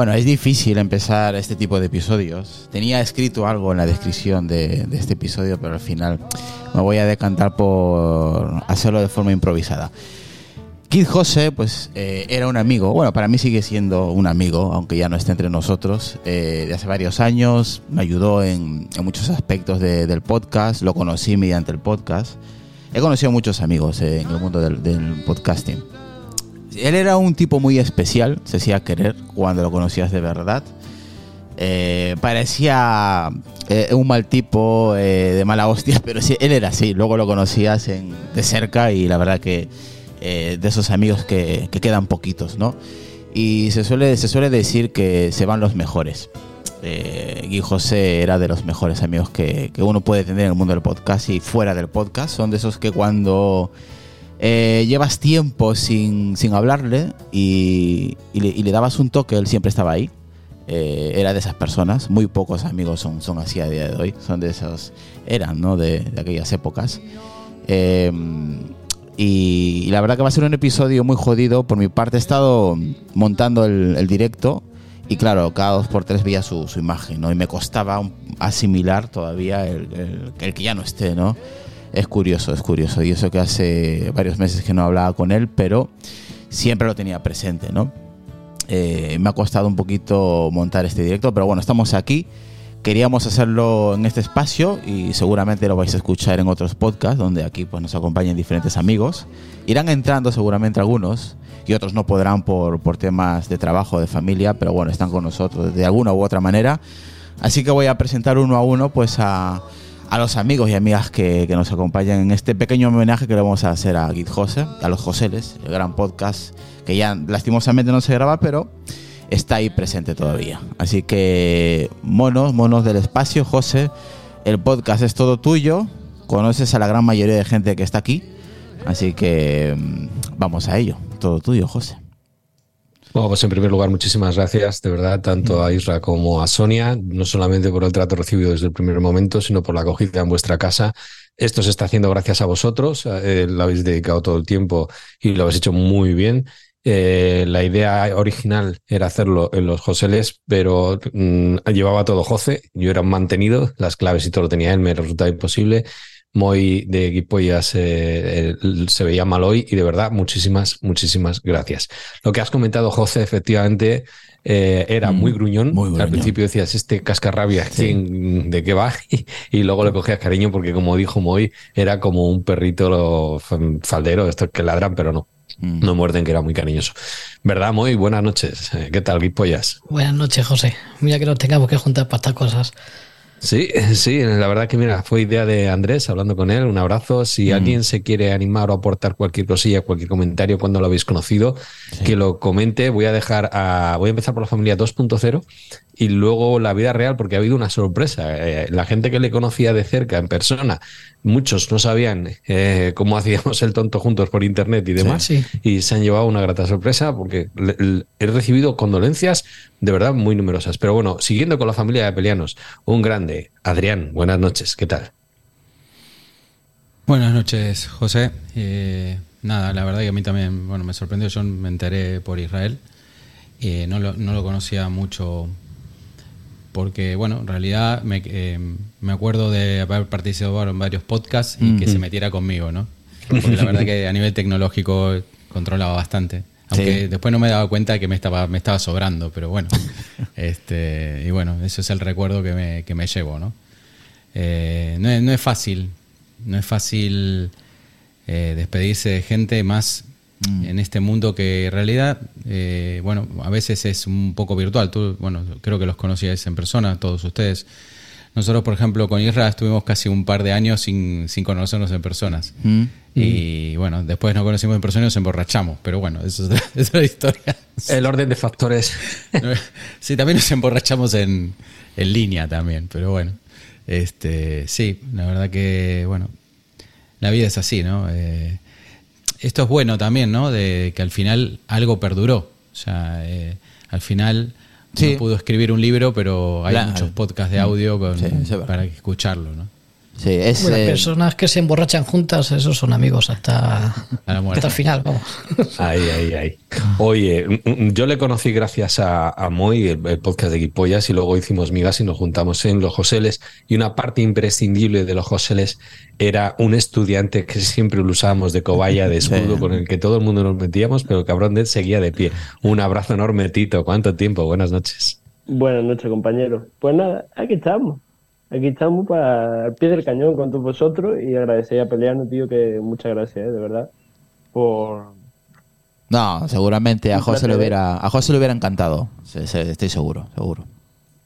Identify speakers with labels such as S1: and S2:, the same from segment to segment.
S1: Bueno, es difícil empezar este tipo de episodios. Tenía escrito algo en la descripción de, de este episodio, pero al final me voy a decantar por hacerlo de forma improvisada. Kid José, pues eh, era un amigo, bueno, para mí sigue siendo un amigo, aunque ya no esté entre nosotros, eh, de hace varios años, me ayudó en, en muchos aspectos de- del podcast, lo conocí mediante el podcast. He conocido muchos amigos eh, en el mundo del, del podcasting. Él era un tipo muy especial, se hacía querer cuando lo conocías de verdad. Eh, parecía eh, un mal tipo eh, de mala hostia, pero sí, él era así. Luego lo conocías en- de cerca y la verdad que de esos amigos que, que quedan poquitos, ¿no? Y se suele, se suele decir que se van los mejores. Guy José era de los mejores amigos que, que uno puede tener en el mundo del podcast y fuera del podcast. Son de esos que cuando eh, llevas tiempo sin, sin hablarle y, y le, y le dabas un toque, él siempre estaba ahí. Eh, era de esas personas, muy pocos amigos son, son así a día de hoy, son de esos, eran, ¿no? De, de aquellas épocas. Eh, y, y la verdad que va a ser un episodio muy jodido. Por mi parte he estado montando el, el directo y claro, cada dos por tres veía su, su imagen, ¿no? Y me costaba asimilar todavía el, el- el que ya no esté, ¿no? Es curioso, es curioso. Y eso que hace varios meses que no hablaba con él, pero siempre lo tenía presente, ¿no? Eh, me ha costado un poquito montar este directo, pero bueno, estamos aquí. Queríamos hacerlo en este espacio y seguramente lo vais a escuchar en otros podcasts donde aquí pues, nos acompañan diferentes amigos. Irán entrando seguramente algunos y otros no podrán por, por temas de trabajo, de familia, pero bueno, están con nosotros de alguna u otra manera. Así que voy a presentar uno a uno pues a, a los amigos y amigas que, que nos acompañan en este pequeño homenaje que le vamos a hacer a Git Jose, a los Joseles, el gran podcast que ya lastimosamente no se graba, pero está ahí presente todavía. Así que, monos, monos del espacio, José, el podcast es todo tuyo. Conoces a la gran mayoría de gente que está aquí. Así que mm, vamos a ello. Todo tuyo, José.
S2: Bueno, pues en primer lugar, muchísimas gracias, de verdad, tanto a Isra como a Sonia, no solamente por el trato recibido desde el primer momento, sino por la acogida en vuestra casa. Esto se está haciendo gracias a vosotros, eh, lo habéis dedicado todo el tiempo y lo habéis hecho muy bien. Eh, la idea original era hacerlo en los Joseles, pero mm, llevaba todo José, yo era un mantenido, las claves y todo lo tenía él, me resultaba imposible. Moy de Guipollas eh, eh, se veía mal hoy y de verdad muchísimas, muchísimas gracias. Lo que has comentado, José, efectivamente eh, era
S1: Mm,
S2: muy, gruñón.
S1: muy
S2: Al principio decías, este cascarrabia,
S1: Sí.
S2: ¿quién- ¿de qué va? Y, y luego le cogías cariño porque, como dijo Moy, era como un perrito faldero, estos que ladran, pero no,
S1: Mm.
S2: no muerden, que era muy cariñoso. ¿Verdad, Moy? Buenas noches. Eh, ¿Qué tal, Guipollas?
S3: Buenas noches, José. Mira que nos tengamos que juntar para estas cosas.
S2: Sí, sí, la verdad que mira, fue idea de Andrés, hablando con él, un abrazo. Si alguien se quiere animar o aportar cualquier cosilla, cualquier comentario cuando lo habéis conocido, que lo comente. Voy a dejar a, voy a empezar por la familia 2.0 y luego la vida real, porque ha habido una sorpresa. Eh, la gente que le conocía de cerca, en persona, muchos no sabían eh, cómo hacíamos el tonto juntos por internet y demás,
S3: Sí.
S2: y se han llevado una grata sorpresa porque le- le- he recibido condolencias de verdad muy numerosas. Pero bueno, siguiendo con la familia de Pelianos, un grande, Adrián, buenas noches, ¿qué tal?
S4: Buenas noches, José. Eh, nada, la verdad que a mí también bueno, me sorprendió. Yo me enteré por Israel. Eh, no, lo, no lo conocía mucho porque, bueno, en realidad me, eh, me acuerdo de haber participado en varios podcasts y que se metiera conmigo, ¿no? Porque la verdad que a nivel tecnológico controlaba bastante. Aunque
S1: Sí.
S4: después no me daba cuenta que me estaba, me estaba sobrando, pero bueno. este, y bueno, ese es el recuerdo que me, que me llevo, ¿no? Eh, no, es, no es fácil, no es fácil eh, despedirse de gente más
S1: Mm.
S4: en este mundo que en realidad, eh, bueno, a veces es un poco virtual. Tú, bueno, creo que los conocíais en persona, todos ustedes. Nosotros, por ejemplo, con Isra estuvimos casi un par de años sin, sin conocernos en personas.
S1: Mm.
S4: Y bueno, después nos conocimos en persona y nos emborrachamos. Pero bueno, eso es otra, es otra historia.
S2: El orden de factores.
S4: Sí, también nos emborrachamos en, en línea también, pero bueno. Este, sí, la verdad que, bueno, la vida es así, ¿no? Eh, esto es bueno también, ¿no? De que al final algo perduró. O sea, eh, al final
S1: Sí.
S4: no pudo escribir un libro, pero hay muchos podcasts de audio con-
S1: Sí, sí, va.
S4: para escucharlo, ¿no?
S1: Sí, es.
S3: Bueno,
S1: eh,
S3: personas que se emborrachan juntas, esos son amigos hasta, hasta el final, vamos.
S2: Ahí, ahí, ahí. Oye, mm, mm, yo le conocí gracias a, a Moy, el, el podcast de Guipollas, y luego hicimos migas y nos juntamos en los Joseles. Y una parte imprescindible de los Joseles era un estudiante que siempre lo usábamos de cobaya, de escudo,
S1: Sí.
S2: con el que todo el mundo nos metíamos, pero el cabrón de él seguía de pie. Un abrazo enorme, Tito. ¿Cuánto tiempo? Buenas noches.
S5: Buenas noches, compañeros. Pues nada, aquí estamos. Aquí estamos para al pie del cañón con todos vosotros y agradecer a Peleano, tío, que muchas gracias, eh, de verdad, por...
S1: No, seguramente a José le hubiera, a José le hubiera encantado. Estoy seguro, seguro.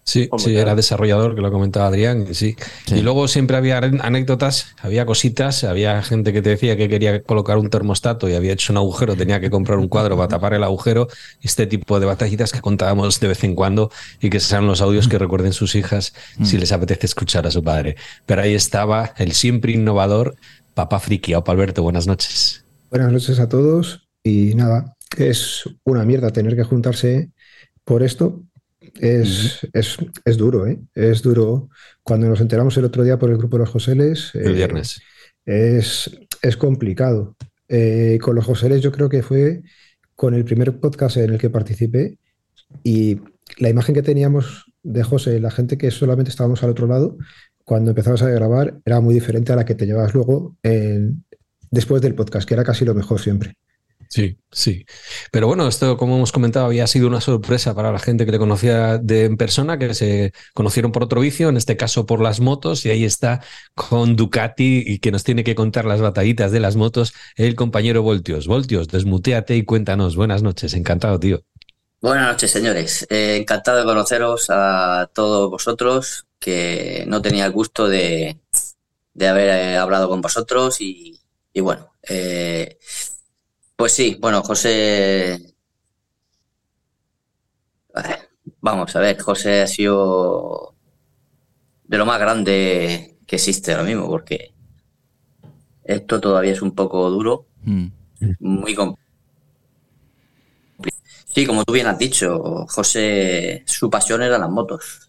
S2: Sí, sí, era desarrollador, que lo comentaba Adrián, y sí.
S1: Sí.
S2: Y luego siempre había anécdotas, había cositas, había gente que te decía que quería colocar un termostato y había hecho un agujero, tenía que comprar un cuadro para tapar el agujero. Este tipo de batallitas que contábamos de vez en cuando y que sean los audios que recuerden sus hijas si les apetece escuchar a su padre. Pero ahí estaba el siempre innovador Papá Friki. Opa Alberto, buenas noches.
S6: Buenas noches a todos y nada, es una mierda tener que juntarse por esto. Es, es, es duro, ¿eh? Es duro. Cuando nos enteramos el otro día por el grupo de los Joseles,
S2: El
S6: eh,
S2: viernes.
S6: es, es complicado. Eh, con los Joseles yo creo que fue con el primer podcast en el que participé y la imagen que teníamos de José, la gente que solamente estábamos al otro lado, cuando empezabas a grabar era muy diferente a la que te llevabas luego en- después del podcast, que era casi lo mejor siempre.
S2: Sí, sí. Pero bueno, esto, como hemos comentado, había sido una sorpresa para la gente que le conocía de en persona, que se conocieron por otro vicio, en este caso por las motos, y ahí está con Ducati y que nos tiene que contar las batallitas de las motos, el compañero Voltios. Voltios, desmuteate y cuéntanos. Buenas noches, encantado, tío.
S7: Buenas noches, señores. Eh, encantado de conoceros a todos vosotros, que no tenía el gusto de, de haber eh, hablado con vosotros y, y bueno, eh, pues sí, bueno, José, vamos a ver, José ha sido de lo más grande que existe ahora mismo, porque esto todavía es un poco duro,
S1: Mm.
S7: muy complicado. Sí, como tú bien has dicho, José, su pasión eran las motos,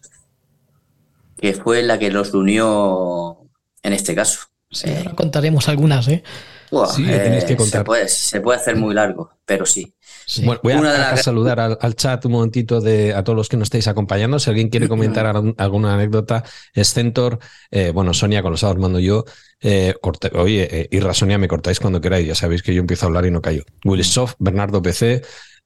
S7: que fue la que los unió en este caso.
S3: Sí,
S7: Eh,
S3: ahora contaremos algunas, ¿eh?
S7: Buah,
S2: Sí, tenéis que
S7: eh,
S2: contar.
S7: Se puede, se puede hacer muy largo, pero sí.
S3: Sí.
S2: Bueno, voy a,
S7: Una
S2: a saludar al, al chat un momentito de a todos los que nos estáis acompañando. Si alguien quiere comentar alguna anécdota, es Centor, eh, bueno, Sonia, con los sábados mando yo. Eh, corte- oye, eh, Irra, Sonia, me cortáis cuando queráis. Ya sabéis que yo empiezo a hablar y no callo. Will Soft, Bernardo PC,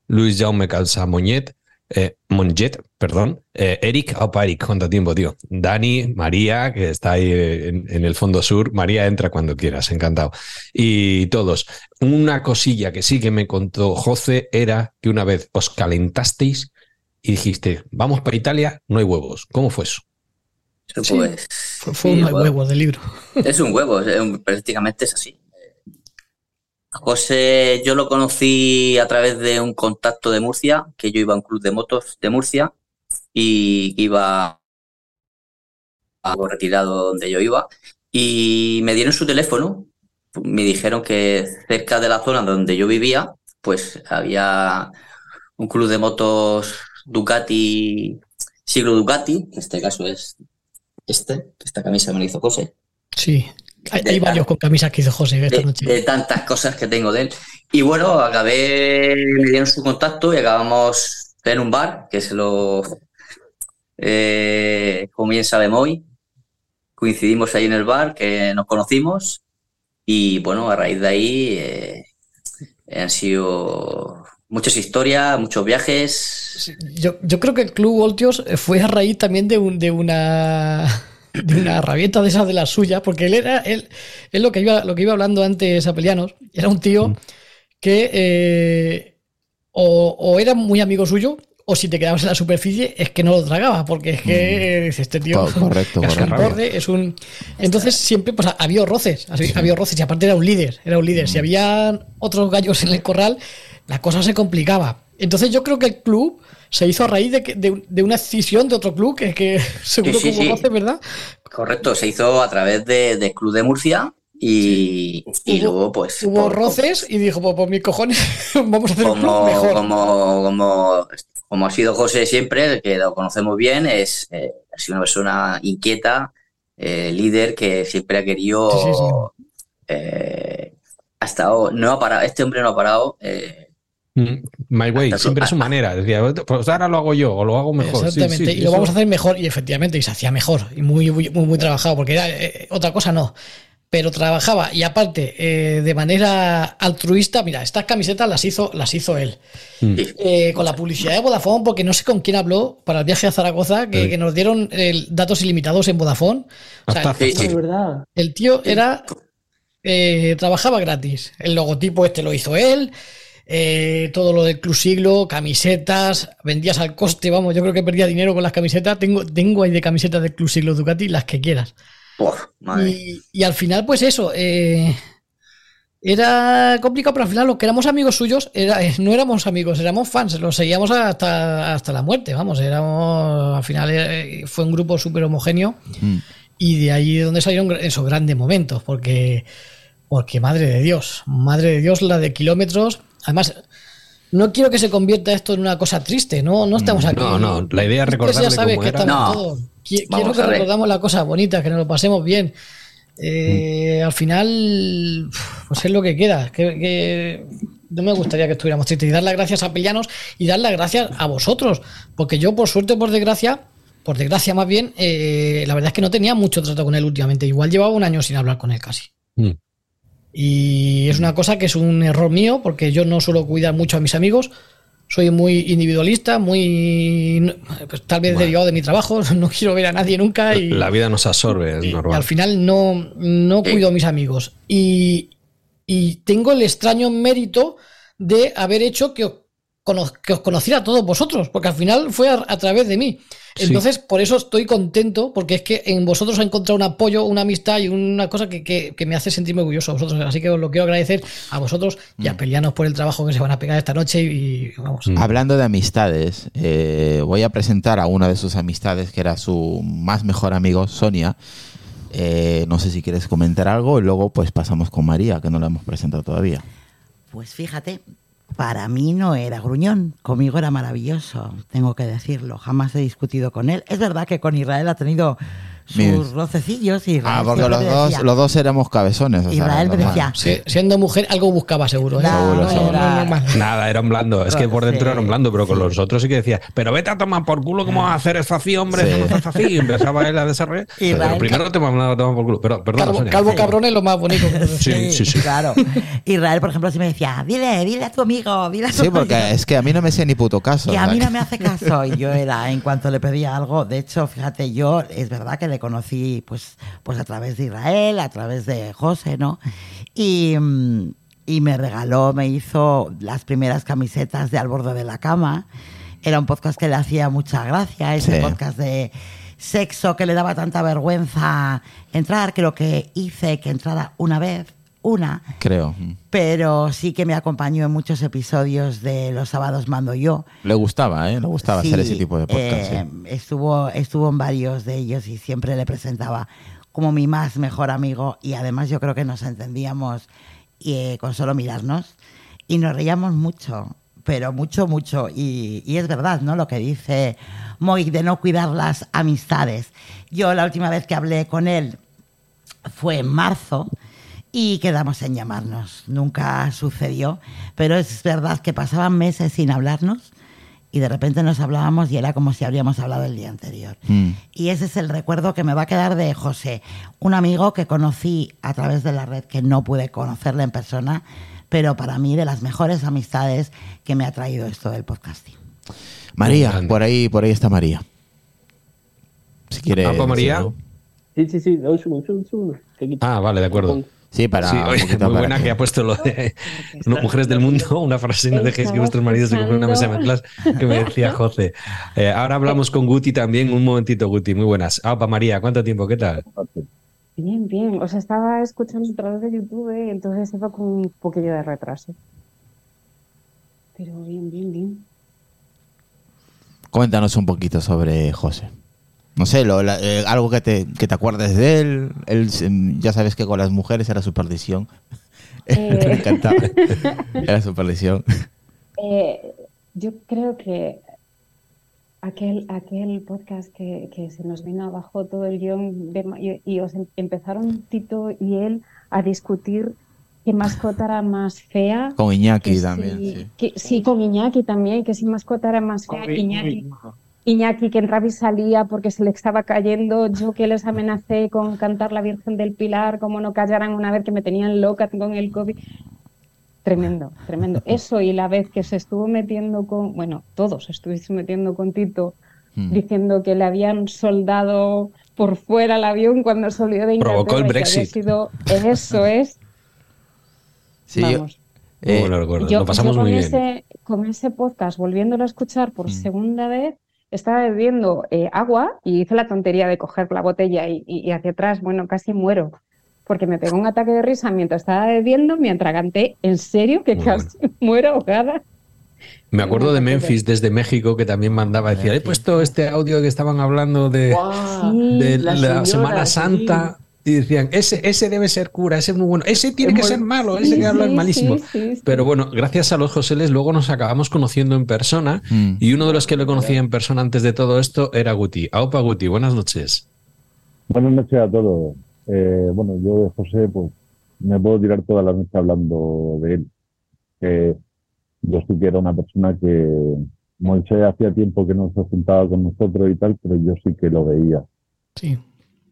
S2: Luis Jaume Calza Moñet, eh, Monjet, perdón, eh, Eric, opa Eric, ¿cuánto tiempo, tío? Dani, María, que está ahí eh, en, en el fondo sur. María, entra cuando quieras, encantado. Y todos. Una cosilla que sí que me contó José era que una vez os calentasteis y dijiste, vamos para Italia, no hay huevos. ¿Cómo fue eso?
S3: Sí.
S7: pues,
S3: Fue, fue
S7: sí,
S3: un
S7: bueno.
S3: huevos del libro.
S7: Es un huevo, es un- prácticamente es así. José, yo lo conocí a través de un contacto de Murcia, que yo iba a un club de motos de Murcia y iba a retirado donde yo iba. Y me dieron su teléfono, me dijeron que cerca de la zona donde yo vivía, pues había un club de motos Ducati, siglo Ducati, en este caso es este, esta camisa me la hizo José.
S3: Sí. Hay,
S7: De-
S3: hay varios con camisas que hizo José esta
S7: de,
S3: noche.
S7: de tantas cosas que tengo de él. Y bueno, acabé, me dieron su contacto y acabamos en un bar, que se lo, eh, como bien sabemos hoy, coincidimos ahí en el bar, que nos conocimos y bueno, a raíz de ahí eh, han sido muchas historias, muchos viajes.
S3: Sí, Yo, yo creo que el Club Voltios fue a raíz también de, un, de una de una rabieta de esas de las suyas, porque él era, él, es lo que iba, lo que iba hablando antes Apelianos, era un tío que eh, o, o era muy amigo suyo, o si te quedabas en la superficie, es que no lo tragaba, porque es que dices, este tío
S1: Co- correcto,
S3: es un borde, es un. Entonces siempre pues, había roces, había roces, y aparte era un líder, era un líder. Si había otros gallos en el corral, la cosa se complicaba. Entonces yo creo que el club se hizo a raíz de, que- de, de una escisión de otro club, que es que seguro
S7: Sí, sí,
S3: que hubo
S7: sí.
S3: roces, ¿verdad?
S7: Correcto, se hizo a través de, del Club de Murcia y, y
S3: Hubo-
S7: luego pues...
S3: Hubo
S7: por-
S3: roces y dijo, pues por mis cojones, vamos a hacer un club
S7: como,
S3: mejor.
S7: como, como, como ha sido José siempre, que lo conocemos bien, es eh, ha sido una persona inquieta, eh, líder que siempre ha querido,
S3: Sí, sí, sí.
S7: eh, ha estado, no ha parado, este hombre no ha parado, eh,
S2: My way, siempre es su manera. Decía, pues ahora lo hago yo o lo hago mejor.
S3: Exactamente,
S2: sí,
S3: y lo
S2: eso-
S3: vamos a hacer mejor, y efectivamente, y se hacía mejor, y muy, muy, muy, muy trabajado, porque era eh, otra cosa no. Pero trabajaba, y aparte, eh, de manera altruista, mira, estas camisetas las hizo, las hizo él.
S2: Mm.
S7: sí,
S3: Eh, con la publicidad de Vodafone, porque no sé con quién habló para el viaje a Zaragoza, que,
S2: Sí.
S3: que nos dieron eh, datos ilimitados en Vodafone. O sea,
S2: Hasta-
S3: el,
S7: sí, sí.
S5: Es verdad.
S3: el tío era. eh, trabajaba gratis. El logotipo este lo hizo él. Eh, todo lo del Club Siglo, camisetas, vendías al coste, vamos, yo creo que perdía dinero con las camisetas. Tengo, tengo ahí de camisetas del Club Siglo Ducati, las que quieras.
S7: Uf, madre.
S3: Y, y al final, pues eso, eh, era complicado, pero al final los que éramos amigos suyos, era, eh, no éramos amigos, éramos fans, los seguíamos hasta, hasta la muerte, vamos, éramos, al final eh, fue un grupo súper homogéneo
S1: Mm.
S3: y de ahí es donde salieron esos grandes momentos, porque, porque madre de Dios, madre de Dios, la de kilómetros, además... No quiero que se convierta esto en una cosa triste, no, no estamos aquí.
S2: No, no, la idea es recordarle
S3: ya sabes
S2: cómo
S3: que
S2: era.
S3: estamos
S7: No.
S3: todos. Qui-
S7: Vamos
S3: Quiero que recordamos las cosas bonitas, que nos lo pasemos bien.
S2: Mm.
S3: Eh, Al final, pues es lo que queda. Que, que no me gustaría que estuviéramos tristes. Y dar las gracias a Pellanos y dar las gracias a vosotros. Porque yo, por suerte o por desgracia, por desgracia más bien, eh, la verdad es que no tenía mucho trato con él últimamente. Igual llevaba un año sin hablar con él casi.
S2: Mm.
S3: Y es una cosa que es un error mío, porque yo no suelo cuidar mucho a mis amigos. Soy muy individualista, muy. pues, tal vez derivado de mi trabajo. No quiero ver a nadie nunca. Y,
S2: La vida nos absorbe, es
S3: y
S2: normal.
S3: al final no, no cuido a mis amigos. Y, y tengo el extraño mérito de haber hecho que que os conociera a todos vosotros, porque al final fue a, a través de mí.
S2: Sí.
S3: Entonces, por eso estoy contento, porque es que en vosotros he encontrado un apoyo, una amistad y una cosa que, que- que me hace sentirme orgulloso a vosotros. Así que os lo quiero agradecer a vosotros y a Pelianos por el trabajo que se van a pegar esta noche. Y vamos.
S2: Mm.
S1: Hablando de amistades, eh, voy a presentar a una de sus amistades, que era su más mejor amigo, Sonia. Eh, no sé si quieres comentar algo y luego pues pasamos con María, que no la hemos presentado todavía.
S8: Pues fíjate, para mí no era gruñón, conmigo era maravilloso, tengo que decirlo. Jamás he discutido con él. Es verdad que con Israel ha tenido sus rocecillos y
S1: Ah, porque los dos, los dos éramos cabezones. o sea,
S8: Israel me decía,
S3: Si- siendo mujer, algo buscaba seguro. ¿eh?
S8: No,
S1: Seguro, seguro.
S2: Nada, era un blando. Es que por dentro
S8: Sí,
S2: era un blando, pero con
S8: sí.
S2: los otros sí que decía, pero vete a tomar por culo, ¿cómo vas a hacer esto así, hombre?
S1: Sí.
S2: Eso no es así. Y empezaba él a desarrollar.
S8: Israel-
S2: Pero primero te mandaba a tomar por culo. Pero, perdón,
S3: Calvo, calvo cabrón es lo más bonito.
S2: Sí, sí, sí.
S8: Claro. Israel, por ejemplo, sí me decía, dile, dile a tu amigo, dile a tu
S1: Sí, porque
S8: amigo".
S1: es que a mí no me hacía ni puto caso.
S8: que a mí no me hace caso. Y yo era, en cuanto le pedía algo, de hecho, fíjate, yo es verdad que le conocí pues, pues a través de Israel, a través de José, ¿no? Y, y me regaló, me hizo las primeras camisetas de Al borde de la cama. Era un podcast que le hacía mucha gracia, ese
S1: Sí.
S8: podcast de sexo que le daba tanta vergüenza entrar, que lo que hice que entrara una vez, una,
S1: Creo.
S8: pero sí que me acompañó en muchos episodios de Los sábados mando yo.
S1: Le gustaba, ¿eh? Le gustaba hacer ese tipo de podcast.
S8: eh,
S1: sí.
S8: estuvo, estuvo en varios de ellos y siempre le presentaba como mi más mejor amigo y además yo creo que nos entendíamos eh, con solo mirarnos y nos reíamos mucho, pero mucho, mucho. Y, y es verdad, ¿no? Lo que dice Moy de no cuidar las amistades. Yo la última vez que hablé con él fue en marzo y quedamos en llamarnos. Nunca sucedió, pero es verdad que pasaban meses sin hablarnos y de repente nos hablábamos y era como si habríamos hablado el día anterior.
S1: Mm.
S8: Y ese es el recuerdo que me va a quedar de José, un amigo que conocí a través de la red, que no pude conocerle en persona, pero para mí de las mejores amistades que me ha traído esto del podcasting.
S1: María, por ahí, por ahí está María. Si quiere.
S2: María.
S5: Sí, sí, sí,
S2: Ah, vale, de acuerdo.
S1: Sí, para.
S2: Sí, oye, muy
S1: para-
S2: buena que ha puesto lo de no, mujeres del mundo, una frase, no dejéis que vuestros maridos se compren una mesa de mezclas, que me decía José. Eh, ahora hablamos con Guti también, un momentito, Guti, muy buenas. Aupa María, ¿cuánto tiempo? ¿Qué tal?
S9: Bien, bien. O sea, estaba escuchando a través de YouTube y entonces iba con un poquillo de retraso. Pero bien, bien, bien.
S1: Cuéntanos un poquito sobre José. No sé, lo- la- eh, algo que te, que te acuerdes de él. Él, ya sabes que con las mujeres era su perdición.
S9: Eh.
S1: Me encantaba. Era su perdición.
S9: Eh, yo creo que aquel, aquel podcast que, que se nos vino abajo todo el guion de y, y os em- empezaron Tito y él a discutir qué mascota era más fea.
S1: Con Iñaki también,
S9: si-
S1: sí.
S9: que- sí, con Iñaki también, que si mascota era más fea. Iñaki, Iñaki que en Ravi salía porque se le estaba cayendo, yo que les amenacé con cantar la Virgen del Pilar, como no callaran una vez que me tenían loca con el COVID. Tremendo, tremendo. Eso y la vez que se estuvo metiendo con, bueno, todos estuviste metiendo con Tito,
S1: Mm.
S9: diciendo que le habían soldado por fuera el avión cuando salió de Inglaterra.
S2: Provocó el
S9: y
S2: Brexit.
S9: sido, eso es.
S1: Sí, yo-
S9: Vamos.
S1: eh,
S2: Muy buenos recuerdos,
S9: Yo,
S2: lo pasamos
S9: yo con,
S2: muy bien.
S9: ese, con ese podcast, volviéndolo a escuchar por
S1: Mm.
S9: segunda vez, estaba bebiendo eh, agua y hice la tontería de coger la botella y, y- y hacia atrás, bueno, casi muero. Porque me pegó un ataque de risa mientras estaba bebiendo, me atraganté, en serio, que
S2: Muy
S9: casi muero ahogada.
S2: Me acuerdo de Memphis desde México que también mandaba, decía, he puesto este audio que estaban hablando de,
S5: la
S2: la,
S5: señora,
S2: Semana
S5: sí.
S2: Y decían, ese, ese debe ser cura, ese es muy bueno, ese tiene
S5: Es
S2: que
S5: muy-
S2: ser malo, ese que habla es malísimo.
S9: sí, sí, sí.
S2: Pero bueno, gracias a los Joseles luego nos acabamos conociendo en persona
S1: Mm.
S2: y uno de los que le conocía en persona antes de todo esto era Guti. Aupa Guti, buenas noches.
S10: Buenas noches a todos. Eh, bueno, yo de José, pues me puedo tirar toda la noche hablando de él. Yo sí que era una persona que Moisés hacía tiempo que no se juntaba con nosotros y tal, pero yo sí que lo veía.
S3: Sí.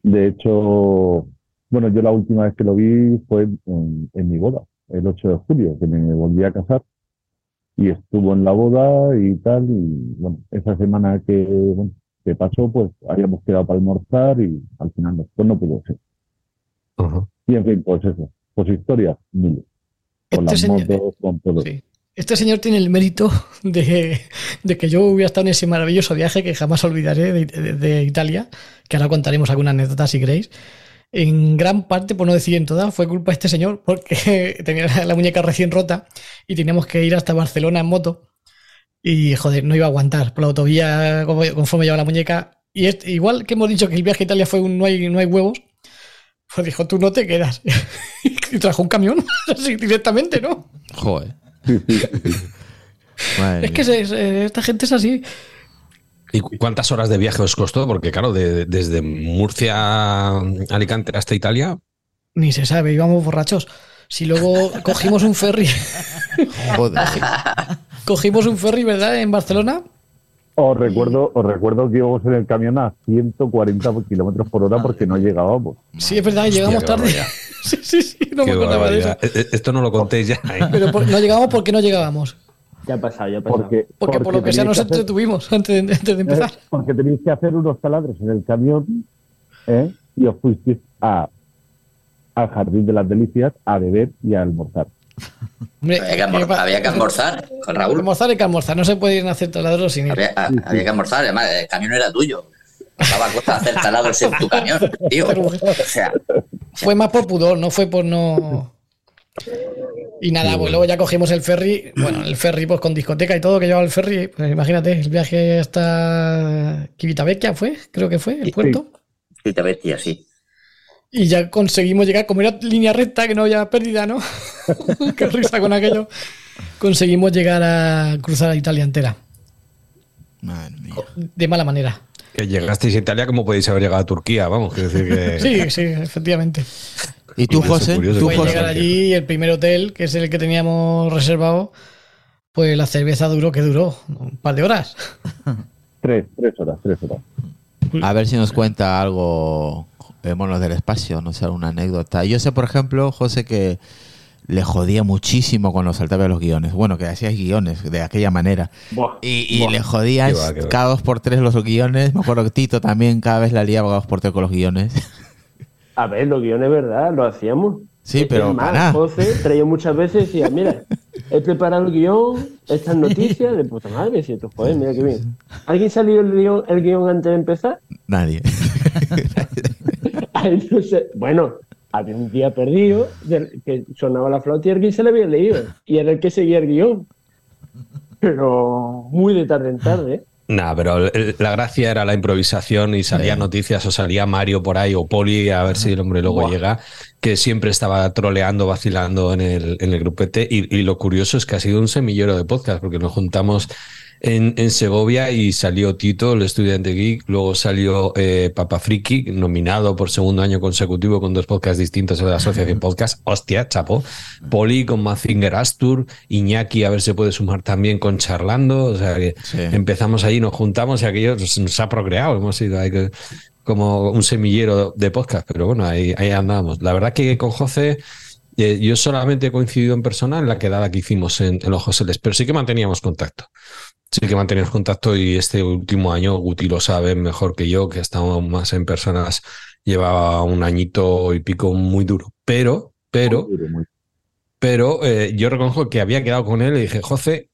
S10: De hecho, bueno, yo la última vez que lo vi fue en, en mi boda, el 8 de julio, que me volví a casar y estuvo en la boda y tal, y bueno, esa semana que, bueno, que pasó, pues habíamos quedado para almorzar y al final no, pues no pudo ser. Y en fin, pues eso, pues historias, miles. Con
S3: Este
S10: las
S3: señor-
S10: motos, con todo.
S3: Sí. Este señor tiene el mérito de, de que yo hubiera estado en ese maravilloso viaje que jamás olvidaré de, Italia, que ahora contaremos alguna anécdota si queréis. En gran parte, por no decir en toda, fue culpa de este señor porque tenía la muñeca recién rota y teníamos que ir hasta Barcelona en moto. Y joder, no iba a aguantar por la autovía conforme llevaba la muñeca. Y igual que hemos dicho que el viaje a Italia fue un no hay, no hay huevos, pues dijo, tú no te quedas. y trajo un camión así directamente, ¿no?
S1: Joder.
S3: Es que se- se- esta gente es así.
S2: ¿Y cu- cuántas horas de viaje os costó? Porque claro, de- desde Murcia a Alicante hasta Italia,
S3: Ni se sabe, íbamos borrachos. Si luego cogimos un ferry,
S1: Joder.
S3: cogimos un ferry, ¿verdad? En Barcelona.
S10: Os recuerdo, os recuerdo que íbamos en el camión a 140 kilómetros por hora porque no llegábamos.
S3: Sí, es verdad, llegamos tarde. sí, sí, sí, no me acordaba de eso.
S2: Eh, eh, Esto no lo contéis ya. ¿eh?
S3: Pero por- no llegamos porque no llegábamos.
S5: Ya ha pasado, ya ha pasado.
S10: Porque,
S3: Porque por lo que sea nos entretuvimos antes de, antes de empezar.
S10: Porque tenéis que hacer unos taladros en el camión ¿eh? y os fuisteis a, al Jardín de las Delicias a beber y a almorzar.
S3: Hombre,
S7: Había que, almor-
S3: ¿qué pa-
S7: había que almorzar con Raúl.
S3: Almorzar hay que almorzar, no se puede ir a hacer taladros sin ir.
S7: Había, a- había que almorzar, además, el camión era tuyo. Pasaba costa de hacer taladros en tu camión, tío. O sea,
S3: Fue más por pudor, no fue por no. Y nada, pues luego ya cogimos el ferry. Bueno, el ferry, pues con discoteca y todo que llevaba el ferry. Pues imagínate, el viaje hasta Quivitavecchia fue, creo que fue, el puerto.
S7: bestia, sí.
S3: Y ya conseguimos llegar, como era línea recta, que no había pérdida, ¿no? Qué risa con aquello. Conseguimos llegar a cruzar a Italia entera.
S1: Madre mía.
S3: De mala manera.
S2: Que llegasteis a Italia como podéis haber llegado a Turquía, vamos, quiero decir que...
S3: Sí, sí, efectivamente.
S1: ¿Y tú,
S2: Curioso,
S1: José?
S2: curioso,
S1: ¿Tú. José?
S3: llegar allí, el primer hotel, que es el que teníamos reservado, pues la cerveza duró, que duró? Un par de horas.
S10: Tres, tres horas, tres horas.
S1: A ver si nos cuenta algo, eh, monos del espacio, no sé, alguna anécdota. Yo sé, por ejemplo, José, que le jodía muchísimo cuando saltaba los guiones. Bueno, que hacías guiones de aquella manera.
S10: Buah,
S1: Y, y
S10: buah.
S1: le jodías
S2: Qué va, qué va.
S1: cada dos por tres los guiones. Me acuerdo que Tito también cada vez la liaba cada dos por tres con los guiones.
S5: A ver, los guiones, verdad, lo hacíamos.
S1: Sí, pero
S5: más,
S1: para.
S5: José traía muchas veces y decía, mira, he preparado el guion, estas noticias, de puta madre, decía tú, joder, mira qué bien. ¿Alguien salió el guion, el guion antes de empezar?
S1: Nadie.
S5: Sé. Bueno, había un día perdido que sonaba la flauta y alguien se le había leído. Y era el que seguía el guion. Pero muy de tarde en tarde.
S2: Nah, pero la gracia era la improvisación y salía noticias o salía Mario por ahí o Poli, a ver si el hombre luego llega, que siempre estaba troleando, vacilando en el, en el grupete. Y, y lo curioso es que ha sido un semillero de podcast, porque nos juntamos en, en Segovia y salió Tito, el estudiante geek, luego salió eh, Papa Friki, nominado por segundo año consecutivo con dos podcasts distintos de la Asociación Podcast. Hostia, chapo. Poli con Mazinger Astur, Iñaki, a ver si puede sumar también con Charlando. O sea que
S1: Sí.
S2: empezamos ahí, nos juntamos y aquello nos, nos ha procreado. Hemos sido ahí que- como un semillero de podcast, pero bueno, ahí, ahí andamos. La verdad que con José. eh, yo solamente he coincidido en persona en la quedada que hicimos en, en los Joseles, pero sí que manteníamos contacto. Sí que manteníamos contacto y este último año Guti lo sabe mejor que yo, que estamos más en personas, llevaba un añito y pico muy duro. Pero, pero,
S10: Muy duro, muy-
S2: pero eh, yo reconozco que había quedado con él y dije, José,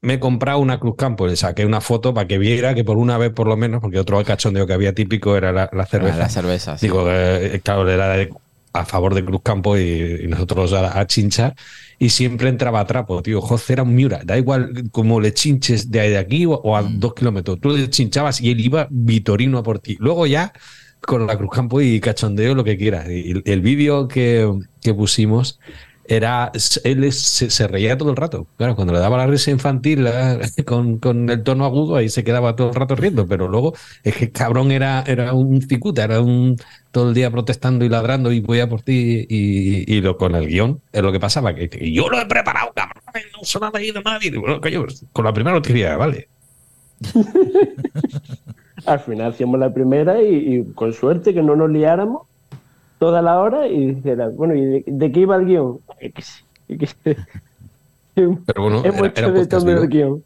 S2: me he comprado una Cruz Campo, le saqué una foto para que viera que por una vez por lo menos, porque otro cachondeo que había típico era la, la cerveza.
S1: La cerveza. sí.
S2: Digo, eh, claro, era de- a favor de Cruz Campo y, y nosotros a, a chinchar. Y siempre entraba a trapo, tío. José era un Miura. Da igual como le chinches de, ahí de aquí o, o a
S1: Mm.
S2: dos kilómetros. Tú le chinchabas y él iba vitorino a por ti. Luego ya con la Cruz Campo y cachondeo lo que quieras. Y el, el vídeo que, que pusimos era él se, reía todo el rato. Claro, cuando le daba la risa infantil con, con el tono agudo, ahí se quedaba todo el rato riendo, pero luego es que cabrón era, era un cicuta, era un todo el día protestando y ladrando y voy a por ti y, y lo con el guion es lo que pasaba, que yo lo he preparado, cabrón, no se lo ha leído nadie. Digo, "No, coño, con la primera noticia, vale.
S5: Al final hacíamos la primera y con suerte que no nos liáramos toda la hora y dijera, bueno, ¿y de, de qué iba el guion?
S2: Pero bueno, era, era podcast
S5: el guion.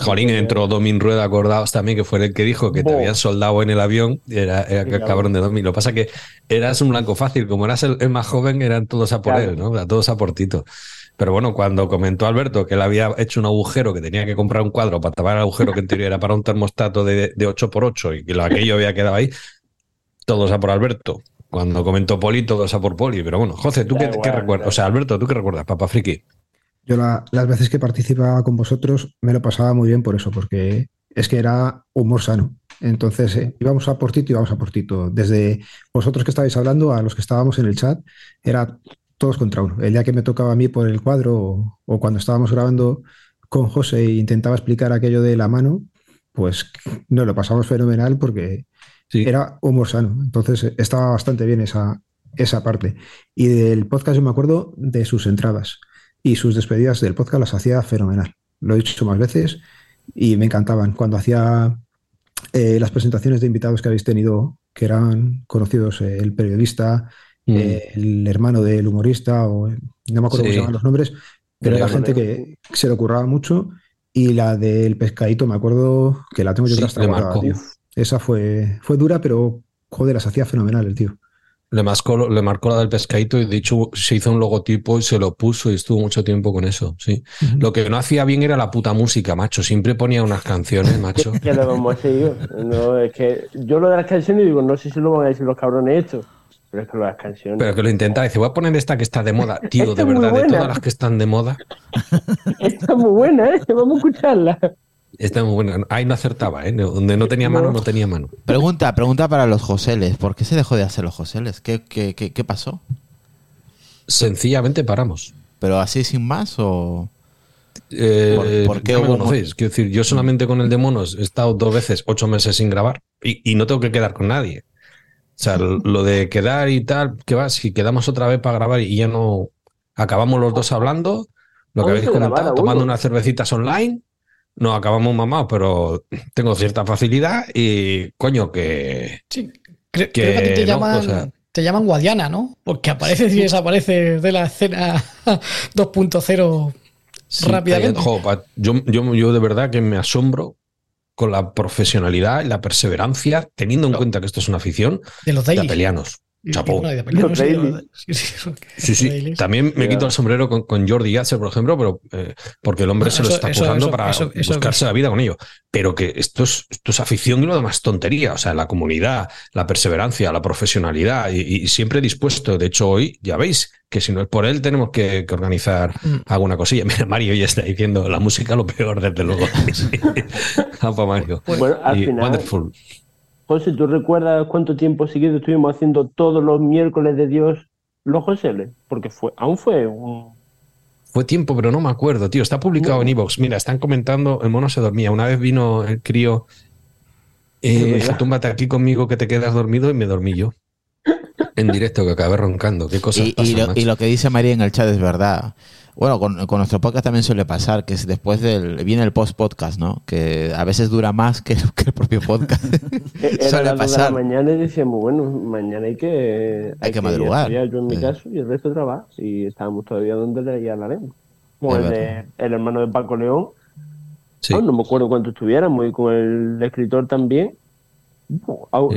S2: Jolín, entró Domin Rueda, acordaos también, que fue el que dijo que te habían soldado en el avión. Era, era el cabrón de Domin. Lo que pasa es que eras un blanco fácil. Como eras el, el más joven, eran todos a por
S5: Claro.
S2: él, ¿no? Era Todos a por Tito. Pero bueno, cuando comentó Alberto que él había hecho un agujero, que tenía que comprar un cuadro para tapar el agujero, que en teoría era para un termostato de, de 8x8 y que lo aquello había quedado ahí, todos a por Alberto. Cuando comentó Poli, todos a por Poli. Pero bueno, José, ¿tú qué,
S5: igual,
S2: qué recuerdas?
S5: da
S2: O sea, Alberto, ¿tú qué recuerdas, Papá Friki?
S6: Yo la- las veces que participaba con vosotros me lo pasaba muy bien por eso, porque es que era humor sano. Entonces eh, íbamos a por Tito y íbamos a por Tito. Desde vosotros que estabais hablando a los que estábamos en el chat, era todos contra uno. El día que me tocaba a mí por el cuadro o, o cuando estábamos grabando con José e intentaba explicar aquello de la mano, pues no lo pasamos fenomenal porque
S2: Sí.
S6: era humor sano. Entonces eh, estaba bastante bien esa, esa parte. Y del podcast yo me acuerdo de sus entradas y sus despedidas del podcast las hacía fenomenal. Lo he dicho más veces y me encantaban. Cuando hacía eh, las presentaciones de invitados que habéis tenido, que eran conocidos, eh, el periodista,
S2: Mm.
S6: eh, el hermano del humorista, o no me acuerdo cómo se llaman los nombres, pero era gente que se le ocurraba mucho. Y la del pescadito, me acuerdo que la tengo yo
S2: Sí,
S6: hasta Esa fue, fue dura, pero joder, las hacía fenomenal el tío.
S2: Le marcó, le marcó la del pescadito y de hecho se hizo un logotipo y se lo puso y estuvo mucho tiempo con eso, sí. Lo que no hacía bien era la puta música, macho. Siempre ponía unas canciones, macho.
S5: ¿Qué le vamos a hacer yo? No, es que yo lo de las canciones digo, no sé si lo van a decir los cabrones estos, pero es que lo de las canciones.
S2: Pero que lo intentaba, dice, voy a poner esta que está de moda. Tío,
S5: Esta
S2: de verdad, de todas las que están de moda,
S5: Está muy buena, ¿eh? Vamos a escucharla.
S2: Esta es muy buena. Ahí no acertaba, ¿eh? Donde no tenía mano, no tenía mano.
S1: Pregunta, pregunta para los Joseles. ¿Por qué se dejó de hacer los Joseles? ¿Qué, qué, qué, qué pasó?
S2: Sencillamente paramos.
S1: ¿Pero así sin más o...?
S2: Eh,
S1: ¿Por- por qué
S2: ya me
S1: hubo-
S2: conocéis. Quiero decir, yo solamente con el de monos he estado dos veces, ocho meses sin grabar y, y no tengo que quedar con nadie. O sea, lo de quedar y tal, que va, si quedamos otra vez para grabar y ya no acabamos los dos hablando, lo que habéis comentado, tomando
S5: uno.
S2: unas cervecitas online, no acabamos mamados, pero tengo cierta facilidad y coño que
S3: Sí,
S2: Que
S3: creo que a ti te
S2: no,
S3: llaman,
S2: o sea-
S3: te llaman Guadiana, ¿no? Porque apareces y desapareces de la escena 2.0
S2: Sí,
S3: rápidamente.
S2: jo, yo, yo, yo de verdad que me asombro con la profesionalidad y la perseverancia, teniendo en cuenta que esto es una afición,
S3: de los
S2: de Apelianos,
S3: verdad. Sí, sí,
S2: Sí, sí.
S3: Rayleigh.
S2: También me quito el sombrero con, con Jordi Yasser, por ejemplo, pero eh, porque el hombre se lo
S3: eso-
S2: está currando para
S3: eso- eso-
S2: buscarse la vida con ello. Pero que esto es, esto es afición y lo demás tontería. O sea, la comunidad, la perseverancia, la profesionalidad y, y siempre dispuesto. De hecho, hoy ya veis que si no es por él, tenemos que, que organizar
S3: Mm.
S2: alguna cosilla. Mira, Mario ya está diciendo la música lo peor, desde luego. Mario.
S5: Bueno, al
S2: Y
S5: final,
S2: wonderful.
S5: José, ¿tú recuerdas cuánto tiempo seguido estuvimos haciendo todos los miércoles de Dios los Joseles? Porque fue, aún fue un...
S2: Fue tiempo, pero no me acuerdo, tío. Está publicado en Evox. Mira, están comentando, el mono se dormía. Una vez vino el crío, eh, túmbate aquí conmigo que te quedas dormido y me dormí yo. En directo, que acabé roncando. Qué cosas
S1: Y, lo, y lo que dice María en el chat es verdad. Bueno, con, con nuestro podcast también suele pasar que es después del viene el post podcast, ¿no? Que a veces dura más que, que el propio podcast.
S5: Era
S1: suele
S5: dos de la
S1: pasar.
S5: mañana y decíamos, bueno, mañana hay que...
S1: Hay que madrugar.
S5: Yo en mi
S1: Sí.
S5: caso y el resto trabaja. Y estábamos todavía donde le ya hablaremos.
S1: Es
S5: el, de- el hermano de Paco León.
S2: Sí.
S5: Ah, no me acuerdo cuánto estuviéramos. Y con el escritor también.
S2: Sí.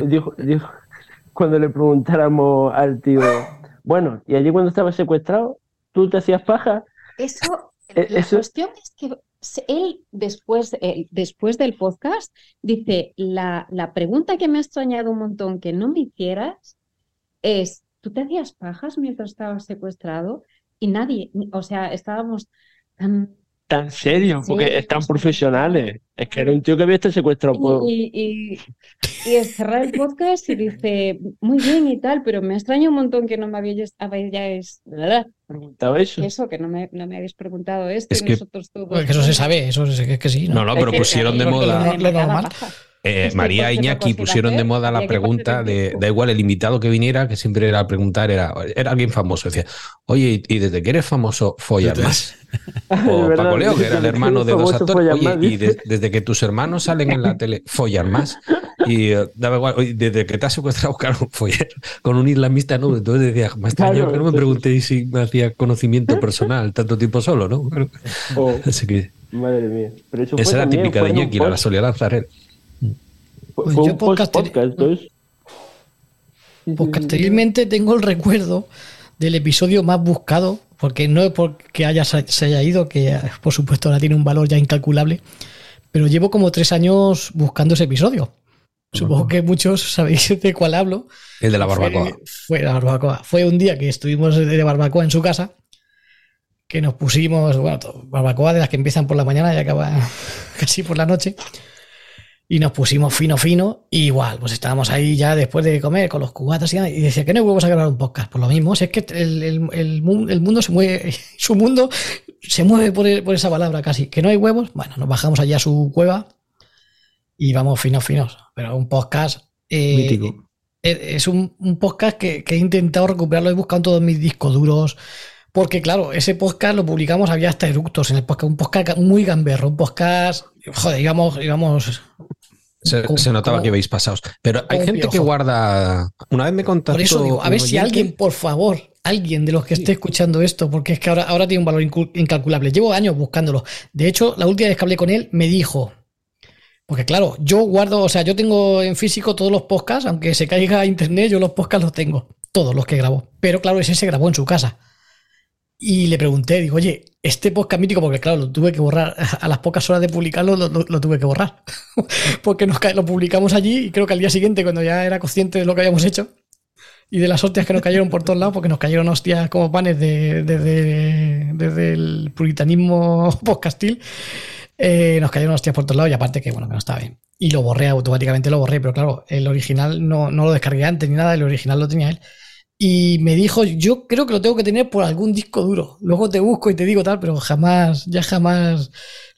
S5: Dijo, dijo, cuando le preguntáramos al tío, bueno, y allí cuando estaba secuestrado, ¿tú te hacías paja?
S9: Eso,
S5: Eh,
S9: la cuestión es que él después, después del podcast dice, la, la pregunta que me ha extrañado un montón que no me hicieras es, ¿tú te hacías pajas mientras estabas secuestrado? Y nadie, o sea, estábamos tan...
S5: Tan serio, porque
S9: Sí,
S5: están
S9: sí.
S5: profesionales. Es que era un tío que había estado secuestrado por...
S9: Y, y, y es cerrar el podcast y dice, muy bien y tal, pero me extraña un montón que no me habéis, habéis
S5: preguntado eso.
S9: eso, que no me, no me habéis preguntado esto
S2: Es
S9: y
S2: que-
S9: nosotros todos...
S3: Pues que eso se sabe, eso es que, que sí.
S2: No, no, pero
S9: Es
S2: pusieron de moda.
S3: Lo normal.
S9: paja.
S2: Eh, María Iñaki pusieron de moda la pregunta de, da igual el invitado que viniera, que siempre era preguntar, era, era alguien famoso, decía, oye, y y desde que eres famoso, follas más. O
S5: verdad,
S2: Paco Leo, que era el hermano de dos actores, oye, y desde que tus hermanos salen en la tele, follan más. Y eh, daba igual, oye, desde que te has secuestrado, claro, follar con un islamista, no. Entonces decía, me extrañó
S5: Claro,
S2: que no me preguntéis si me hacía conocimiento personal tanto tiempo solo, ¿no?
S5: Oh,
S2: así que
S5: madre mía. Pero eso
S2: esa
S5: fue
S2: era
S5: también,
S2: típica
S5: fue
S2: de Iñaki, la solía lanzar él.
S5: Fue-
S3: Pues
S5: fue
S3: yo
S5: un podcast,
S3: Pues
S5: sí, sí.
S3: posteriormente tengo el recuerdo del episodio más buscado, porque no es porque haya, se haya ido, que por supuesto ahora tiene un valor ya incalculable, pero llevo como tres años buscando ese episodio. Supongo que muchos sabéis de cuál hablo.
S2: El de la barbacoa.
S3: Fue, fue la barbacoa. Fue un día que estuvimos de barbacoa en su casa, que nos pusimos, bueno, barbacoa de las que empiezan por la mañana y acaban casi por la noche. Y nos pusimos fino, fino, y igual, pues estábamos ahí ya después de comer con los cubatas y, y decía que no vamos a grabar un podcast. Por lo mismo, si es que el, el- el el mundo se mueve, su mundo se mueve por, por esa palabra casi. Que no hay huevos, bueno, nos bajamos allá a su cueva y vamos finos, finos. Pero un podcast. eh,
S6: Mítico.
S3: es es un, un podcast que, que he intentado recuperarlo, he buscado en todos mis discos duros. Porque, claro, ese podcast lo publicamos, había hasta eructos en el podcast, un podcast muy gamberro, un podcast, joder, íbamos, íbamos
S2: Se, notaba que veis pasados. Pero hay
S3: como
S2: gente que guarda. Una vez me contactó.
S3: Por eso digo, a ver si
S2: oyente-
S3: alguien, por favor, alguien de los que esté escuchando esto, porque es que ahora, ahora tiene un valor incalculable. Llevo años buscándolo. De hecho, la última vez que hablé con él me dijo, porque claro, yo guardo, o sea, yo tengo en físico todos los podcasts, aunque se caiga a internet, yo los podcasts los tengo, todos los que grabo. Pero claro, ese se grabó en su casa. Y le pregunté, digo, oye, este podcast mítico, porque claro, lo tuve que borrar, a las pocas horas de publicarlo lo, tuve que borrar. porque nos lo publicamos allí y creo que al día siguiente, cuando ya era consciente de lo que habíamos hecho, y de las hostias que nos cayeron por todos lados, porque nos cayeron hostias como panes de- desde, desde el puritanismo podcastil, eh, nos cayeron hostias por todos lados y aparte que bueno, que no estaba bien. Y lo borré automáticamente, lo borré, pero claro, el original no, no lo descargué antes ni nada, el original lo tenía él. Y me dijo, yo creo que lo tengo que tener por algún disco duro. Luego te busco y te digo tal, pero jamás, ya jamás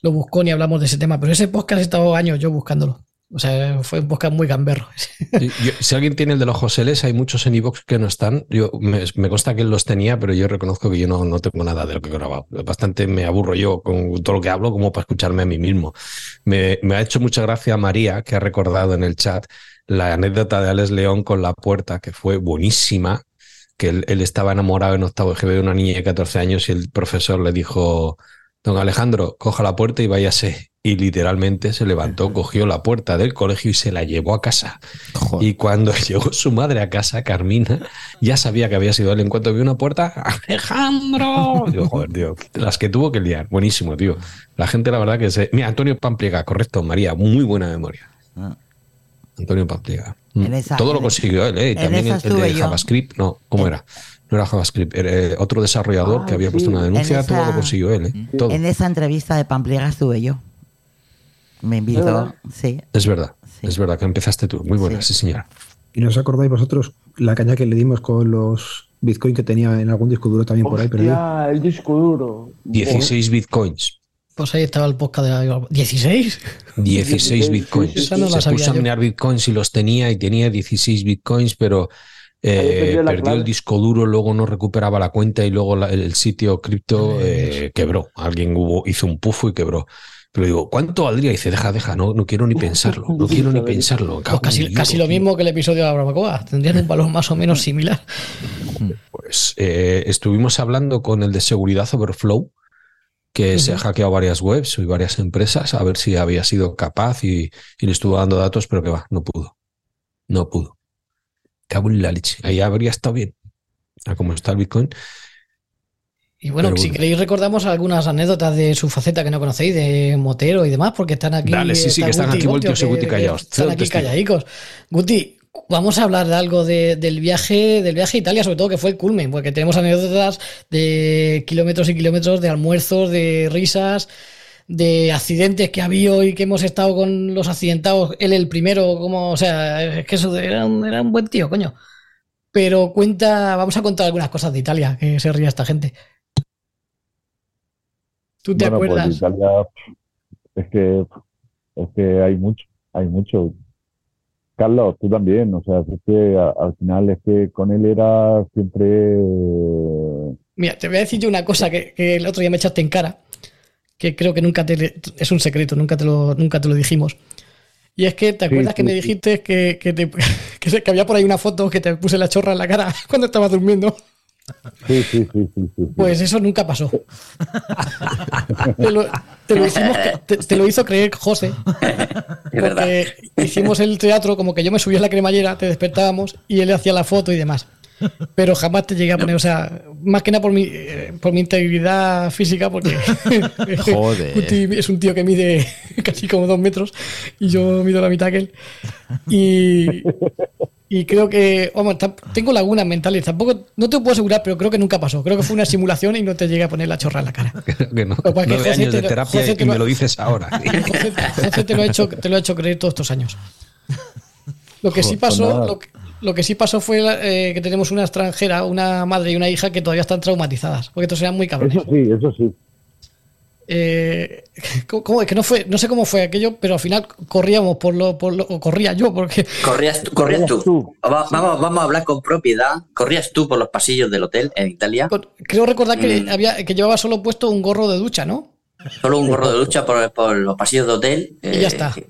S3: lo buscó ni hablamos de ese tema. Pero ese podcast he estado años yo buscándolo. O sea, fue un podcast muy gamberro.
S2: Si alguien tiene el de los Joseles, hay muchos en iVoox que no están. Yo, me, me consta que él los tenía, pero yo reconozco que yo no, no tengo nada de lo que he grabado. Bastante me aburro yo con todo lo que hablo como para escucharme a mí mismo. Me, me ha hecho mucha gracia María, que ha recordado en el chat la anécdota de Alex León con la puerta, que fue buenísima, que él, él estaba enamorado en octavo GB de una niña de 14 años y el profesor le dijo, don Alejandro, coja la puerta y váyase. y literalmente se levantó, cogió la puerta del colegio y se la llevó a casa.
S1: Joder.
S2: Y cuando llegó su madre a casa, Carmina, ya sabía que había sido él. En cuanto vio una puerta, ¡Alejandro! Digo, joder, tío, las que tuvo que liar. Buenísimo, tío. La gente, la verdad, que se. Mira, Antonio Pampliega, correcto, María, muy buena memoria.
S1: Ah.
S2: Antonio Pampliega.
S8: En esa-
S2: Todo lo consiguió él, ¿eh? Y también el, de
S8: yo.
S2: JavaScript, no, ¿cómo era? No era JavaScript, era otro desarrollador
S5: Ah,
S2: que había puesto
S5: sí.
S2: una denuncia,
S8: En
S2: todo lo consiguió él, ¿eh? Todo.
S8: En esa entrevista de Pampliega estuve yo. Me invitó, sí.
S2: Es verdad,
S8: Sí.
S2: es verdad que empezaste tú. Muy buena, sí,
S8: Sí.
S2: señora.
S6: ¿Y no os acordáis vosotros la caña que le dimos con los Bitcoin que tenía en algún disco duro también por ahí perdido?
S5: El disco duro.
S2: 16 bitcoins.
S3: Pues ahí estaba el podcast de la... ¿16?
S2: 16
S5: 16,
S2: bitcoins.
S3: no
S2: Se puso a
S3: yo.
S2: minar bitcoins y los tenía y tenía 16 bitcoins, pero eh,
S5: perdido la
S2: perdió el disco duro, luego no recuperaba la cuenta y luego la- el, sitio cripto eh, quebró. Alguien hubo, hizo un pufo y quebró. Pero digo, ¿cuánto valdría? Y dice, deja, deja, no, no quiero ni pensarlo, no quiero ni pensarlo.
S3: Pues casi,
S2: Dios,
S3: casi lo mismo que el episodio de la barbacoa. Tendrían un valor más o menos similar.
S2: Pues eh, estuvimos hablando con el de seguridad Overflow, que se ha hackeado varias webs y varias empresas, a ver si había sido capaz y, y le estuvo dando datos, pero que va, no pudo. No pudo. Cago en la leche. Ahí habría estado bien. A como está el Bitcoin.
S3: Y bueno, si queréis recordamos algunas anécdotas de su faceta que no conocéis, de Motero y demás, porque están aquí.
S2: Dale, sí, sí, que están
S3: Guti
S2: aquí voltios y Guti callados.
S3: Están aquí calladicos. Guti, vamos a hablar de algo de- del viaje, del viaje a Italia, sobre todo que fue el culmen, porque tenemos anécdotas de kilómetros y kilómetros, de almuerzos, de risas, de accidentes que ha habido y que hemos estado con los accidentados. Él el primero, como, o sea, es que eso era un, era un buen tío, coño. Pero cuenta, vamos a contar algunas cosas de Italia, que se ría esta gente. ¿Tú te
S10: Bueno, pues
S3: acuerdas?
S10: Italia es que es que hay mucho, hay mucho. Carlos, tú también, o sea, es que a- al final es que con él era siempre
S3: Mira, te voy a decir yo una cosa que, que el otro día me echaste en cara, que creo que nunca te... Es un secreto, nunca te lo, nunca te lo dijimos. Y es que, ¿te
S10: Sí,
S3: acuerdas que me dijiste que, que, te- que había por ahí una foto que te puse la chorra en la cara cuando estabas durmiendo?
S10: Sí, sí, sí.
S3: Pues eso nunca pasó. te, lo, te lo hicimos que- te- te lo hizo creer José. Porque hicimos el teatro como que yo me subía a la cremallera, te despertábamos y él hacía la foto y demás. Pero jamás te llegué a poner, o sea, más que nada por mi, eh, por mi integridad física, porque
S1: Joder.
S3: Es un tío que mide casi como dos metros y yo mido la mitad que él. Y, y creo que, vamos, tengo lagunas mentales, tampoco, no te puedo asegurar, pero creo que nunca pasó. Creo que fue una simulación y no te llegué a poner la chorra en la cara.
S2: Creo que no. Nueve
S3: José
S2: años
S3: te
S2: de
S3: lo-
S2: terapia
S3: José te
S2: y me lo dices ahora.
S3: José, José te lo ha hecho, te lo ha hecho creer todos estos años. Lo que sí
S10: Pues
S3: pasó, lo que, lo que sí pasó fue eh, que tenemos una extranjera, una madre y una hija que todavía están traumatizadas, porque estos eran muy cabrones.
S10: Eso sí, eso sí.
S3: Eh, ¿cómo? Es que no fue, no sé cómo fue aquello, pero al final corríamos por lo, por lo o corría yo, porque
S7: Corrías tú, corrías tú.
S10: tú.
S7: Va- Vamos, vamos a hablar con propiedad. Corrías tú por los pasillos del hotel en Italia.
S3: creo recordar que
S7: Mm.
S3: había, que llevaba solo puesto un gorro de ducha, ¿no?
S7: Solo un gorro de lucha por, por los pasillos de hotel.
S3: Y ya está.
S7: Que,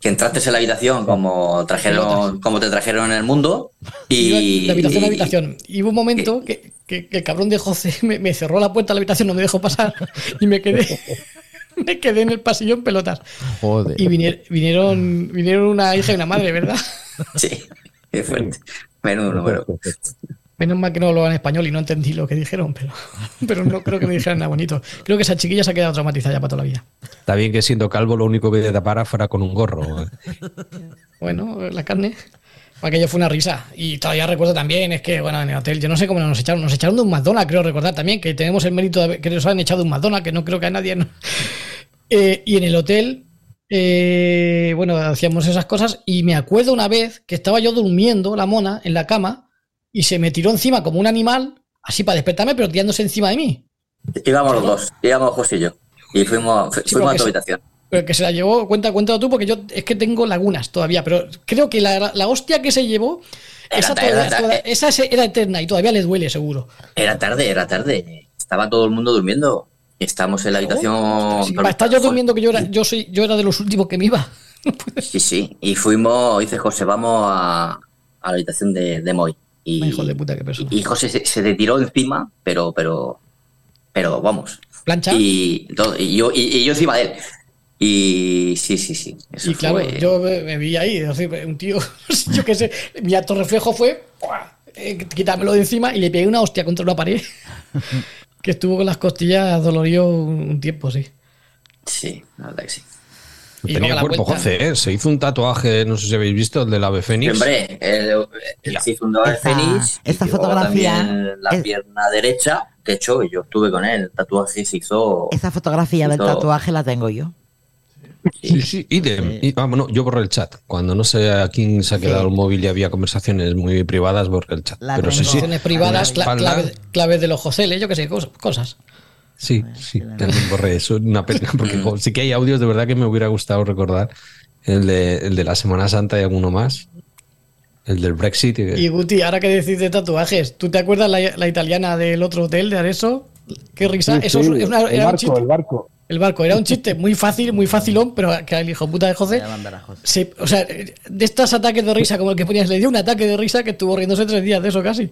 S7: que entraste en la habitación como trajeron, como te trajeron en el mundo. Y
S3: de habitación a habitación. Y hubo un momento que, que- que el cabrón de José me, me cerró la puerta de la habitación, no me dejó pasar y me quedé, me quedé en el pasillo en pelotas.
S1: Joder.
S3: Y vinier- vinieron, vinieron una hija y una madre, ¿verdad?
S7: Sí, qué fuerte. Menudo número.
S3: Menos mal que no hablaban español y no entendí lo que dijeron, pero, pero no creo que me dijeran nada bonito. Creo que esa chiquilla se ha quedado traumatizada ya para toda la vida.
S2: Está bien que siendo calvo lo único que te tapara fuera con un gorro. ¿eh?
S3: Bueno, la carne. Aquello fue una risa. Y todavía recuerdo también, es que, bueno, en el hotel, yo no sé cómo nos echaron. Nos echaron de un McDonald's, creo recordar también, que tenemos el mérito de que nos han echado de un McDonald's, que no creo que a nadie. no- Eh, y en el hotel, eh, bueno, hacíamos esas cosas. Y me acuerdo una vez que estaba yo durmiendo, la mona, en la cama, y se me tiró encima como un animal, así para despertarme, pero tirándose encima de mí.
S7: Íbamos los dos, íbamos José y yo. Y fuimos,
S3: Sí,
S7: fuimos a tu
S3: se-
S7: habitación.
S3: Pero que se la llevó, cuenta, cuéntalo tú, porque yo es que tengo lagunas todavía, pero creo que la, la hostia que se llevó,
S7: Era
S3: esa,
S7: tarde,
S3: todavía-
S7: era tarde.
S3: toda- esa se- era eterna y todavía le duele, seguro.
S7: Era tarde, era tarde. Estaba todo el mundo durmiendo. Estamos en la habitación.
S3: Si para estar yo durmiendo, que yo era, yo soy, yo era de los últimos que me iba.
S7: Sí, sí. Y fuimos, dice José, vamos a, a la habitación de, de Moy. Y,
S3: Hijo de puta, qué persona.
S7: y José se, se tiró encima, pero, pero, pero vamos.
S3: Plancha.
S7: Y, todo, y yo, y, y yo encima de él. Y sí, sí, sí. Eso
S3: Y claro,
S7: fue-
S3: yo me, me vi ahí, es decir, un tío, yo qué sé, mi acto reflejo fue eh, quitármelo de encima y le pegué una hostia contra una pared que estuvo con las costillas dolorido un tiempo, sí.
S7: Sí, la verdad que sí.
S3: Y luego
S2: Tenía cuerpo,
S3: vuelta.
S2: José, ¿eh? Se hizo un tatuaje, no sé si habéis visto, el del ave fénix.
S7: Hombre, se hizo un doble
S8: Esta-
S7: fénix. y
S8: esta fotografía
S7: la
S8: es-
S7: pierna derecha. De hecho, yo estuve con él. El tatuaje se hizo.
S8: Esa fotografía del tatuaje la tengo yo.
S2: Sí, sí, idem. Y, ah, bueno, yo borré el chat. Cuando no sé a quién se ha quedado
S8: Sí.
S2: el móvil y había conversaciones muy privadas, borré el chat.
S8: La
S2: Pero sí, sí.
S3: Conversaciones privadas,
S2: espalda-
S3: clave- claves de los joseles, yo qué sé, cosas.
S2: Sí, sí, también borré eso. Una pena, porque como sí que hay audios de verdad que me hubiera gustado recordar. El de, el de la Semana Santa y alguno más. El del Brexit. y-
S3: Y Guti, ahora que decís de tatuajes, ¿tú te acuerdas la, la italiana del otro hotel de Areso? Qué risa.
S10: Sí,
S3: Eso
S10: sí,
S3: es una-
S10: el
S3: era un
S10: barco, el barco.
S3: El barco era un chiste muy fácil, muy facilón, pero que al hijo puta de José. se- o sea, de estos ataques de risa como el que ponías, le dio un ataque de risa que estuvo riéndose tres días de eso casi.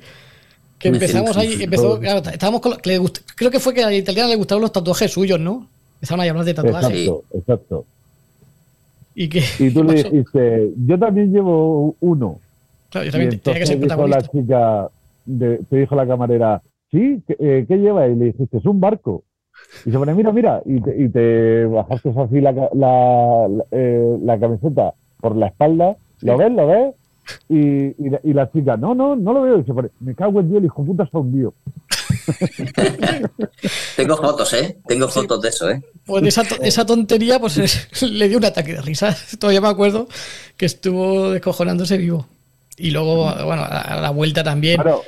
S3: Que
S7: Me
S3: empezamos ahí, empezó, claro, estábamos con, lo- que le gust- creo que fue que a la italiana le gustaron los tatuajes suyos, ¿no? Empezaron a hablar de tatuajes.
S10: Exacto, exacto.
S3: Y que
S10: Y tú le dijiste, yo también llevo uno.
S3: Claro, yo
S10: Y
S3: también tenía que ser
S10: dijo la
S3: protagonista.
S10: chica, de- te dijo la camarera, sí, ¿qué, eh, ¿qué lleva? Y le dijiste, es un barco. Y se pone, mira, mira, y te, y te bajaste así la, ca- la, la, eh, la camiseta por la espalda, ¿lo ves? ¿Lo ves? Y, y, la, y la chica, no, no, no lo veo. Y se pone, me cago en Dios, el hijo puta se hundió.
S7: Tengo fotos, ¿eh? Tengo fotos de eso, ¿eh?
S3: Pues de esa, esa tontería, pues le dio un ataque de risa. Todavía me acuerdo que estuvo descojonándose vivo. Y luego, bueno, a la vuelta también.
S10: Claro,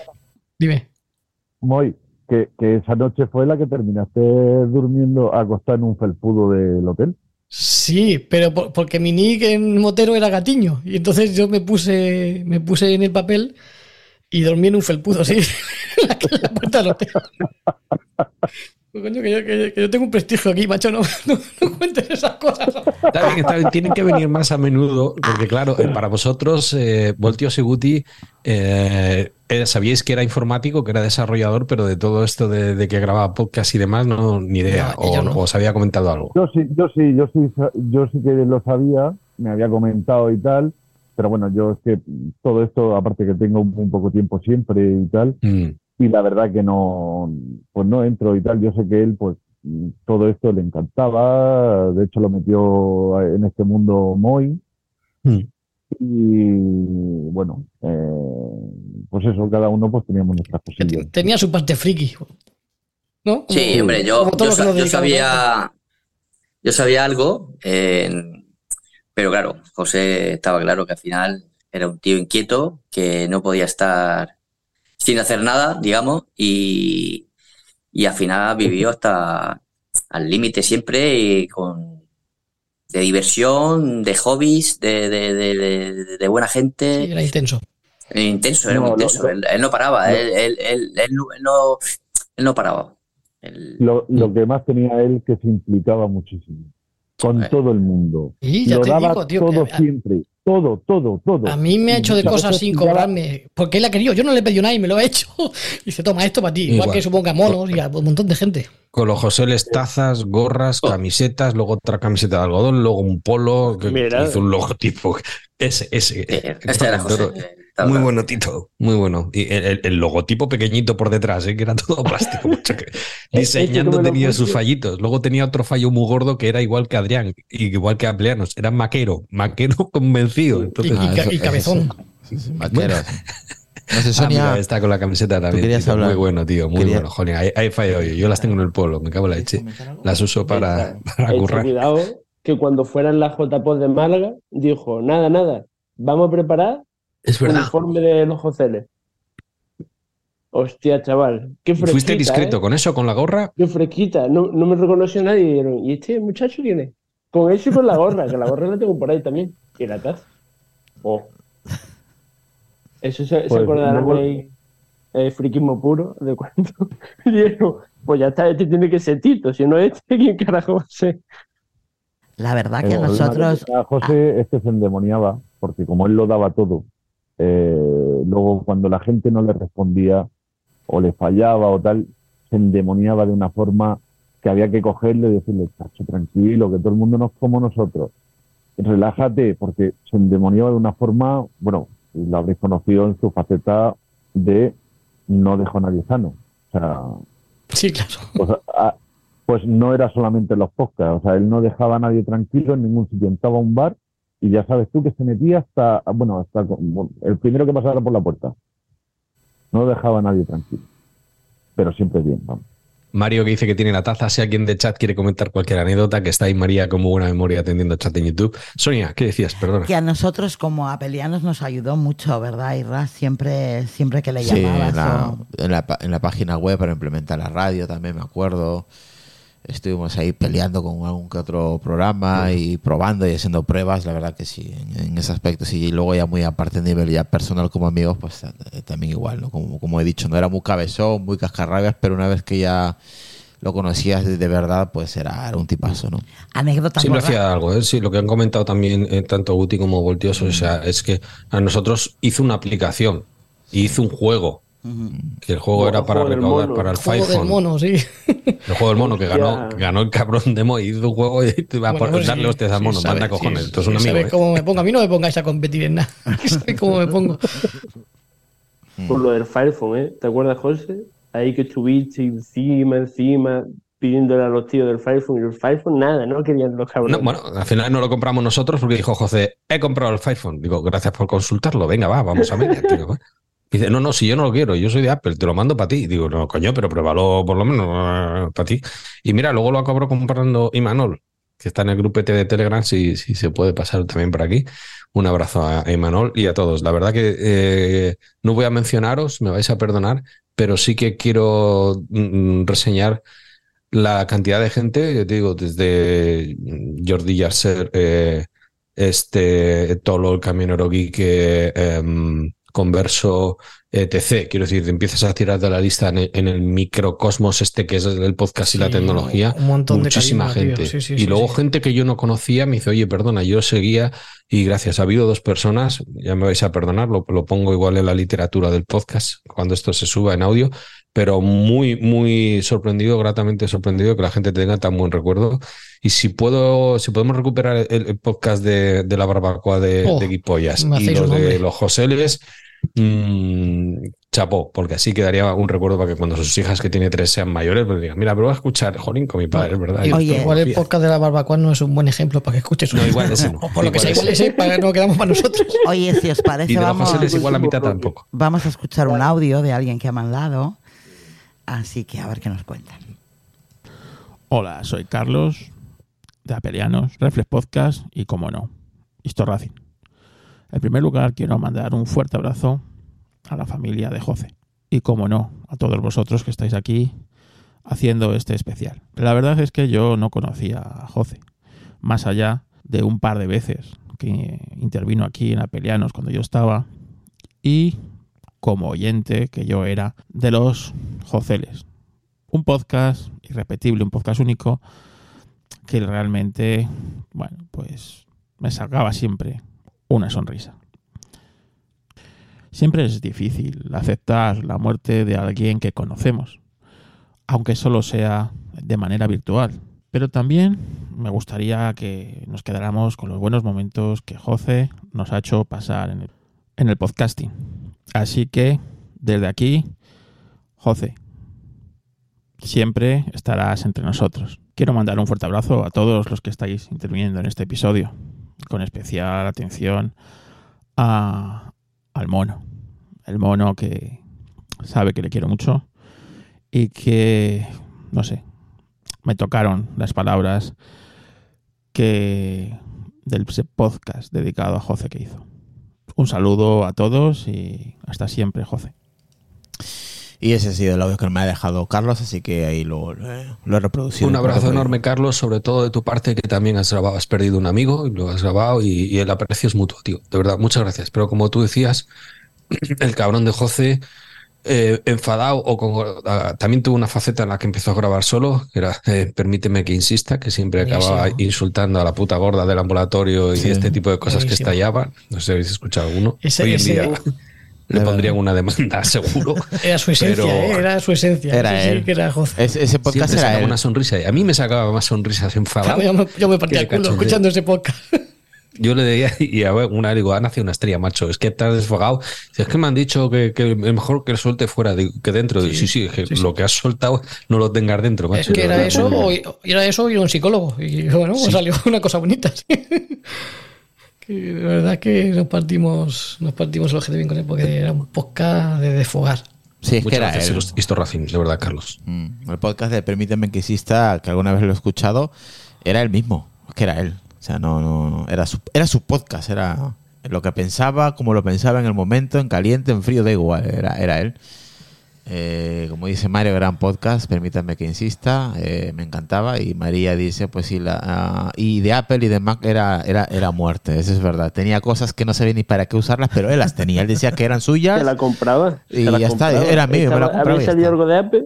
S3: Dime.
S10: Moy, que, que esa noche fue la que terminaste durmiendo acostada en un felpudo del hotel.
S3: Sí, pero por- porque mi nick en Motero era gatiño. Y entonces yo me puse, me puse en el papel y dormí en un felpudo, sí. en la, en la puerta del hotel. Pues, coño, que, yo, que- que yo tengo un prestigio aquí, macho. No, no, no cuentes esas cosas.
S2: Está bien, está bien, Tienen que venir más a menudo, porque claro, eh, para vosotros, eh, Voltio Seguti, eh, sabíais que era informático, que era desarrollador, pero de todo esto de, de que grababa podcast y demás, no, ni idea.
S3: No,
S2: o,
S3: no.
S2: o os había comentado algo.
S10: Yo sí, yo sí, yo sí, yo sí que lo sabía, me había comentado y tal, pero bueno, yo es que todo esto, aparte que tengo un, un poco tiempo siempre y tal,
S2: Mm.
S10: y la verdad que no, pues no entro y tal, yo sé que él, pues todo esto le encantaba, de hecho lo metió en este mundo Moy,
S2: Mm.
S10: Y bueno, eh, pues eso, cada uno pues teníamos nuestras cosillas.
S3: Tenía su parte friki. ¿No?
S7: Sí, hombre, yo, yo, sa- yo sabía. Yo sabía algo, eh, pero claro, José estaba claro que al final era un tío inquieto, que no podía estar sin hacer nada, digamos, y, y al final vivió hasta al límite siempre y con de diversión, de hobbies, de, de, de, de- de buena gente.
S3: Sí, era intenso.
S7: Era intenso, era
S10: No,
S7: muy intenso.
S10: lo-
S7: él, él no paraba,
S10: lo-
S7: él, él, él, él no, él no, él no paraba. Él-
S10: Lo, lo que más tenía él que se implicaba muchísimo con
S7: Eh.
S10: todo el mundo.
S3: Y ya
S10: lo
S3: te
S10: daba
S3: digo, tío,
S10: todo
S3: que a-
S10: siempre, todo, todo, todo.
S3: A mí me ha hecho de cosas sin cobrarme, porque él ha querido. Yo no le he pedido nada y me lo ha hecho. Dice, toma esto para ti. Igual,
S2: Igual.
S3: que suponga monos y a un montón de gente.
S2: Con los Joseles tazas, gorras,
S7: Oh.
S2: camisetas, luego otra camiseta de algodón, luego un polo, que
S5: Mira.
S2: hizo un logotipo. Ese, ese.
S7: este era José. Eh,
S2: Muy bueno, Tito. Muy bueno. Y el, el- el logotipo pequeñito por detrás, ¿eh? que era todo plástico. que diseñando
S10: que me lo
S2: tenía sus fallitos. Luego tenía otro fallo muy gordo que era igual que Adrián, y igual que Amplianos. Era maquero, maquero convencido.
S3: Y,
S2: Entonces,
S3: y ca-
S1: eso-
S3: y cabezón.
S1: Sí, sí, vaqueros. No sé,
S2: Ah,
S1: Sonia.
S2: mira, está con la camiseta también.
S1: querías hablar.
S2: Muy bueno, tío. Muy
S1: Quería-
S2: bueno. Joder, ahí, ahí fallo yo. Yo las tengo en el polo, me cago en la leche. Las uso para, para currar.
S5: cuidado que cuando fueran las JPOS de Málaga, dijo, nada, nada, vamos a preparar
S2: Es
S5: un
S2: verdad.
S5: informe de los Joceles. Hostia, chaval, qué fresquita,
S2: ¿Fuiste discreto
S5: ¿eh?
S2: con eso, con la gorra?
S5: Qué fresquita, no, no me reconoció nadie. Y dijeron, ¿y este muchacho quién es? Con eso y con la gorra, que la gorra la tengo por ahí también. Y la taza. Oh. Eso se, se
S10: Pues,
S5: acordarán
S10: luego-
S5: ahí, eh, friquismo puro de cuento. Y dijeron, pues ya está, este tiene que ser Tito, si no este, ¿quién carajo va a ser?
S8: La verdad que
S10: problema
S8: nosotros,
S10: tenía José es que se endemoniaba, porque como él lo daba todo, eh, luego cuando la gente no le respondía o le fallaba o tal, se endemoniaba de una forma que había que cogerle y decirle, chacho, tranquilo, que todo el mundo no es como nosotros. Relájate, porque se endemoniaba de una forma, bueno, lo habréis conocido en su faceta de no dejó a nadie sano. O sea,
S3: Sí, claro.
S10: pues, a- pues no era solamente los podcasts, o sea, él no dejaba a nadie tranquilo en ningún sitio. Entraba a un bar y ya sabes tú que se metía hasta, bueno, hasta el primero que pasara por la puerta. No dejaba a nadie tranquilo. Pero siempre bien, vamos.
S2: Mario que dice que tiene la taza, si alguien de chat quiere comentar cualquier anécdota, que está ahí María con muy buena memoria atendiendo chat en YouTube. Sonia, ¿qué decías? Perdona.
S8: Que a nosotros como a pelianos nos ayudó mucho, ¿verdad, Irra? Siempre, siempre que le
S1: Sí,
S8: llamabas.
S1: en la,
S8: o-
S1: en, la, en la página web para implementar la radio también me acuerdo. Estuvimos ahí peleando con algún que otro programa y probando y haciendo pruebas. La verdad que sí, en, en ese aspecto sí. Y luego ya muy aparte a nivel ya personal como amigos, pues eh, también igual, ¿no? Como, como he dicho, no era muy cabezón, muy cascarrabias, pero una vez que ya lo conocías de, verdad, pues era, era un tipazo, ¿no?
S8: Anécdota
S2: Siempre
S8: borra-
S2: hacía algo, ¿eh? Sí, lo que han comentado también eh, tanto Guti como Voltioso, o sea, es que a nosotros hizo una aplicación y hizo un juego. Que el juego era
S5: el
S2: para
S5: juego
S2: recaudar
S5: mono.
S2: para el
S3: Juego del mono, sí.
S2: El juego del mono que ganó, que ganó el cabrón demo y hizo un juego y te va a
S3: Bueno, pues
S2: darle
S3: sí,
S2: hostias al mono, manda
S1: sí,
S2: cojones.
S1: sí,
S2: Esto es un amigo.
S3: ¿Sabes
S2: ¿eh?
S3: cómo me pongo? A mí no me pongáis a competir en nada. ¿Sabes cómo me pongo?
S5: Por lo del Firephone, ¿eh? ¿Te acuerdas, José? Ahí que estuviste encima, encima, pidiéndole a los tíos del Firephone y el Firephone nada, no querían los cabrones.
S2: No, bueno, al final no lo compramos nosotros porque dijo José, he comprado el iPhone. Digo, gracias por consultarlo. Venga, va, vamos a ver. tío, va. Dice, no, no, si yo no lo quiero, yo soy de Apple, te lo mando para ti. Digo, no, coño, pero pruébalo por lo menos para ti. Y mira, luego lo acabó comprando Imanol, que está en el grupete de Telegram, si, si se puede pasar también por aquí. Un abrazo a Imanol y a todos. La verdad que eh, no voy a mencionaros, me vais a perdonar, pero sí que quiero mm, reseñar la cantidad de gente, yo digo, desde Jordi Yarser, eh, este Tolo, el camionero geek, eh, em, Converso, etc. Quiero decir, te empiezas a tirar de la lista en el, en el microcosmos este que es el podcast y la tecnología.
S3: un montón de
S2: muchísima
S3: carisma, tío.
S2: gente.
S3: Sí, sí,
S2: y luego gente que yo no conocía me dice, oye, perdona, yo seguía y gracias, ha habido dos personas, ya me vais a perdonar, lo, lo pongo igual en la literatura del podcast cuando esto se suba en audio, pero muy, muy sorprendido, gratamente sorprendido que la gente tenga tan buen recuerdo. Y si puedo, si podemos recuperar el, el podcast de, de la barbacoa de,
S3: Oh,
S2: de Guipollas y los de los Joseles, mm, chapó, porque así quedaría un recuerdo para que cuando sus hijas que tiene tres sean mayores, pues digan, mira, pero voy a escuchar Jolín con mi padre, es verdad.
S3: Y-
S8: Oye.
S3: igual el podcast de la barbacoa no es un buen ejemplo para que escuches
S2: No, igual ese no.
S3: Por lo que sea,
S2: Igual
S3: igual ese para que no quedamos para nosotros.
S8: Oye, si os
S2: Y
S8: parece,
S2: los
S8: vamos,
S2: Joseles igual la mitad tampoco.
S8: vamos a escuchar un audio de alguien que ha mandado. Así que a ver qué nos cuentan.
S11: Hola, soy Carlos de Apelianos, Reflex Podcast y, como no, Histo Racing. En primer lugar, quiero mandar un fuerte abrazo a la familia de José y, como no, a todos vosotros que estáis aquí haciendo este especial. La verdad es que yo no conocía a José, más allá de un par de veces que intervino aquí en Apelianos cuando yo estaba y como oyente que yo era de los Joceles. Un podcast irrepetible, un podcast único que realmente, bueno, pues me sacaba siempre una sonrisa. Siempre es difícil aceptar la muerte de alguien que conocemos, aunque solo sea de manera virtual. Pero también me gustaría que nos quedáramos con los buenos momentos que José nos ha hecho pasar en el, en el podcasting. Así que, desde aquí, José, siempre estarás entre nosotros. Quiero mandar un fuerte abrazo a todos los que estáis interviniendo en este episodio, con especial atención a, al mono. El mono que sabe que le quiero mucho y que, no sé, me tocaron las palabras que del podcast dedicado a José que hizo. Un saludo a todos y hasta siempre, José.
S1: Y ese ha sido el audio que me ha dejado Carlos, así que ahí lo, lo he- reproducido.
S2: Un abrazo enorme, Carlos, sobre todo de tu parte, que también has grabado, has perdido un amigo, y lo has grabado y, y el aprecio es mutuo, tío. De verdad, muchas gracias. Pero como tú decías, el cabrón de José, eh, enfadado o con, ah, también tuvo una faceta en la que empezó a grabar solo, que era eh, permíteme que insista, que siempre acababa insultando a la puta gorda del ambulatorio y
S1: Sí.
S2: este tipo de cosas que estallaban. No sé si habéis escuchado alguno.
S3: Ese-
S2: Hoy en
S3: ese-
S2: día, le
S1: Era-
S2: pondrían una demanda, seguro.
S3: Era su esencia,
S2: Pero-
S3: ¿eh? era su esencia.
S1: Era
S3: Sí, sí,
S1: él.
S3: que era José.
S1: Es- ese podcast
S2: Siempre
S1: era
S2: sacaba
S1: él.
S2: una sonrisa. y A mí me sacaba más sonrisas enfadado.
S3: Yo me, yo me partía el culo escuchando ese podcast.
S2: Yo le decía, y a ver, una digo, ha nacido una estrella, macho, es que estás desfogado. Si es que me han dicho que, que es mejor que lo suelte fuera digo, que dentro. Sí, sí, es que lo que has soltado no lo tengas dentro, macho.
S3: Es que
S2: de
S3: era
S2: verdad.
S3: eso, o, era eso a un psicólogo. Y bueno, pues
S2: Sí.
S3: salió una cosa bonita. Que de verdad que nos partimos, nos partimos el ojete bien con él porque era un podcast de desfogar.
S1: Sí, es que era
S2: gracias,
S1: él.
S2: Histo- Histo Racing, de verdad, Carlos.
S1: Mm, El podcast de Permíteme que exista, que alguna vez lo he escuchado, era él mismo. Es que era él. O sea, no, no, no, era su, era su podcast, era lo que pensaba, como lo pensaba en el momento, en caliente, en frío, da igual, era, era él. Eh, como dice Mario, gran podcast, permítanme que insista, eh, me encantaba. Y María dice, pues sí, la, ah, y de Apple y de Mac era, era, era muerte, eso es verdad. Tenía cosas que no sabía ni para qué usarlas, pero él las tenía. Él decía que eran suyas.
S5: Se la compraba.
S1: Y
S5: la
S1: ya está, era mío, me la compraba ya
S5: salido algo de Apple,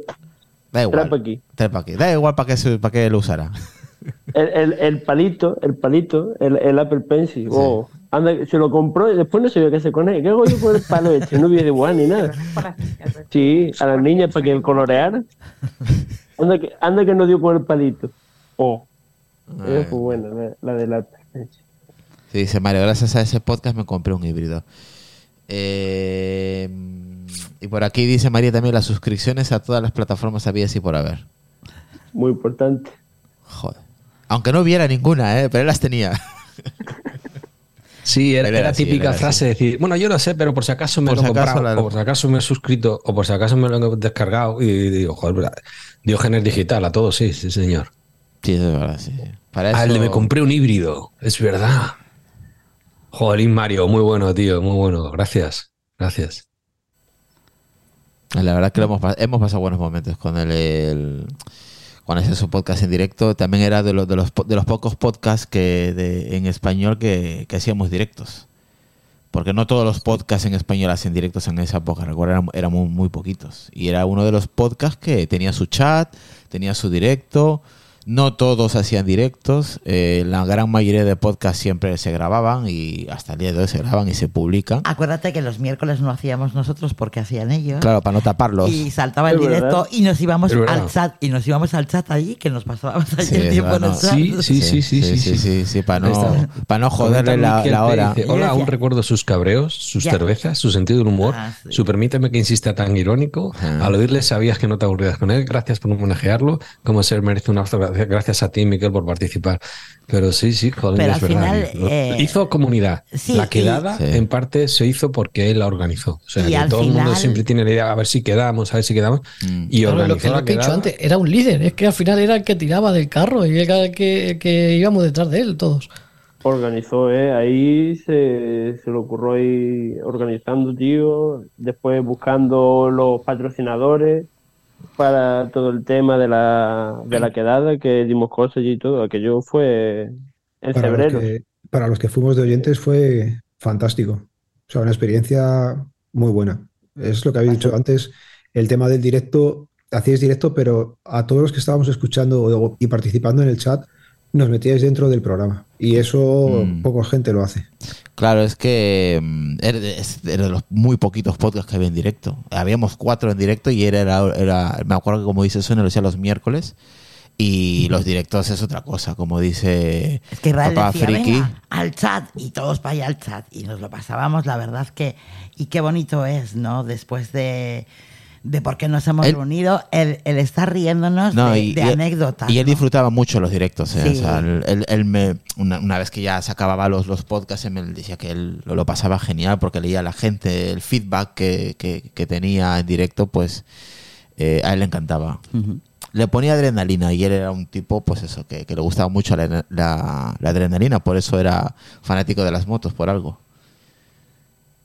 S1: Da igual.
S5: trae pa' aquí.
S1: trae pa' aquí. Da igual para qué, para qué lo usara.
S5: El, el, el palito, el palito, el, el Apple Pencil. Oh, anda, se lo compró y después no sabía qué hacer con él. ¿Qué hago yo con el palo este? No vi de igual ni nada. Sí, a las niñas para que coloreara. Anda que, anda que no dio con el palito. Oh, esa fue buena, la, la del Apple Pencil.
S1: Sí, dice Mario, gracias a ese podcast me compré un híbrido. Eh, y por aquí dice María también las suscripciones a todas las plataformas había y por haber.
S5: Muy importante.
S1: Joder. Aunque no hubiera ninguna, ¿eh? pero él las tenía.
S2: Sí, era,
S1: así,
S2: típica
S1: era
S2: frase de decir, bueno, yo lo sé, pero por si acaso me
S1: Por
S2: lo he
S1: si
S2: comprado,
S1: la-
S2: o por si acaso me he suscrito, o por si acaso me lo he descargado. Y digo, joder. Diógenes digital a todos, sí, sí, señor.
S1: Sí, es verdad, sí. Para
S2: Ah,
S1: eso-
S2: el de me compré un híbrido, es verdad. Joder, Mario, muy bueno, tío, muy bueno. Gracias, gracias.
S1: La verdad que lo hemos pasado buenos momentos con el, el- con ese su podcast en directo. También era de los de los, de los pocos podcasts que de- en español que, que hacíamos directos. Porque no todos los podcasts en español hacen directos en esa época. Recuerdo, eran, muy poquitos. Y era uno de los podcasts que tenía su chat, tenía su directo. No todos hacían directos. eh, la gran mayoría de podcasts siempre se grababan y hasta el día de hoy se graban y se publican.
S8: Acuérdate que los miércoles no hacíamos nosotros porque hacían ellos.
S1: Claro, para no taparlos.
S8: Y saltaba el
S1: Es verdad.
S8: directo y nos íbamos al chat y nos íbamos al chat allí que nos pasábamos allí
S1: Sí,
S8: el tiempo en el chat.
S1: no. sí, sí, sí, sí, sí, para no, para no joderle la, hora.
S2: dice, Hola, aún recuerdo sus cabreos, sus
S8: Ya.
S2: cervezas, su sentido del humor,
S8: Ah,
S2: su permíteme que insista tan irónico. Al oírle sabías que no te aburrías con él. Gracias por homenajearlo. Como ser merece un abrazo. Gracias- Gracias a ti, Miquel, por participar. Pero sí, sí, joder,
S8: Pero
S2: es
S8: al
S2: verdad.
S8: final, eh,
S2: hizo comunidad.
S8: sí,
S2: la
S8: y-
S2: quedada,
S1: Sí.
S2: en parte, se hizo porque él la organizó. O sea,
S8: Y
S2: que todo el mundo
S8: final-
S2: siempre tiene la idea, a ver si quedamos, a ver si quedamos. Y
S3: Claro,
S2: organizó
S3: lo que,
S2: la
S3: lo que he dicho
S2: quedada.
S3: antes, era un líder, es que al final era el que tiraba del carro y era el que, el que íbamos detrás de él todos.
S5: Organizó, ¿eh? Ahí se, se le ocurrió ahí organizando, tío. Después buscando los patrocinadores para todo el tema de la, de la quedada, que dimos cosas y todo. Aquello fue en
S6: Para los,
S5: febrero.
S6: que, para los que fuimos de oyentes fue fantástico. O sea, una experiencia muy buena. Es lo que habéis dicho antes, el tema del directo, hacíais directo, pero a todos los que estábamos escuchando y participando en el chat, nos metíais dentro del programa. Y eso
S1: Mm.
S6: poca gente lo hace.
S1: Claro, es que mm, era de, es- era de los muy poquitos podcasts que había en directo. Habíamos cuatro en directo y era, era, era- me acuerdo que como dice Sonia, lo hacía los miércoles. Y los directos es otra cosa, como dice
S8: Es que
S1: Papá
S8: decía,
S1: Friki.
S8: venga, al chat, y todos para allá al chat, y nos lo pasábamos, la verdad que, y qué bonito es, ¿no? Después de, de por qué nos hemos
S1: Él-
S8: reunido, el, el estar riéndonos
S1: No,
S8: de,
S1: y,
S8: de
S1: y-
S8: anécdotas.
S1: y él
S8: ¿no?
S1: disfrutaba mucho los directos. ¿eh?
S8: Sí.
S1: O sea, él, él- él me, una, una vez que ya se acababa los, los podcasts, él me decía que él lo, lo pasaba genial porque leía a la gente, el feedback que, que- que tenía en directo, pues eh, a él le encantaba. Le ponía adrenalina y él era un tipo, pues eso, que, que le gustaba mucho la, la- la adrenalina, por eso era fanático de las motos, por algo.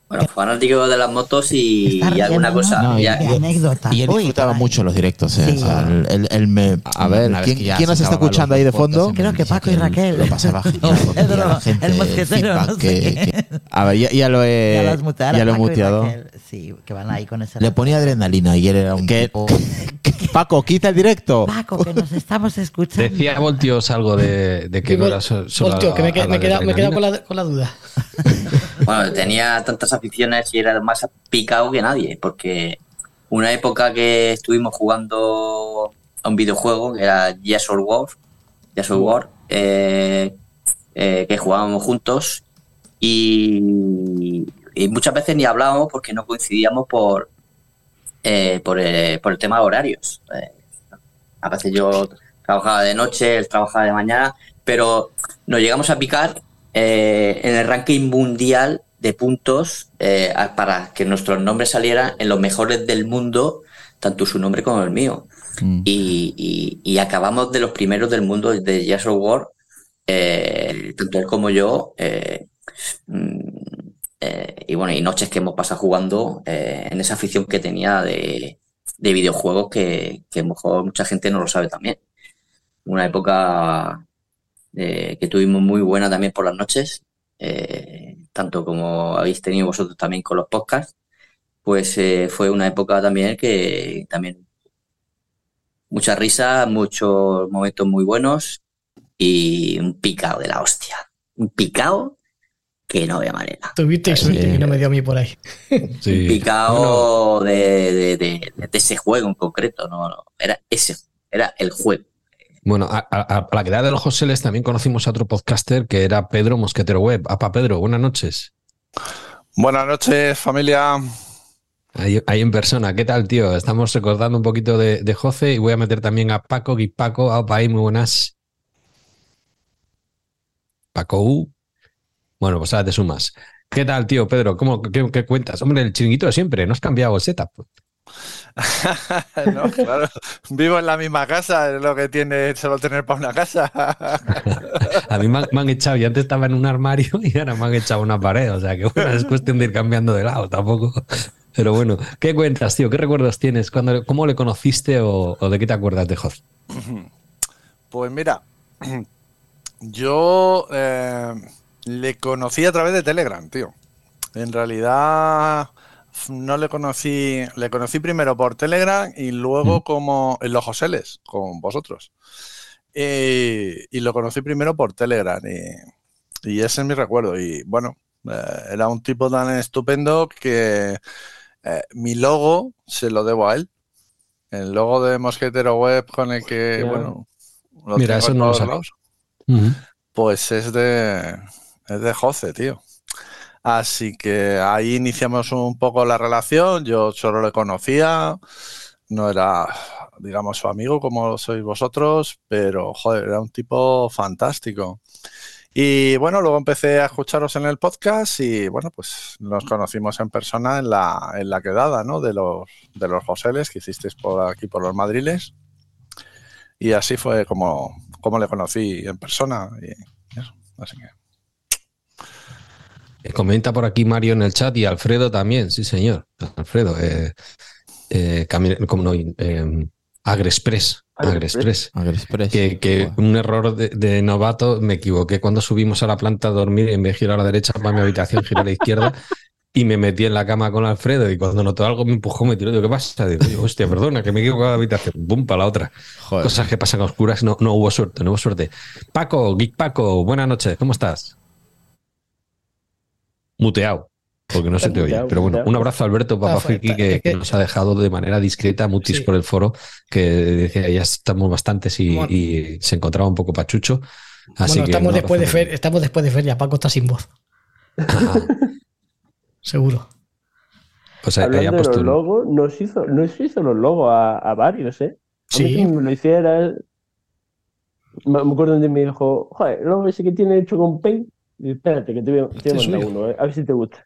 S7: Bueno, fanático de las motos y, y alguna cosa.
S8: ¿no?
S7: ya-
S8: de anécdotas.
S1: Y él
S8: Uy,
S1: disfrutaba
S8: caray.
S1: mucho los directos. ¿eh?
S8: Sí.
S1: O sea, él, él- él me, a ver, ¿quién, quién nos está escuchando ahí de fondo?
S8: Creo que Paco y Raquel.
S1: Lo pasaba genial. porque
S8: Pedro,
S1: la gente,
S8: el mosquetero, no sé
S1: que- que- a ver, ya, ya lo he,
S8: Ya
S1: ya lo he
S8: y
S1: muteado.
S8: Raquel. Sí, que van ahí con ese
S1: Le ponía adrenalina y él era un que, tipo- Paco, quita el directo.
S8: Paco, que nos estamos escuchando.
S2: Decía Voltios algo de, de que no era so- solo
S3: Voltio, que me,
S2: a
S3: queda-
S2: la
S3: me queda, me queda
S2: adrenalina.
S3: con, la, con la duda.
S7: Bueno, tenía tantas aficiones y era más picado que nadie, porque una época que estuvimos jugando a un videojuego que era Yes or War, Yes or War, eh, eh, que jugábamos juntos y, y muchas veces ni hablábamos porque no coincidíamos por, eh, por, eh, por el tema de horarios. Eh, a veces yo trabajaba de noche, él trabajaba de mañana, pero nos llegamos a picar eh, en el ranking mundial de puntos eh, para que nuestros nombres salieran en los mejores del mundo, tanto su nombre como el mío.
S1: Mm.
S7: Y, y- y acabamos de los primeros del mundo de Jazz of War, eh, tanto él como yo. eh, mm, y bueno, y noches que hemos pasado jugando en esa afición que tenía de, de videojuegos que, que a lo mejor mucha gente no lo sabe también. Una época eh, que tuvimos muy buena también por las noches, eh, tanto como habéis tenido vosotros también con los podcasts, pues eh, fue una época también que también mucha risa, muchos momentos muy buenos y un picado de la hostia. Un picado que no había manera.
S3: Tuviste suerte que no me dio a mí por ahí.
S7: Un picado de, de- de- de ese juego en concreto, no, no, era ese, era el juego.
S2: Bueno, a, a- a la quedada de los Joseles también conocimos a otro podcaster que era Pedro Mosquetero Web. Apa Pedro, buenas noches.
S12: Buenas noches, familia.
S2: Ahí, ahí en persona, ¿qué tal, tío? Estamos recordando un poquito de, de José y voy a meter también a Paco, y Paco, Apa, ahí, muy buenas. Paco U. Bueno, pues ahora te sumas. ¿Qué tal, tío Pedro? ¿Cómo, qué, qué cuentas? Hombre, el chiringuito de siempre, no has cambiado el setup.
S12: no, claro. Vivo en la misma casa, es lo que tiene solo tener para una casa.
S2: A mí me han, me han echado, yo antes estaba en un armario y ahora me han echado una pared, o sea que bueno, es cuestión de ir cambiando de lado, tampoco. Pero bueno, ¿qué cuentas, tío? ¿Qué recuerdos tienes? ¿Cuándo, ¿Cómo le conociste o, o de qué te acuerdas de Joz?
S12: Pues mira, yo eh, le conocí a través de Telegram, tío. En realidad no le conocí, le conocí primero por Telegram y luego como en los Joseles, con vosotros. Y, y lo conocí primero por Telegram y, y ese es mi recuerdo. Y bueno, eh, era un tipo tan estupendo que eh, mi logo se lo debo a él. El logo de Mosquetero Web con el que, bueno, lo
S2: Mira,
S12: tengo
S2: eso no lo. Ujú.
S12: Pues es de, es de José, tío. Así que ahí iniciamos un poco la relación. Yo solo le conocía, no era, digamos, su amigo como sois vosotros, pero joder, era un tipo fantástico. Y bueno, luego empecé a escucharos en el podcast y bueno, pues nos conocimos en persona en la, en la quedada, ¿no? De los, de los Joseles que hicisteis por aquí, por los Madriles. Y así fue como, como le conocí en persona. Y así que.
S2: Eh, Comenta por aquí Mario en el chat y Alfredo también, sí señor. Alfredo, eh, eh, como no, eh, Agrexpress. Agrexpress.
S1: Agrexpress.
S2: Que, que un error de, de novato, me equivoqué cuando subimos a la planta a dormir, en vez de girar a la derecha para mi habitación, giré a la izquierda y me metí en la cama con Alfredo y cuando notó algo me empujó, me tiró, digo, ¿qué pasa? Digo, "Oye, hostia, perdona, que me he equivocado de habitación, pum, para la otra.
S1: Joder.
S2: Cosas que pasan a oscuras, no, no hubo suerte, no hubo suerte. Paco, Geek Paco, buenas noches, ¿cómo estás? Muteado, porque no se te oye. Pero bueno,
S5: muteado.
S2: un abrazo a Alberto Papa
S3: Ah,
S2: que, nos ha dejado de manera discreta mutis
S3: Sí.
S2: por el foro, que decía ya estamos bastantes y,
S3: Bueno.
S2: y se encontraba un poco pachucho. Así
S3: bueno,
S2: que
S3: estamos después, de fer- estamos después de feria. Paco está sin voz. Seguro.
S2: Pues ahí- ahí ha
S5: Hablando de
S2: puesto
S5: los logos, nos hizo, nos hizo los logos a, a varios, ¿eh? A
S3: Sí.
S5: me lo hiciera. Me me acuerdo donde me dijo, joder, el logo ese que tiene hecho con paint. Espérate, que te voy a, te voy a
S2: Este es
S5: mandar uno, eh, a ver si te gusta.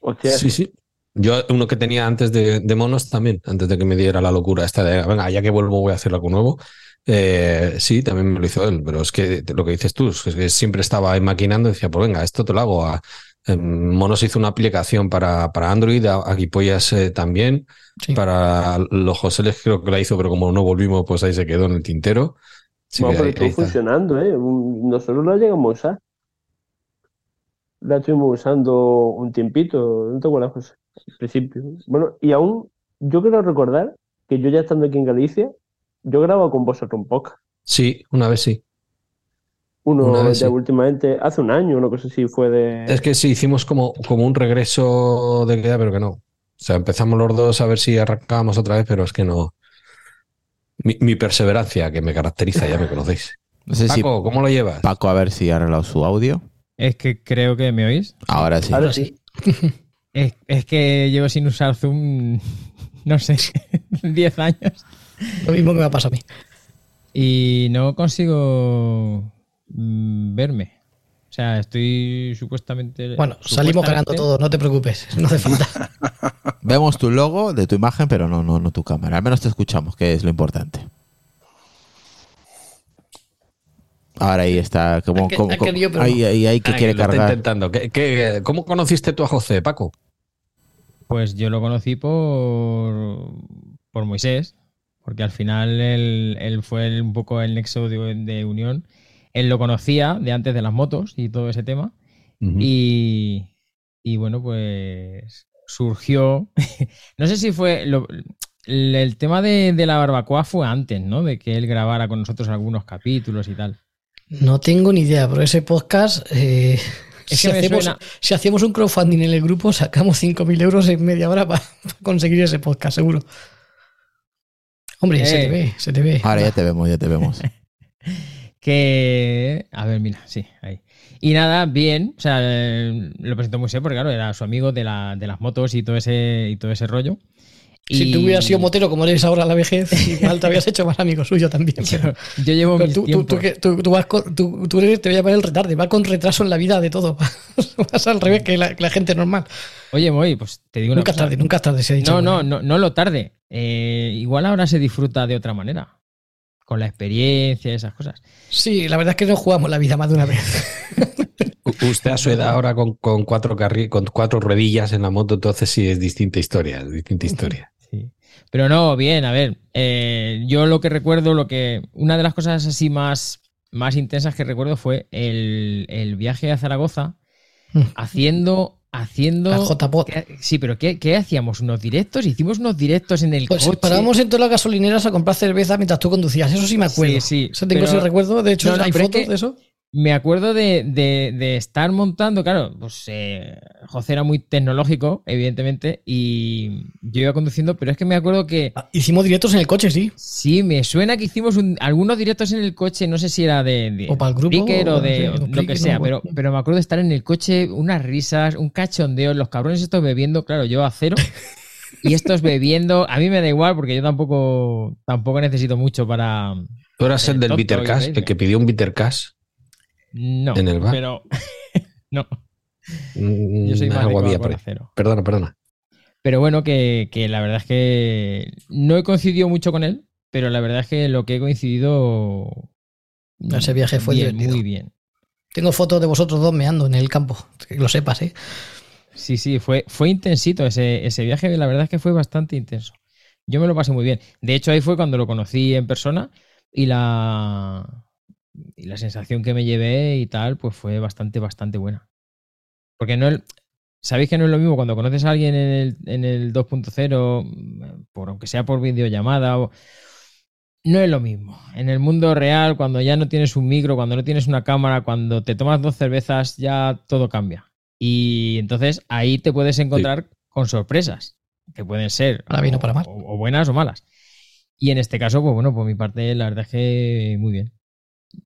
S5: Hostia,
S2: Sí, sí. Yo uno que tenía antes de, de monos también, antes de que me diera la locura esta de, venga, ya que vuelvo voy a hacer algo nuevo. Eh, sí, también me lo hizo él, pero es que lo que dices tú, es que siempre estaba ahí maquinando y decía, pues venga, esto te lo hago. A, em, Monos hizo una aplicación para, para Android, a, a Guipollas eh, también,
S3: Sí.
S2: para los Joseles creo que la hizo, pero como no volvimos, pues ahí se quedó en el tintero. Que
S5: pero
S2: ahí- está.
S5: funcionando, ¿eh? Nosotros la llegamos a usar. La estuvimos usando un tiempito, ¿no te acuerdas, José? Al principio. Bueno, y aún, yo quiero recordar que yo ya estando aquí en Galicia, yo grabo con vosotros un podcast.
S2: Sí, una vez sí.
S5: Uno
S2: Una
S5: de
S2: sí.
S5: últimamente, hace un año, una cosa así fue de.
S2: Es que sí, hicimos como, como un regreso de queda, pero que no. O sea, empezamos los dos a ver si arrancábamos otra vez, pero es que no. Mi, mi perseverancia, que me caracteriza, ya me conocéis.
S1: No sé si
S2: Paco, ¿cómo lo llevas?
S1: Paco a ver si ha arreglado su audio.
S13: Es que creo que me oís.
S1: Ahora sí.
S5: Ahora sí.
S13: Es, es que llevo sin usar Zoom, no sé, 10 años.
S3: Lo mismo que me ha pasado a mí.
S13: Y no consigo mm, verme. O sea, estoy supuestamente.
S3: Bueno, salimos cagando
S13: supuestamente-
S3: todo, no te preocupes, no hace falta.
S1: Vemos tu logo de tu imagen, pero no, no, no tu cámara. Al menos te escuchamos, que es lo importante. Ahora ahí está. Como, ahí, ahí, ahí que
S2: Ay,
S1: quiere cargar.
S2: intentando. ¿Qué- qué- cómo conociste tú a José, Paco?
S13: Pues yo lo conocí por, por Moisés, porque al final él, él fue el- un poco el nexo de, de unión. Él lo conocía de antes de las motos y todo ese tema. Y, y bueno, pues surgió. no sé si fue. lo- el, el tema de, de la barbacoa fue antes, ¿no? De que él grabara con nosotros algunos capítulos y tal.
S3: No tengo ni idea, pero ese podcast, eh,
S13: Es
S3: si, hacemos,
S13: suena-
S3: si hacemos un crowdfunding en el grupo, sacamos 5.000 euros en media hora para conseguir ese podcast, seguro. Hombre, se te
S13: Eh.
S3: ve, se te ve.
S1: Ahora ya te vemos, ya te vemos.
S13: Que. A ver, mira, sí, ahí. Y nada, bien. O sea, eh, lo presentó Moisés porque, claro, era su amigo de, la, de las motos y todo ese, y todo ese rollo.
S3: Si tú hubieras sido motero como eres ahora a la vejez, igual te habías hecho más amigo suyo también. pero-
S13: Yo llevo
S3: pero
S13: mis
S3: tú, tú,
S13: tiempos.
S3: tú tú- tú vas con- tú- tú eres- te voy a poner el retarde, vas con retraso en la vida de todo. Vas al revés que la, que la gente normal.
S13: Oye, Moy, pues te digo una
S3: Nunca es
S13: cosa.
S3: tarde, nunca es tarde, se ha dicho.
S13: No, no, no, no lo tarde. Eh, igual ahora se disfruta de otra manera. Con la experiencia y esas cosas.
S3: Sí, la verdad es que no jugamos la vida más de una vez.
S2: Usted a su edad ahora con, con cuatro carri- con cuatro ruedillas en la moto, entonces sí es distinta historia, es distinta historia.
S13: Pero no, bien, a ver. eh, yo lo que recuerdo, lo que. Una de las cosas así más, más intensas que recuerdo fue el, el viaje a Zaragoza haciendo. Haciendo.
S3: La.
S13: ¿Qué- Sí, pero ¿qué, qué hacíamos? ¿Unos directos? Hicimos unos directos en el
S3: Pues
S13: coche.
S3: parábamos en todas las gasolineras a comprar cerveza mientras tú conducías. Eso sí me acuerdo.
S13: Sí, sí,
S3: Eso tengo
S13: pero-
S3: ese recuerdo. De hecho,
S13: No, no,
S3: hay
S13: es
S3: fotos
S13: que
S3: de eso.
S13: Me acuerdo de, de- de estar montando, claro, pues eh, José era muy tecnológico, evidentemente, y yo iba conduciendo, pero es que me acuerdo que...
S3: Hicimos directos en el coche, sí.
S13: Sí, me suena que hicimos un- algunos directos en el coche, no sé si era de... de
S3: O para el grupo,
S13: o
S3: o
S13: de o lo que sea, pero, pero me acuerdo de estar en el coche, unas risas, un cachondeo, los cabrones estos bebiendo, claro, yo a cero. Y estos bebiendo, a mí me da igual porque yo tampoco, tampoco necesito mucho para...
S2: ¿Tú eras el del
S13: tonto
S2: Bitter Cash, el que pidió un Bitter Cash?
S13: No,
S2: en el bar?
S13: pero... no.
S2: Mm,
S13: Yo soy más de
S2: agua. Perdona, perdona.
S13: Pero bueno, que, que la verdad es que no he coincidido mucho con él, pero la verdad es que lo que he coincidido.
S3: Ese viaje fue
S13: bien,
S3: divertido.
S13: Muy bien.
S3: Tengo fotos de vosotros dos meando en el campo. Que lo sepas, ¿eh?
S13: Sí, sí, fue, fue intensito ese, ese viaje, la verdad es que fue bastante intenso. Yo me lo pasé muy bien. De hecho, ahí fue cuando lo conocí en persona y la, y la sensación que me llevé y tal, pues fue bastante, bastante buena. Porque no es- sabéis que no es lo mismo cuando conoces a alguien en el, en el 2.0, por, aunque sea por videollamada o, no es lo mismo. En el mundo real, cuando ya no tienes un micro, cuando no tienes una cámara, cuando te tomas dos cervezas, ya todo cambia. Y entonces ahí te puedes encontrar con sorpresas, que pueden ser
S3: Para bien o
S13: o-
S3: para mal.
S13: o- o buenas o malas. Y en este caso, pues bueno, por mi parte, la verdad es que muy bien.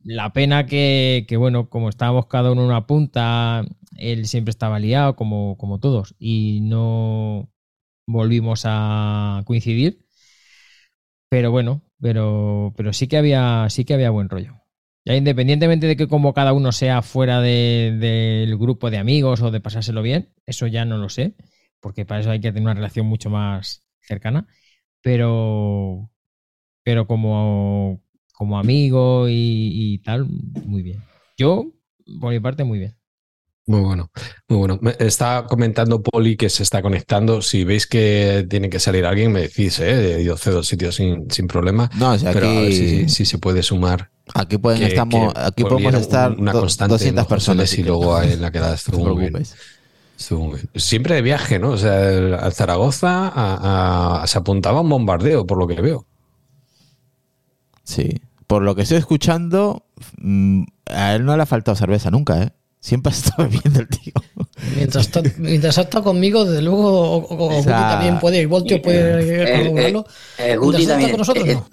S13: La pena que, que, bueno, como estábamos cada uno en una punta, él siempre estaba liado, como, como todos, y no volvimos a coincidir. Pero bueno, pero, pero sí que había, sí que había buen rollo. Ya independientemente de que como cada uno sea fuera de- del grupo de amigos o de pasárselo bien, eso ya no lo sé, porque para eso hay que tener una relación mucho más cercana. Pero, pero como, como amigo y, y tal, muy bien. Yo, por mi parte, muy bien.
S2: Muy bueno, muy bueno. Me está comentando Poli que se está conectando. Si veis que tiene que salir alguien, me decís, ¿eh? Yo cedo el sitio sin, sin problema.
S1: No, o sea,
S2: Pero a ver
S1: aquí-
S2: si, se puede sumar.
S1: Aquí pueden
S2: Que-
S1: estamos,
S2: que
S1: aquí
S2: volviera
S1: podemos estar
S2: un- una
S1: do-
S2: constante
S1: 200
S2: en
S1: personas
S2: y luego
S1: no-
S2: en la quedada estuvo
S1: no te
S2: muy bien.
S1: preocupes.
S2: Estuvo muy bien. Siempre de viaje, ¿no? O sea, a Zaragoza a- a- se apuntaba un bombardeo, por lo que veo.
S1: Sí. Por lo que estoy escuchando, mm, a él no le ha faltado cerveza nunca, ¿eh? Siempre ha estado bebiendo el tío.
S3: Mientras, está- mientras ha estado conmigo, desde luego, o, o- o
S1: O sea,
S3: Guti también puede, y Voltio puede
S7: eh,
S3: corroborarlo.
S7: Eh,
S3: Mientras
S7: Guti
S3: ha estado
S7: también.
S3: con nosotros,
S7: eh,
S3: no.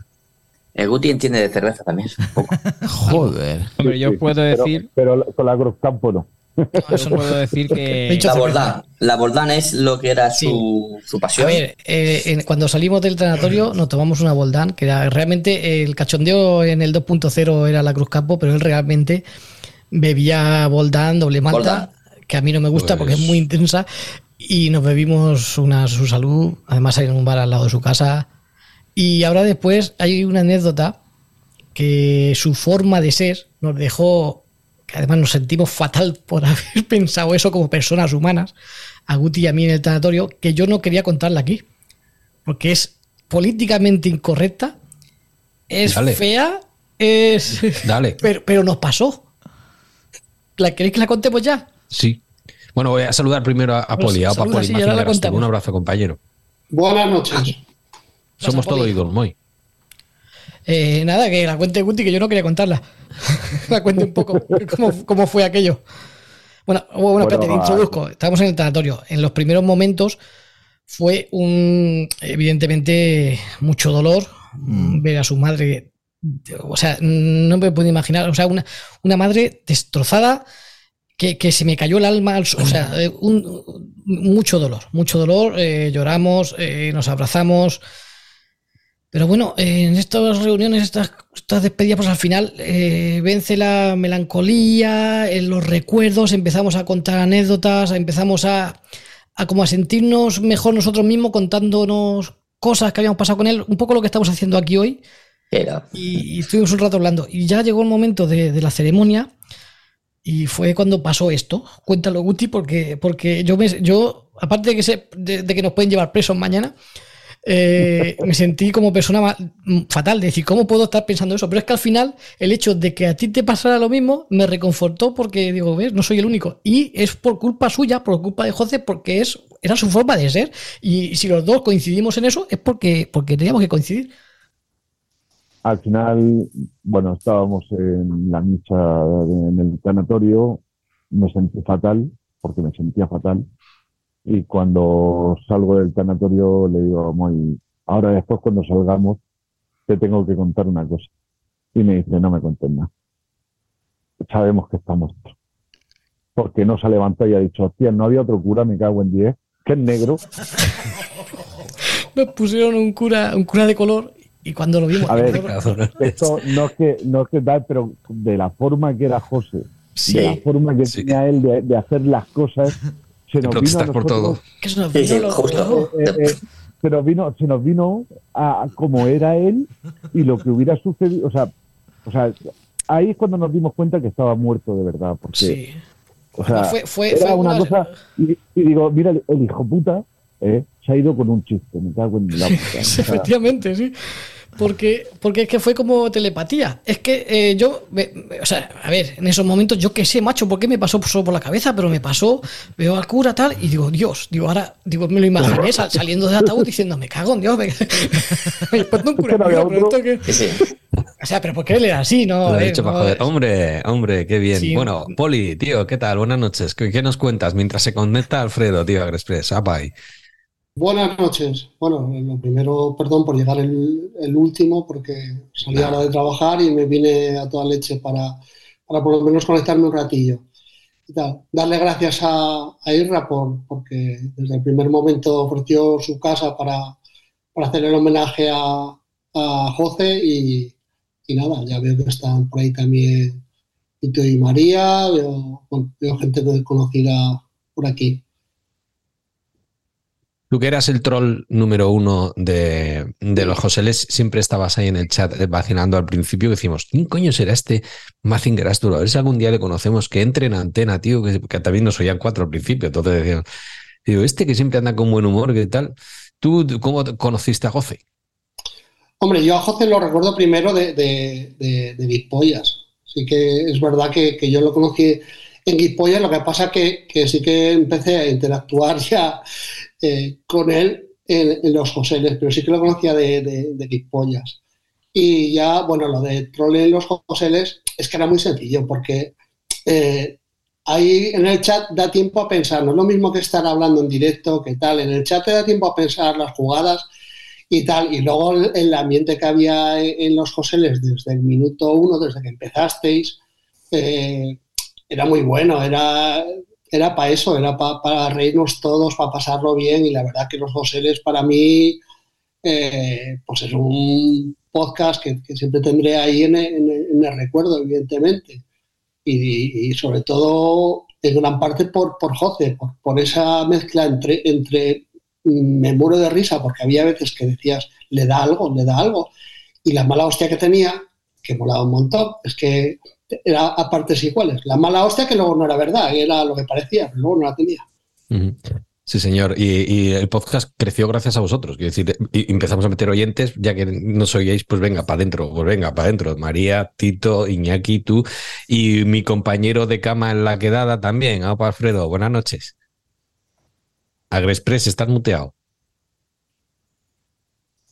S7: eh, Guti entiende de cerveza también.
S1: Joder.
S13: Hombre, yo puedo
S10: pero-
S13: decir,
S10: Pero, con la Cruz Campo no.
S13: yo puedo decir que
S7: La Bordán. La Bordán es lo que era su, su
S3: A
S7: pasión.
S3: ver, eh, en- cuando salimos del tanatorio nos tomamos una Boldán, que era realmente el cachondeo en el 2.0 era la Cruz Campo, pero él realmente bebía Boldán, doble malta,
S7: Boldán.
S3: que a mí no me gusta porque es
S2: Pues-
S3: muy intensa, y nos bebimos una su salud, además hay en un bar al lado de su casa. Y ahora después hay una anécdota que su forma de ser nos dejó, que además nos sentimos fatal por haber pensado eso como personas humanas, a Guti y a mí en el tanatorio, que yo no quería contarla aquí, porque es políticamente incorrecta, es
S2: Dale.
S3: fea, es...
S2: Dale.
S3: Pero, pero nos pasó. ¿La queréis que la contemos ya?
S2: Sí. Bueno, voy a saludar primero a, a
S3: Pues
S2: Poli, a Poli,
S3: sí.
S2: Un abrazo, compañero.
S14: Buenas noches.
S2: Somos todo oídos, muy.
S3: Eh, nada, que la cuente Guti, que yo no quería contarla. la cuente un poco cómo, cómo fue aquello. Bueno, bueno,
S10: Bueno,
S3: espérate, te
S10: va.
S3: introduzco. Estamos en el tanatorio. En los primeros momentos fue un, evidentemente, mucho dolor ver a su madre. O sea, no me puedo imaginar. O sea, una, una madre destrozada que, que se me cayó el alma. o sea, eh, un- mucho dolor, mucho dolor. eh, lloramos, eh, nos abrazamos. Pero bueno, eh, en estas reuniones, estas, estas despedidas, pues al final eh, vence la melancolía, en los recuerdos, empezamos a contar anécdotas, empezamos a, a como a sentirnos mejor nosotros mismos contándonos cosas que habíamos pasado con él, un poco lo que estamos haciendo aquí hoy.
S7: Era.
S3: Y, y estuvimos un rato hablando. Y ya llegó el momento de, de la ceremonia y fue cuando pasó esto. Cuéntalo, Guti, porque, porque yo, me, yo aparte de que, se, de, de que nos pueden llevar presos mañana, eh, me sentí como persona ma- fatal, de decir, ¿cómo puedo estar pensando eso? Pero es que al final, el hecho de que a ti te pasara lo mismo me reconfortó porque digo, ves, no soy el único. Y es por culpa suya, por culpa de José, porque es, era su forma de ser. Y si los dos coincidimos en eso, es porque, porque teníamos que coincidir.
S10: Al final, bueno, estábamos en la misa en el tanatorio, me sentí fatal, porque me sentía fatal. Y cuando salgo del tanatorio le digo, muy, ahora después cuando salgamos te tengo que contar una cosa. Y me dice, no me cuentes nada. Sabemos que está muerto. Porque no se ha levantado y ha dicho, hostia, no había otro cura, me cago en 10, que es negro.
S3: Nos pusieron un cura, un cura de color y cuando lo vimos.
S10: A ver,
S3: color-
S10: esto no es que, no es que tal, pero de la forma que era José,
S3: Sí.
S10: de la forma que tenía él de, de hacer las cosas, se nos vino a
S2: protestar por todo.
S3: que se nos vino
S7: justo.
S10: se nos vino, se nos vino a, a como era él y lo que hubiera sucedido, o sea, o sea, ahí es cuando nos dimos cuenta que estaba muerto de verdad, porque
S3: Sí.
S10: o sea,
S3: Fue- fue-
S10: era
S3: fue
S10: una
S3: una-
S10: cosa y, y digo, mira, el, el hijo puta eh, se ha ido con un chiste, me cago en la puta. O sea,
S3: Efectivamente, sí. Porque, porque es que fue como telepatía. Es que eh, yo, me- me- o sea, a ver, en esos momentos yo qué sé, macho, por qué me pasó solo por la cabeza, pero me pasó, veo al cura tal, y digo, Dios, digo, ahora, digo, me lo imaginé sal- saliendo del ataúd diciendo, me cago en Dios, me, me un cura, que-
S7: Sí.
S3: O sea, pero porque él era así, ¿no?
S2: Lo he
S3: ver,
S2: dicho para
S3: no,
S2: joder. Hombre, hombre, qué bien.
S3: Sí.
S2: Bueno, Poli, tío, ¿qué tal? Buenas noches. ¿Qué, qué nos cuentas mientras se conecta Alfredo, tío, Agrexpress? Apa ahí.
S14: Buenas noches. Bueno, lo primero, perdón por llegar el, último, porque salí ahora de trabajar y me vine a toda leche para, para por lo menos conectarme un ratillo. Y tal. Darle gracias a, a Irra por, porque desde el primer momento ofreció su casa para, para hacer el homenaje a, José y, y nada, ya veo que están por ahí también Tito y María, veo, veo gente conocida por aquí.
S2: Tú que eras el troll número uno de, de los Joseles, siempre estabas ahí en el chat eh, vacilando al principio. Decimos, ¿quién coño será este Mazinger Asturo? A ver si algún día le conocemos, que entre en antena, tío, que, que también nos oían cuatro al principio. Entonces decíamos, digo, este que siempre anda con buen humor, ¿qué tal? ¿Tú cómo te- conociste a José?
S14: Hombre, yo a José lo recuerdo primero de, de, de, de Guispollas. Sí que es verdad que, yo lo conocí en Guispollas, lo que pasa que, que sí que empecé a interactuar ya eh, con él en, los Joseles, pero sí que lo conocía de, de, de Guispollas. Y ya, bueno, lo de troll en los Joseles, es que era muy sencillo, porque eh, ahí en el chat da tiempo a pensar, no es lo mismo que estar hablando en directo, que tal, en el chat te da tiempo a pensar las jugadas y tal, y luego el, ambiente que había en, en los Joseles desde el minuto uno, desde que empezasteis, eh, era muy bueno, era, era para eso, era pa- para reírnos todos, para pasarlo bien, y la verdad que los Joseles para mí, eh, pues es un podcast que, que siempre tendré ahí en en en el recuerdo, evidentemente. Y, y sobre todo en gran parte por, por José, por, por esa mezcla entre, entre mm, me muero de risa, porque había veces que decías, le da algo, le da algo, y la mala hostia que tenía, que molaba un montón, es que era a partes iguales. La mala hostia que luego no era verdad, era lo que parecía, pero luego no la tenía.
S2: Sí, señor. Y, el podcast creció gracias a vosotros. Quiero decir, empezamos a meter oyentes, ya que nos oíais, pues venga, para adentro, pues venga, para adentro. María, Tito, Iñaki, tú y mi compañero de cama en la quedada también, Apa Alfredo. Buenas noches. Agrexpress, estás muteado.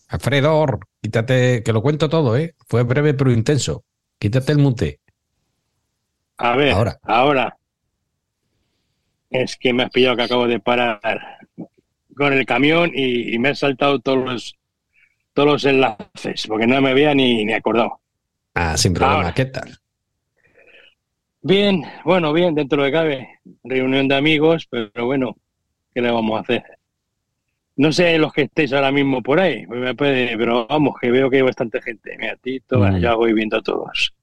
S2: Alfredo, quítate, que lo cuento todo, ¿eh? Fue breve pero intenso. Quítate el mute.
S15: A ver,
S2: Ahora.
S15: ahora. Es que me has pillado que acabo de parar con el camión y, y me he saltado todos los, todos los enlaces, porque no me había ni, ni acordado.
S2: Ah, sin problema.
S15: Ahora.
S2: ¿Qué tal?
S15: Bien, bueno, bien, dentro de cabe. Reunión de amigos, pero bueno, ¿qué le vamos a hacer? No sé los que estéis ahora mismo por ahí, pero vamos, que veo que hay bastante gente. Mira, Tito, bueno,
S2: Mm.
S15: ya voy viendo a todos.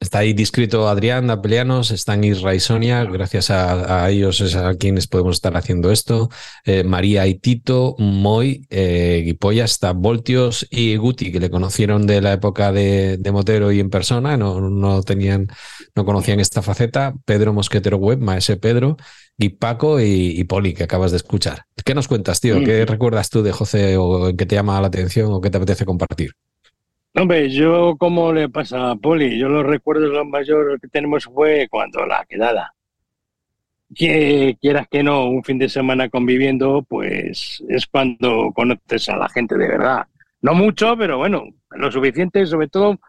S2: Está ahí discreto Adrián, Apelianos, están Isra y Sonia, gracias a, a ellos es a quienes podemos estar haciendo esto. Eh, María y Tito, Moy, eh, Guipolla, está Voltios y Guti, que le conocieron de la época de, de Motero y en persona, no, no tenían, no conocían esta faceta. Pedro Mosquetero Web, Maese Pedro, y Paco y, y Poli, que acabas de escuchar. ¿Qué nos cuentas, tío? ¿Qué recuerdas tú de José o qué te llama la atención o qué te apetece compartir?
S15: Hombre, yo como le pasa a Poli, yo los recuerdos lo mayor que tenemos fue cuando la quedada. Que quieras que no, un fin de semana conviviendo, pues es cuando conoces a la gente de verdad. No mucho, pero bueno, lo suficiente, sobre todo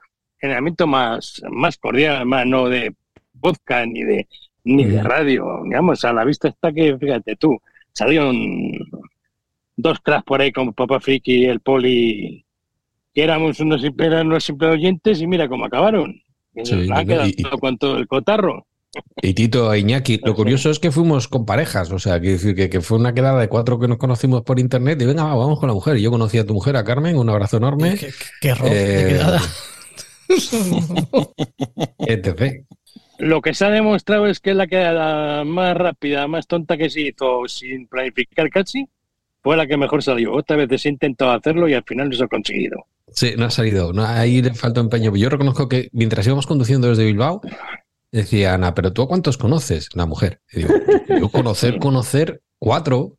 S15: en el ámbito más, más cordial, más no de podcast ni de ni de radio. Digamos, a la vista está que, fíjate tú, salieron dos cracks por ahí como Papa Friki y el Poli que éramos unos, simple- eran unos simples oyentes y mira cómo acabaron. Que
S2: Sí, y-
S15: quedado
S2: y-
S15: todo el cotarro.
S2: Y Tito e Iñaki, lo curioso es que fuimos con parejas, o sea, quiero decir que, que fue una quedada de cuatro que nos conocimos por internet y venga, va, vamos con la mujer. Y yo conocí a tu mujer, a Carmen, un abrazo enorme.
S3: Qué error de
S2: Eh,
S3: quedada.
S2: etc.
S15: Lo que se ha demostrado es que la quedada más rápida, más tonta que se hizo sin planificar casi, fue la que mejor salió. Otras veces he intentado hacerlo y al final no se ha conseguido.
S2: Sí, no ha salido. No, ahí le falta empeño. Yo reconozco que mientras íbamos conduciendo desde Bilbao, decía Ana, pero tú a cuántos conoces? La mujer. Y digo, yo conocer, conocer cuatro,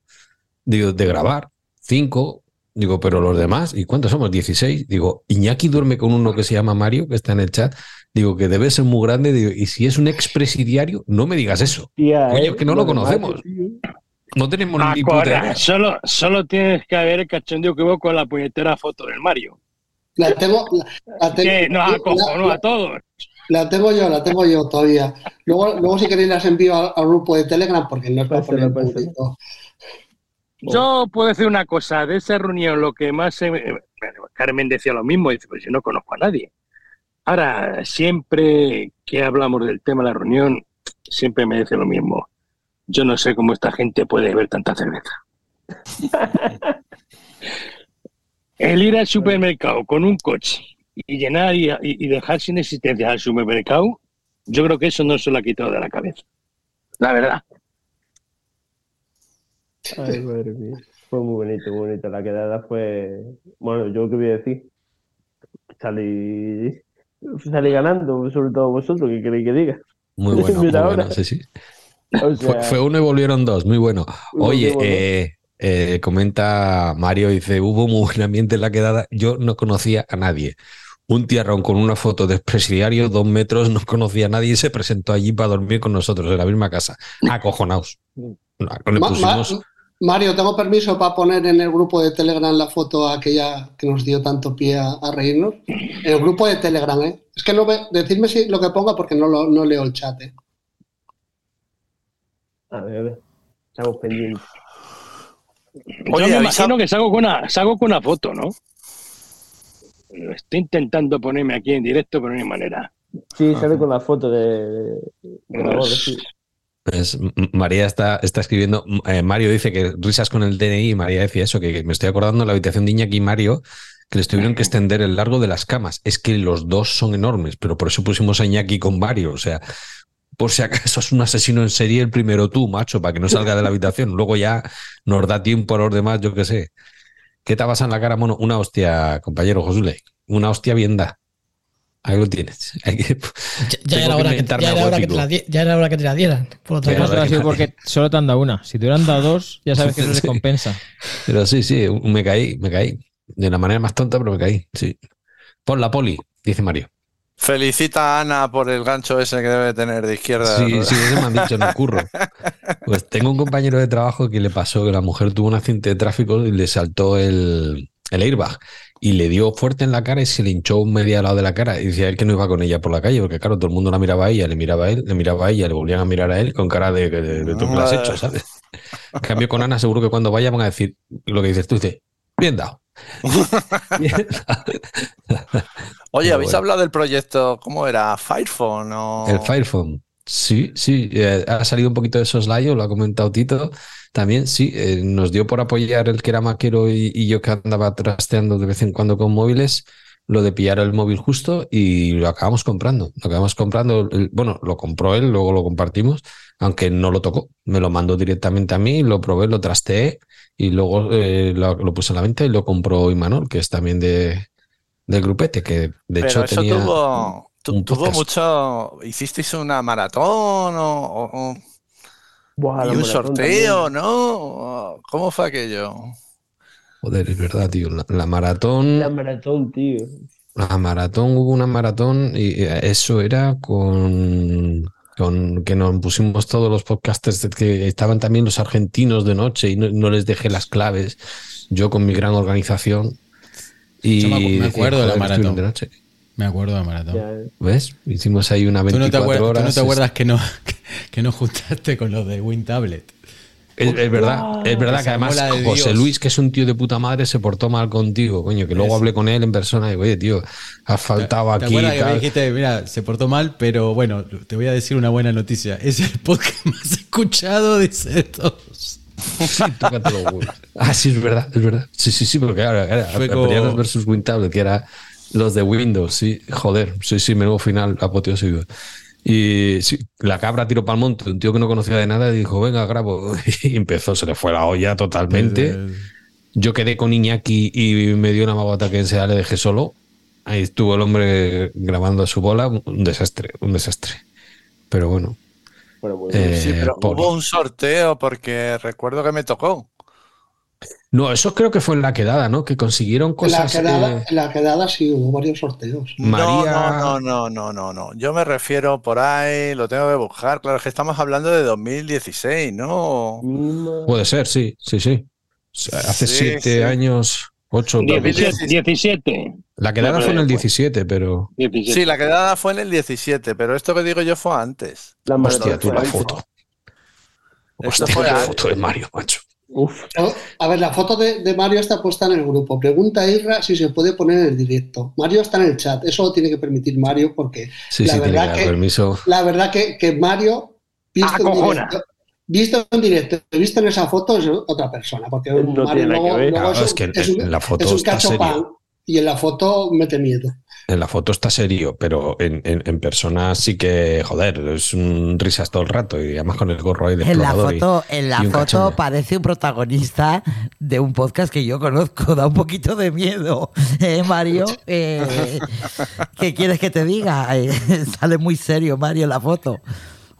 S2: digo, de grabar, cinco, digo, pero los demás, ¿y cuántos somos? 16. Digo, Iñaki duerme con uno que se llama Mario, que está en el chat. Digo, que debe ser muy grande. Digo, y si es un expresidiario, no me digas eso. Coño, que no lo conocemos. No tenemos ni puta
S15: solo, solo tienes que ver el cachondeo que hubo con la puñetera foto del Mario.
S14: La tengo, la, la tengo-
S15: Que nos acojonó
S14: la-
S15: a todos.
S14: La tengo yo, la tengo yo todavía. Luego, luego si queréis las envío al, al grupo de Telegram porque no es para poner público.
S15: Yo puedo decir una cosa, de esa reunión lo que más... se bueno, Carmen decía lo mismo, dice, pues yo no conozco a nadie. Ahora, siempre que hablamos del tema de la reunión, siempre me dice lo mismo. Yo no sé cómo esta gente puede beber tanta cerveza. El ir al supermercado con un coche y llenar y, y- y dejar sin existencia al supermercado, yo creo que eso no se lo ha quitado de la cabeza. La verdad.
S5: Ay, madre mía. Fue muy bonito, muy bonito. La quedada fue. Bueno, yo qué voy a decir. Salí. Salí ganando, sobre todo vosotros, ¿qué queréis que diga?
S2: Muy bueno, muy sí, sí.
S5: O
S2: Fue,
S5: sea,
S2: fue uno y volvieron dos, muy bueno. Oye, eh, eh, comenta Mario, dice, hubo muy buen ambiente en la quedada, yo no conocía a nadie. Un tiarrón con una foto de expresidiario, dos metros, no conocía a nadie y se presentó allí para dormir con nosotros en la misma casa. Acojonaos. No, Le
S14: Ma-
S2: pusimos,
S14: ma- Mario, tengo permiso para poner en el grupo de Telegram la foto aquella que nos dio tanto pie a, a reírnos. En el grupo de Telegram, ¿eh? Es que no ve, decidme si lo que ponga porque no, lo, no leo el chat. ¿eh?
S5: A ver, a ver. Estamos pendientes.
S15: Yo me imagino que salgo con una, salgo con una foto, ¿no? Lo estoy intentando ponerme aquí en directo, pero no hay manera.
S5: Sí, sale con la foto de, de la sí.
S2: Pues, María está, está escribiendo, eh, Mario dice que risas con el DNI y María decía eso, que, que me estoy acordando de la habitación de Iñaki y Mario, que les tuvieron que extender el largo de las camas. Es que los dos son enormes, pero por eso pusimos a Iñaki con Mario. O sea, por si acaso es un asesino en serie, el primero tú, macho, para que no salga de la habitación. Luego ya nos da tiempo a los demás, yo qué sé. ¿Qué te pasa en la cara, mono? Una hostia, compañero Josule. Una hostia bien da. Ahí lo tienes. Hay que-
S3: Ya
S2: Tengo
S3: era, hora que,
S2: inventarme
S3: ya, era que la ya era hora que te la dieran. Por
S2: Ya
S13: Eso ha sido porque solo te han dado una. Si te hubieran dado dos, ya sabes que eso se
S2: Sí.
S13: compensa.
S2: Pero sí, sí, me caí, me caí. De la manera más tonta, pero me caí, sí. Pon la poli, dice Mario.
S12: Felicita a Ana por el gancho ese que debe tener de izquierda.
S2: Sí, sí, eso me han dicho en el curro. Pues tengo un compañero de trabajo que le pasó que la mujer tuvo un accidente de tráfico y le saltó el, el airbag y le dio fuerte en la cara y se le hinchó un media lado de la cara. Y decía él que no iba con ella por la calle, porque claro, todo el mundo la miraba a ella, le miraba a él, le miraba a ella, le volvían a mirar a él con cara de, de, de, tú me lo has hecho, ¿sabes? En cambio, con Ana seguro que cuando vaya van a decir lo que dices tú, dice, bien dado.
S12: Oye, ¿habéis
S2: bueno.
S12: hablado del proyecto? ¿Cómo era? ¿Firephone o...?
S2: El Firephone. Sí, sí, eh, ha salido un poquito de soslayo, lo ha comentado Tito. También, sí, eh, nos dio por apoyar el que era maquero y, y yo que andaba trasteando de vez en cuando con móviles, lo de pillar el móvil justo y lo acabamos comprando. Lo acabamos comprando, bueno, lo compró él, luego lo compartimos, aunque no lo tocó. Me lo mandó directamente a mí, lo probé, lo trasteé y luego eh, lo, lo puse a la venta y lo compró Imanol, que es también de, del grupete, que de
S12: Pero
S2: hecho
S12: eso
S2: tenía
S12: tuvo, tu- tuvo mucho... ¿Hicisteis una maratón o, o- o-
S5: Buah, la
S12: y un
S5: maratón
S12: sorteo,
S5: también.
S12: no? ¿Cómo fue aquello?
S2: Joder, es verdad, tío. La, la maratón.
S5: La maratón, tío.
S2: La maratón, hubo una maratón y eso era con, con que nos pusimos todos los podcasters que estaban también los argentinos de noche y no, no les dejé las claves. Yo con mi gran organización. Y
S4: Yo me, acu- me
S2: decía,
S4: acuerdo de la
S2: "Joder, estuvieron
S4: maratón.
S2: de noche.
S4: Me acuerdo de la maratón.
S2: ¿Ves? Hicimos ahí una
S4: ¿Tú no, te
S2: 24
S4: acuerdas, tú
S2: horas.
S4: no te acuerdas que no, que no juntaste con los de WinTablet?
S2: Es, es verdad, es verdad
S4: Esa
S2: que además José
S4: Dios.
S2: Luis, que es un tío de puta madre, se portó mal contigo, coño, que luego hablé con él en persona y digo, oye, tío, has faltado
S4: ¿Te
S2: aquí.
S4: acuerdas que me
S2: tal".
S4: dijiste, mira, se portó mal, pero bueno, te voy a decir una buena noticia. Es el podcast más escuchado de todos.
S2: Sí, tócate los huevos. Ah, sí, es verdad, es verdad. Sí, sí, sí, porque ahora era versus WinTablet, que era los de Windows, sí, joder, sí, sí, menudo final apoteósico. Y sí, la cabra tiró para el monte, un tío que no conocía de nada y dijo, venga, grabo. Y empezó, se le fue la olla totalmente. Yo quedé con Iñaki y me dio una magota que enseguida le dejé solo. Ahí estuvo el hombre grabando a su bola, un desastre, un desastre. Pero bueno. Eh,
S12: sí, pero
S2: pobre.
S12: hubo un sorteo porque recuerdo que me tocó.
S2: No, eso creo que fue en la quedada, ¿no? Que consiguieron
S14: En la,
S2: cosas.
S14: quedada,
S2: eh,
S14: en la quedada sí hubo varios sorteos.
S2: María-
S12: No, no, no, no, no, no. Yo me refiero por ahí, lo tengo que buscar. Claro, es que estamos hablando de 2016, ¿no?
S2: Puede ser, sí, sí, sí. Hace
S12: Sí,
S2: siete
S12: sí.
S2: años, ocho.
S15: 17. 17.
S2: La quedada
S15: No,
S2: fue en el
S15: pero-
S2: 17, pero.
S15: 17.
S12: Sí, la quedada fue en el 17, pero esto que digo yo fue antes.
S2: Hostia, tú la foto. Hostia,
S12: fue
S2: la foto de Mario, macho.
S14: Pero, A ver, la foto de, de Mario está puesta en el grupo. Pregunta a Irra si se puede poner en el directo. Mario está en el chat. Eso lo tiene que permitir Mario porque
S2: Sí,
S14: la,
S2: sí,
S14: verdad que,
S2: permiso.
S14: la verdad que, que Mario, visto en, directo, visto en directo, visto en esa foto, es otra persona. Porque
S5: No
S14: Mario
S5: tiene nada que
S14: luego,
S2: Claro, es que
S14: un-
S2: en la foto
S14: es un
S2: está
S14: cachopán
S2: serio.
S14: y en la foto mete miedo.
S2: En la foto está serio, pero en, en, en persona sí que, joder, es un risas todo el rato y además con el gorro ahí de
S8: En la
S2: y-
S8: foto, en la foto parece un protagonista de un podcast que yo conozco, da un poquito de miedo. ¿Eh, Mario? Eh, ¿Qué quieres que te diga? Eh, sale muy serio Mario en la foto.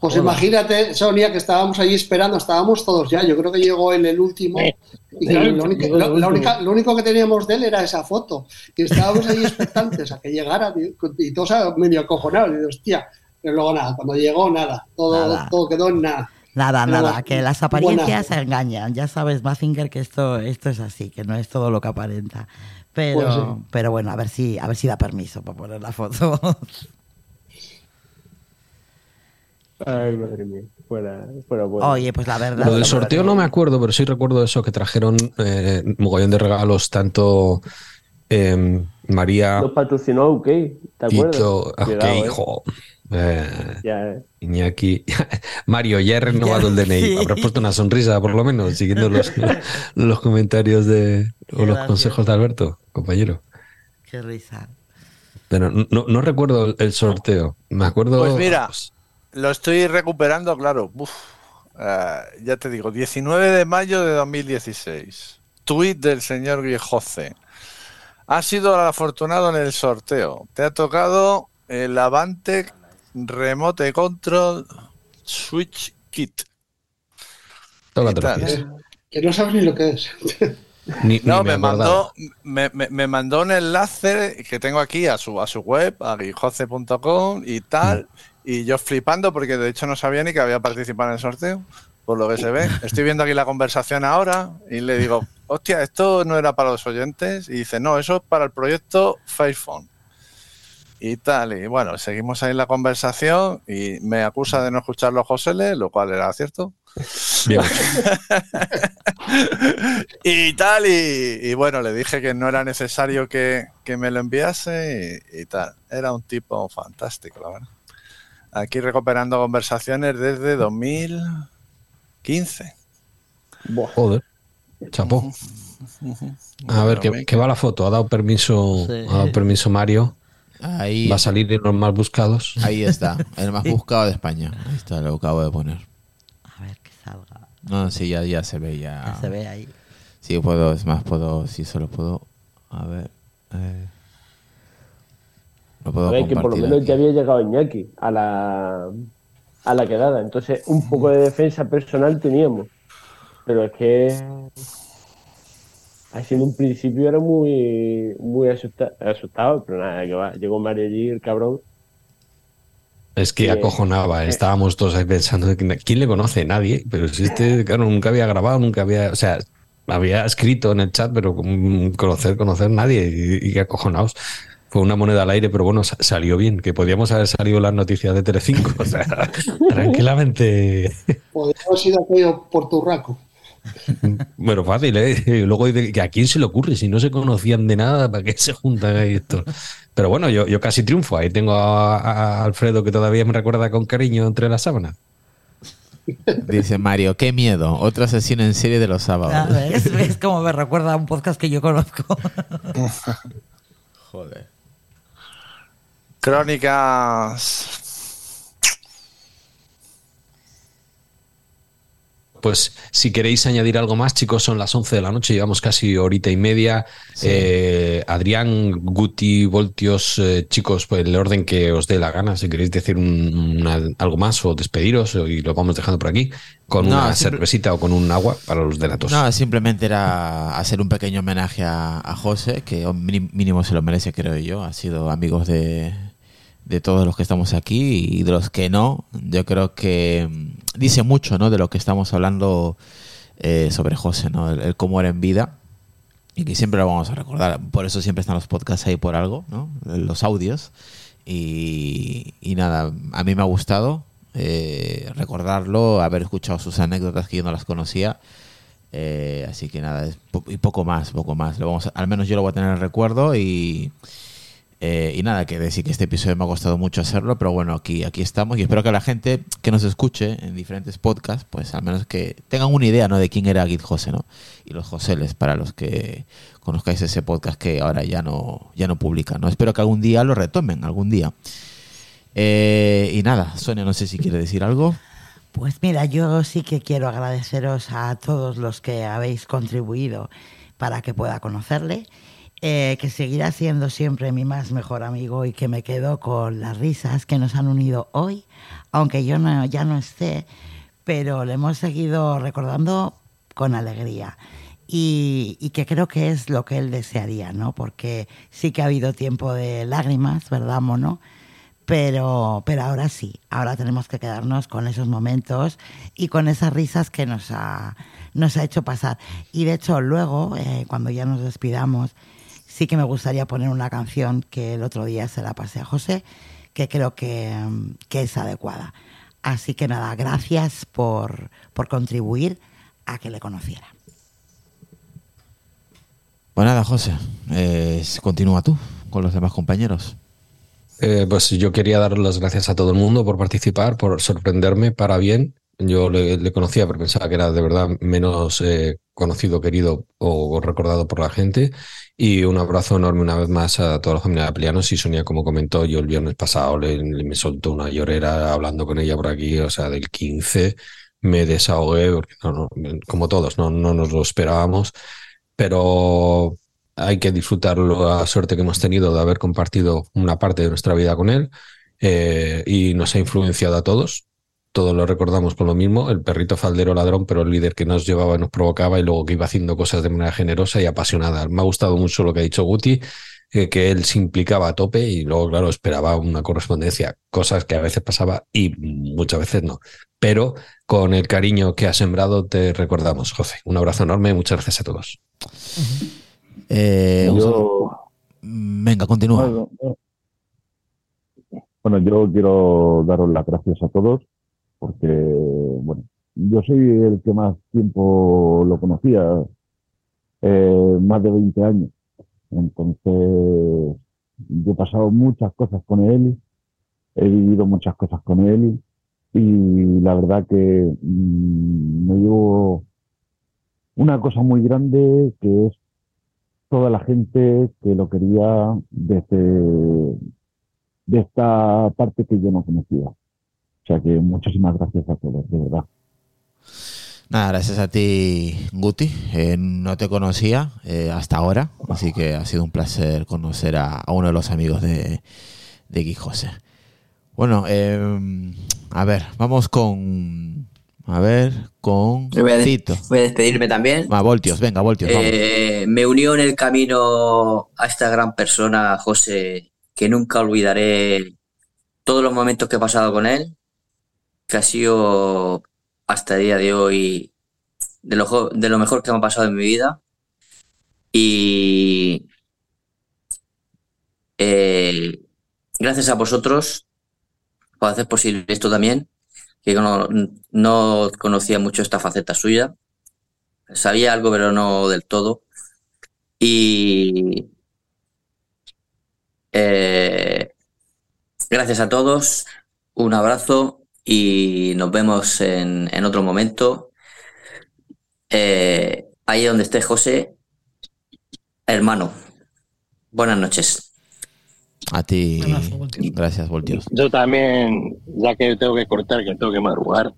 S14: Pues
S8: Hola.
S14: imagínate, Sonia, que estábamos allí esperando, estábamos todos ya. Yo creo que llegó él el último. Y que lo, único, lo- única- lo que teníamos de él era esa foto. Y estábamos allí expectantes a que llegara y todos medio acojonados. Y digo, hostia, pero luego nada, cuando llegó, nada. Todo,
S8: Nada.
S14: todo quedó en nada.
S8: Nada, nada, que las apariencias se engañan. Ya sabes, Mazinger, que esto, esto es así, que no es todo lo que aparenta. Pero,
S14: Pues sí.
S8: pero bueno, a ver si, a ver si da permiso para poner la foto.
S5: Ay, madre mía. Fuera, fuera bueno.
S8: Oye, pues la verdad.
S2: Lo del sorteo no me acuerdo, pero sí recuerdo eso, que trajeron eh, mogollón de regalos, tanto eh, María
S5: Nos patrocinó OK, ¿te acuerdas?
S2: yo, ah,
S5: Cuidado,
S2: ok,
S5: eh.
S2: hijo, eh,
S5: Ya, eh.
S2: Iñaki, Mario, ya he renovado el DNI.
S8: Sí.
S2: Habrás puesto una sonrisa, por lo menos, siguiendo los, los comentarios de, o los consejos de Alberto, compañero.
S8: Qué risa.
S2: Pero no, no recuerdo el, el sorteo. Me acuerdo.
S12: Pues mira, lo estoy recuperando, claro. Uf, eh, ya te digo, 19 de mayo de 2016. Tweet del señor Guijoce. Ha sido el afortunado en el sorteo. Te ha tocado el Avante Remote Control Switch Kit.
S2: Toca
S12: ¿Qué tal?
S2: tropias.
S14: Que no sabes ni lo que es.
S2: Ni, ni
S12: No,
S2: me
S12: mandó, me, me- me mandó un enlace que tengo aquí a su, a su web, a guijoce.com y tal. Y yo flipando porque de hecho no sabía ni que había participado en el sorteo, por lo que se ve. Estoy viendo aquí la conversación ahora y le digo, hostia, esto no era para los oyentes. Y dice, no, eso es para el proyecto Facephone. Y tal, y bueno, seguimos ahí en la conversación y me acusa de no escuchar los Joseles, lo cual era cierto.
S2: Bien.
S12: y tal, y, y bueno, le dije que no era necesario que, que me lo enviase y, y tal. Era un tipo fantástico, la verdad. Aquí recuperando conversaciones desde 2015.
S2: Joder. Chapó. A ver, que, que va la foto. Ha dado permiso,
S1: Sí.
S2: ha dado permiso Mario.
S1: Ahí,
S2: Va a salir en los más buscados.
S1: ahí está, el más buscado de España. Ahí está, lo acabo de poner.
S8: A ver que salga.
S1: No, sí, ya, ya se ve, ya.
S8: Ya se ve ahí.
S1: Sí, puedo, es más, puedo, sí, solo puedo. A ver. eh, puedo
S5: A ver, que por lo menos ya había llegado Iñaki a la, a la quedada. Entonces, un poco de defensa personal teníamos. Pero es que. Así en un principio era muy, muy asusta- asustado, pero nada, que va. Llegó Mario allí, el cabrón.
S2: Es que
S5: Sí.
S2: acojonaba. Estábamos todos ahí pensando, ¿quién le conoce? Nadie. Pero si este, claro, nunca había grabado, nunca había. O sea, había escrito en el chat, pero conocer, conocer nadie. Y, y acojonados. Fue una moneda al aire, pero bueno, sa- salió bien. Que podíamos haber salido las noticias de Telecinco. O sea, tranquilamente.
S14: Podría haber sido aquello por turraco.
S2: Bueno, fácil, ¿eh? Y Luego dice que a quién se le ocurre si no se conocían de nada, ¿para qué se juntan ahí esto? Pero bueno, yo, yo casi triunfo. Ahí tengo a, a Alfredo que todavía me recuerda con cariño entre las sábanas.
S1: Dice Mario, qué miedo. Otro asesino en serie de los sábados.
S8: Ves, es como me recuerda a un podcast que yo conozco.
S1: Joder.
S12: Crónicas.
S2: Pues si queréis añadir algo más, chicos, son las 11 de la noche, llevamos casi horita y media. Eh, Adrián, Guti, Voltios, eh, chicos, pues el orden que os dé la gana, si queréis decir un- una- algo más o despediros y lo vamos dejando por aquí, con
S1: No,
S2: una
S1: simple-
S2: cervecita o con un agua para los delatos.
S1: No, simplemente era hacer un pequeño homenaje a, a José, que mínimo se lo merece, creo yo. Ha sido amigos de, de todos los que estamos aquí y de los que no. Yo creo que mm, dice mucho ¿no? de lo que estamos hablando eh, sobre José, ¿no? el, el cómo era en vida. Y que siempre lo vamos a recordar. Por eso siempre están los podcasts ahí por algo, ¿no? los audios. Y, y nada, a mí me ha gustado eh, recordarlo, haber escuchado sus anécdotas que yo no las conocía. Eh, así que nada, y poco más, poco más. Lo vamos al menos yo lo voy a tener en recuerdo y, eh, y nada, que decir que este episodio me ha costado mucho hacerlo, pero bueno, aquí, aquí estamos y espero que la gente que nos escuche en diferentes podcasts, pues al menos que tengan una idea ¿no? de quién era Git José, ¿no? Y los Joseles, para los que conozcáis ese podcast que ahora ya no, ya no publican, ¿no? Espero que algún día lo retomen, algún día. Eh, y nada, Sonia, no sé si quiere decir algo.
S8: Pues mira, yo sí que quiero agradeceros a todos los que habéis contribuido para que pueda conocerle, eh, que seguirá siendo siempre mi más mejor amigo y que me quedo con las risas que nos han unido hoy, aunque yo no, ya no esté, pero le hemos seguido recordando con alegría. Y, y que creo que es lo que él desearía, ¿no? Porque sí que ha habido tiempo de lágrimas, ¿verdad, Mono? Pero, pero ahora sí, ahora tenemos que quedarnos con esos momentos y con esas risas que nos ha, nos ha hecho pasar. Y de hecho, luego, eh, cuando ya nos despidamos, sí que me gustaría poner una canción que el otro día se la pasé a José, que creo que, que es adecuada. Así que nada, gracias por, por contribuir a que le conociera.
S1: Pues nada, José, eh, continúa tú con los demás compañeros.
S2: Eh, pues yo quería dar las gracias a todo el mundo por participar, por sorprenderme para bien. Yo le, le conocía, pero pensaba que era de verdad menos eh, conocido, querido o recordado por la gente. Y un abrazo enorme una vez más a toda la familia de Plianos. Y Sonia, como comentó, yo el viernes pasado le, me soltó una llorera hablando con ella por aquí, o sea, del 15. Me desahogué, como todos, no, no nos lo esperábamos. Pero hay que disfrutar la suerte que hemos tenido de haber compartido una parte de nuestra vida con él eh, y nos ha influenciado a todos. Todos lo recordamos por lo mismo, el perrito faldero ladrón, pero el líder que nos llevaba y nos provocaba y luego que iba haciendo cosas de manera generosa y apasionada. Me ha gustado mucho lo que ha dicho Guti, eh, que él se implicaba a tope y luego, claro, esperaba una correspondencia, cosas que a veces pasaba y muchas veces no. Pero con el cariño que has sembrado te recordamos, José. Un abrazo enorme, muchas gracias a todos.
S1: Eh,
S10: Yo-.
S1: Venga, continúa.
S10: Bueno, yo quiero daros las gracias a todos porque, bueno, yo soy el que más tiempo lo conocía, eh, más de 20 años. Entonces, yo he pasado muchas cosas con él, he vivido muchas cosas con él y la verdad que mm, me llevo una cosa muy grande que es toda la gente que lo quería desde de esta parte que yo no conocía. Sea que muchísimas gracias a todos, de verdad.
S1: Nada, gracias a ti, Guti. Eh, no te conocía eh, hasta ahora, así que ha sido un placer conocer a, a uno de los amigos de, de Guy José. Bueno, eh, a ver, vamos con. A ver, con
S7: voy a, des-
S1: Tito.
S7: voy a despedirme también.
S1: Va, Voltios, venga, Voltios, vamos.
S7: Eh, me unió en el camino a esta gran persona, José, que nunca olvidaré todos los momentos que he pasado con él, que ha sido hasta el día de hoy de lo, de lo mejor que me ha pasado en mi vida. Y eh, gracias a vosotros por hacer posible esto también, que no, no conocía mucho esta faceta suya. Sabía algo, pero no del todo. Y eh, gracias a todos, un abrazo y nos vemos en, en otro momento. Eh, ahí donde esté José, hermano. Buenas noches.
S1: A ti, gracias, Voltios.
S15: Yo también, ya que tengo que cortar, que tengo que madrugar,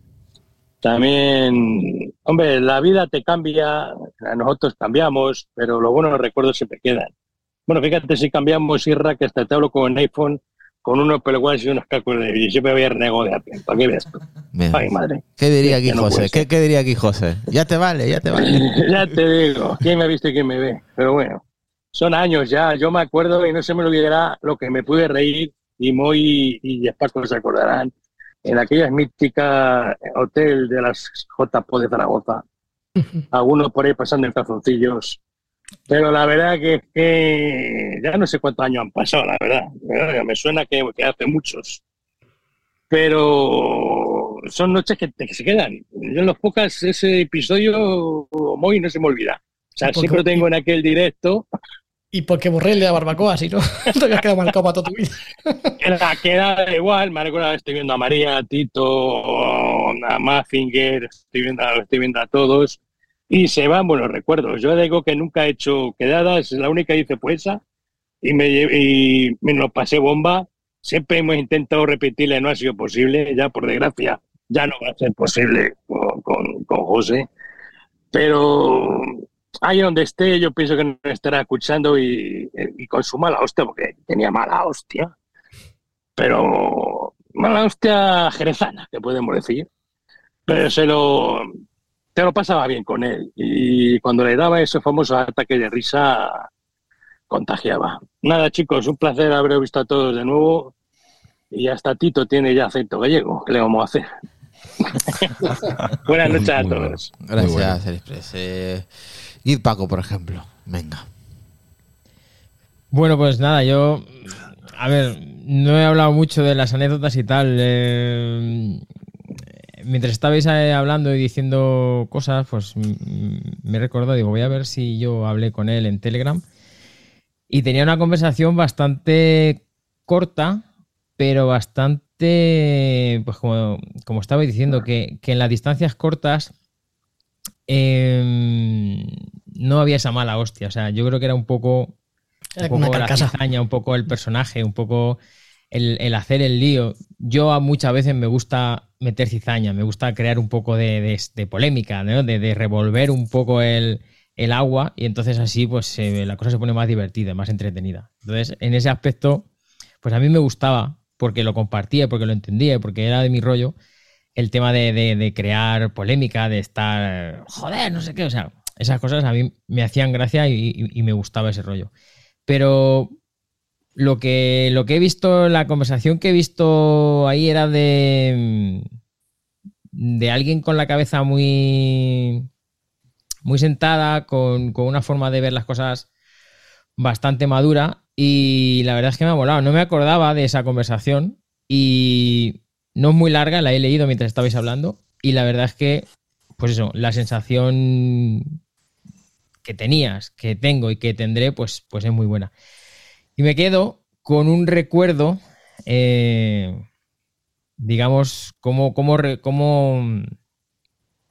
S15: también, hombre, la vida te cambia, a nosotros cambiamos, pero los buenos recuerdos siempre quedan. Bueno, fíjate si cambiamos, Irra, que hasta te hablo con un iPhone, con unos Watch y unos cálculos de vídeo. Siempre había renegado de Apple, ¿para qué?
S1: Bien.
S15: Ay, madre.
S1: ¿Qué diría aquí
S15: no
S1: José? ¿Qué, qué diría aquí José? Ya te vale, ya te vale.
S15: ya te digo, quién me ha visto y quién me ve. Pero bueno, son años ya. Yo me acuerdo y no se me olvidará lo que me pude reír y Moy y Paco se acordarán en aquella mítica hotel de las JPO de Zaragoza. Algunos por ahí pasando en calzoncillos. Pero la verdad que es que ya no sé cuántos años han pasado, la verdad. Me suena que, que hace muchos. Pero son noches que, que se quedan. Yo en los pocas ese episodio muy no se me olvida. O sea, siempre lo tengo en aquel directo.
S3: Y porque borré el de la barbacoa, si no, te habías quedado marcado para toda tu vida.
S15: Era, que era igual, me recuerdo, estoy viendo a María, a Tito, a Maffinger, estoy viendo, estoy viendo a todos. Y se van buenos recuerdos. Yo digo que nunca he hecho quedadas, la única que hice fue esa. Y me, y me lo pasé bomba. Siempre hemos intentado repetirle, no ha sido posible. Ya, por desgracia, ya no va a ser posible con, con, José. Pero ahí donde esté, yo pienso que nos estará escuchando y, y con su mala hostia, porque tenía mala hostia. Pero mala hostia jerezana, que podemos decir. Pero se lo, te lo pasaba bien con él. Y cuando le daba ese famoso ataque de risa, contagiaba. Nada, chicos, un placer haber visto a todos de nuevo. Y hasta Tito tiene ya acento gallego. ¿Qué le vamos a hacer? Buenas noches a
S1: bueno.
S15: todos.
S1: Gracias, Express. Eh, y Paco, por ejemplo. Venga.
S13: Bueno, pues nada, yo. A ver, no he hablado mucho de las anécdotas y tal. eh, mientras estabais eh, hablando y diciendo cosas, pues mm, me he recordado, digo, voy a ver si yo hablé con él en Telegram. Y tenía una conversación bastante corta, pero bastante, pues como, como estaba diciendo, que, que en las distancias cortas eh, no había esa mala hostia. O sea, yo creo que era un poco, un poco la cizaña, un poco el personaje, un poco el, hacer el lío. Yo muchas veces me gusta meter cizaña, me gusta crear un poco de, de- polémica, de, de revolver un poco el, el agua y entonces así pues la cosa se pone más divertida, más entretenida. Entonces, en ese aspecto, pues a mí me gustaba porque lo compartía, porque lo entendía, porque era de mi rollo el tema de, crear polémica, de estar, joder, no sé qué, o sea, esas cosas a mí me hacían gracia y me gustaba ese rollo. Pero lo que, lo que he visto, la conversación que he visto ahí era de, de alguien con la cabeza muy, muy sentada, con, con una forma de ver las cosas bastante madura y la verdad es que me ha molado. No me acordaba de esa conversación y no es muy larga, la he leído mientras estabais hablando y la verdad es que, pues eso, la sensación que tenías, que tengo y que tendré, pues, pues es muy buena. Y me quedo con un recuerdo, eh, digamos, como, como, como,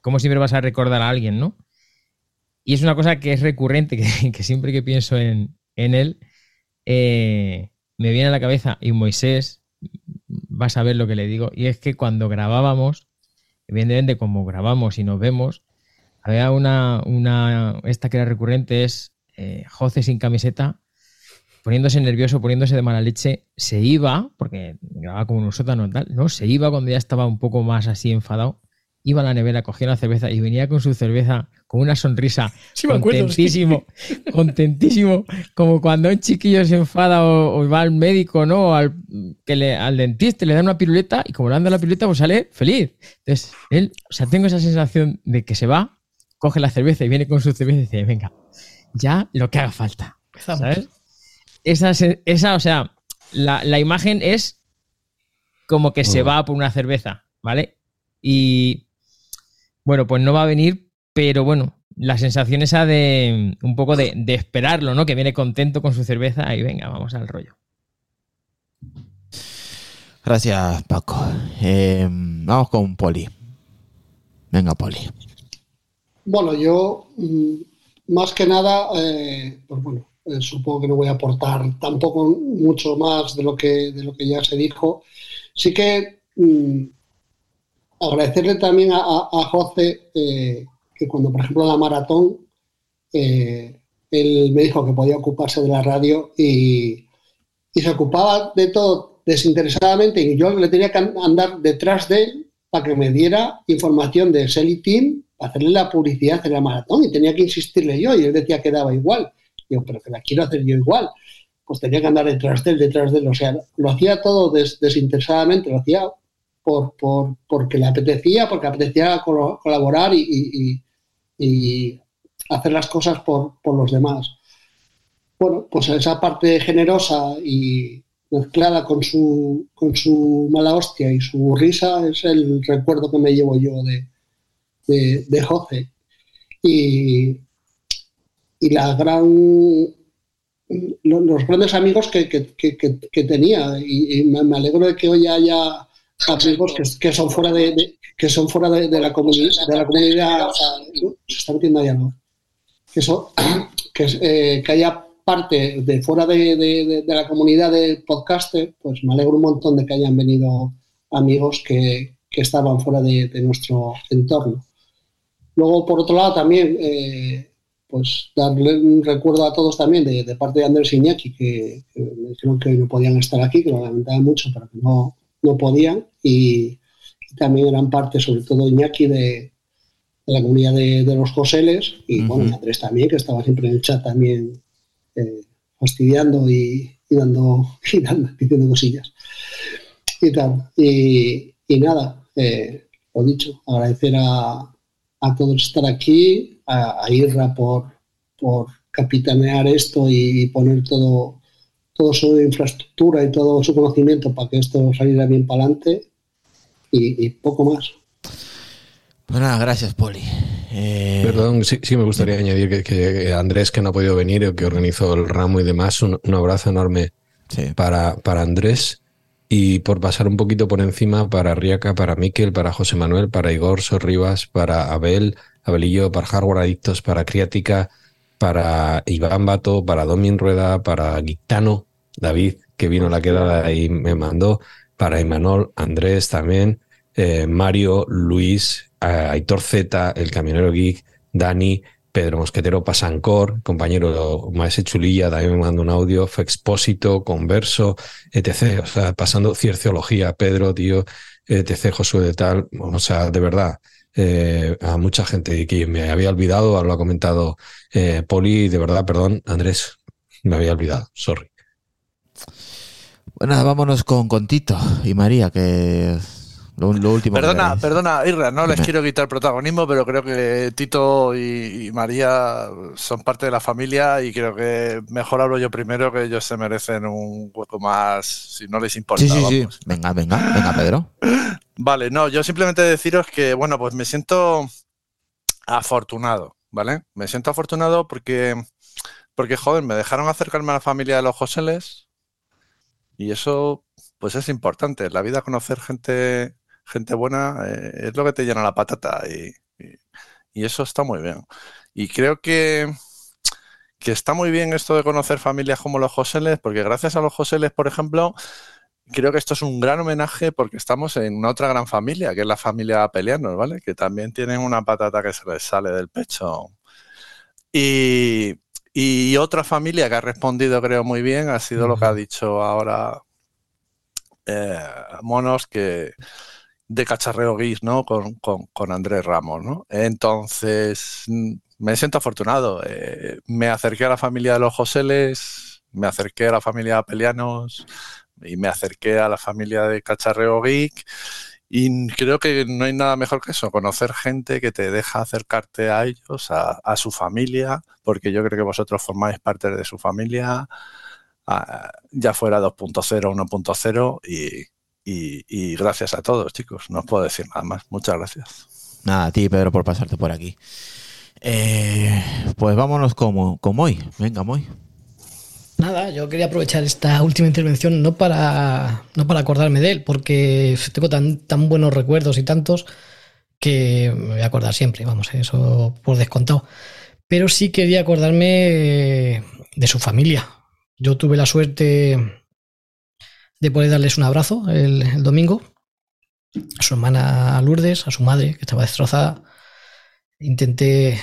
S13: como siempre vas a recordar a alguien, ¿no? Y es una cosa que es recurrente, que, que siempre que pienso en, en él, eh, me viene a la cabeza, y Moisés, vas a ver lo que le digo, y es que cuando grabábamos, evidentemente como grabamos y nos vemos, había una, una esta que era recurrente, es eh, José sin camiseta, poniéndose nervioso, poniéndose de mala leche, se iba, porque grababa como un sótano y tal, ¿no? Se iba cuando ya estaba un poco más así enfadado, iba a la nevera, cogía una cerveza y venía con su cerveza con una sonrisa,
S3: Sí, me acuerdo,
S13: contentísimo, contentísimo, como cuando un chiquillo se enfada o, o va al médico, ¿no? O al, que le, al dentista le dan una piruleta y como le dan la piruleta, pues sale feliz. Entonces, él, o sea, tengo esa sensación de que se va, coge la cerveza y viene con su cerveza y dice, venga, ya lo que haga falta. ¿Sabes? Esa, esa, o sea, la, la imagen es como que se va por una cerveza, ¿vale? Y bueno, pues no va a venir, pero bueno, la sensación esa de un poco de, de esperarlo, ¿no? Que viene contento con su cerveza y venga, vamos al rollo.
S1: Gracias, Paco. Eh, vamos con Poli. Venga, Poli.
S14: Bueno, yo mm, más que nada, eh, pues bueno, eh, supongo que no voy a aportar tampoco mucho más de lo que, de lo que ya se dijo. Sí que mm, agradecerle también a, José eh, que cuando, por ejemplo, la maratón, eh, él me dijo que podía ocuparse de la radio y, se ocupaba de todo desinteresadamente y yo le tenía que an- andar detrás de él para que me diera información de Selly Team, hacerle la publicidad en la maratón y tenía que insistirle yo y él decía que daba igual. Pero que la quiero hacer yo igual. Pues tenía que andar detrás de él, detrás de él. O sea, lo hacía todo des- desinteresadamente, lo hacía por, por- porque le apetecía, porque apetecía colaborar y- y hacer las cosas por, por los demás. Bueno, pues esa parte generosa y mezclada con su, con su mala hostia y su risa es el recuerdo que me llevo yo de, de, de José. Y, y la gran lo- los grandes amigos que, que- que- que- tenía. Y, me, alegro de que hoy haya amigos que, son fuera de, que son fuera de, la comunidad de la comunidad. Se está metiendo allá ¿no? que eso que, eh, que haya parte de fuera de, de- la comunidad de podcaster pues me alegro un montón de que hayan venido amigos que, que estaban fuera de, de nuestro entorno. Luego por otro lado también eh, pues darle un recuerdo a todos también de, de parte de Andrés Iñaki, que, que me dijeron que hoy no podían estar aquí, que lo lamentaban mucho, pero que no, no podían. Y, y también eran parte, sobre todo Iñaki, de, de la comunidad de, de los Joseles. Y bueno, Andrés también, que estaba siempre en el chat también eh, fastidiando y, y dando, y dando, diciendo cosillas. y tal. Y, y nada, eh, lo dicho, agradecer a, a todos estar aquí, a, a Irra por, por capitanear esto y poner todo, todo su infraestructura y todo su conocimiento para que esto saliera bien para adelante y, y poco más.
S1: Bueno, Pues gracias, Poli. Eh,
S2: Perdón, sí, sí me gustaría añadir que, que Andrés, que no ha podido venir, o que organizó el ramo y demás, un, un abrazo enorme para, para Andrés y por pasar un poquito por encima para Riaca, para Miquel, para José Manuel, para Igor Sorribas, para Abel, Abelillo, para Hardware Adictos, para Criática, para Iván Bato, para Domin Rueda, para Guitano, David, que vino a la quedada y me mandó, para Imanol, Andrés también, eh, Mario, Luis, eh, Aitor Z, el camionero geek, Dani, Pedro Mosquetero Pasancor, compañero Maese Chulilla, también me mandó un audio, Fexpósito, Converso, etc. O sea, pasando cierciología, Pedro, tío, etc. Josué de tal. O sea, de verdad, eh, a mucha gente que me había olvidado, lo ha comentado eh, Poli, de verdad, perdón, Andrés, me había olvidado, sorry.
S1: Bueno, vámonos con, con Tito y María, que lo, lo último.
S12: Perdona, perdona, Irra, no les
S1: Dime.
S12: quiero quitar protagonismo, pero creo que Tito y, y María son parte de la familia y creo que mejor hablo yo primero, que ellos se merecen un hueco más, si no les importa.
S1: Sí, sí, sí. Venga, venga, venga, Pedro.
S12: Vale, no, yo simplemente deciros que, bueno, pues me siento afortunado, ¿vale? Me siento afortunado porque, porque, joder, me dejaron acercarme a la familia de los Joseles y eso, pues es importante. La vida conocer gente, gente buena eh, es lo que te llena la patata y, y- y eso está muy bien. Y creo que, que está muy bien esto de conocer familias como los Joseles, porque gracias a los Joseles, por ejemplo, creo que esto es un gran homenaje porque estamos en otra gran familia, que es la familia Pelianos, ¿vale? Que también tienen una patata que se les sale del pecho. Y, y otra familia que ha respondido, creo, muy bien, ha sido lo que ha dicho ahora eh, Monos, que de cacharreo guis, ¿no? Con, con, con Andrés Ramos, ¿no? Entonces, mm, me siento afortunado. Eh, me acerqué a la familia de los Joseles, me acerqué a la familia Pelianos y me acerqué a la familia de Cacharreo Geek. Y creo que no hay nada mejor que eso, conocer gente que te deja acercarte a ellos, a, a su familia, porque yo creo que vosotros formáis parte de su familia, ya fuera 2.0, 1.0, y, y, y gracias a todos, chicos. No os puedo decir nada más. Muchas gracias.
S1: Nada, a ti, Pedro, por pasarte por aquí. Eh, pues vámonos con, con Moy. Venga, Moy.
S3: Nada, yo quería aprovechar esta última intervención no para, no para acordarme de él, porque tengo tan, tan buenos recuerdos y tantos que me voy a acordar siempre, vamos, eso por descontado. Pero sí quería acordarme de su familia. Yo tuve la suerte de poder darles un abrazo el, domingo. A su hermana Lourdes, a su madre, que estaba destrozada. Intenté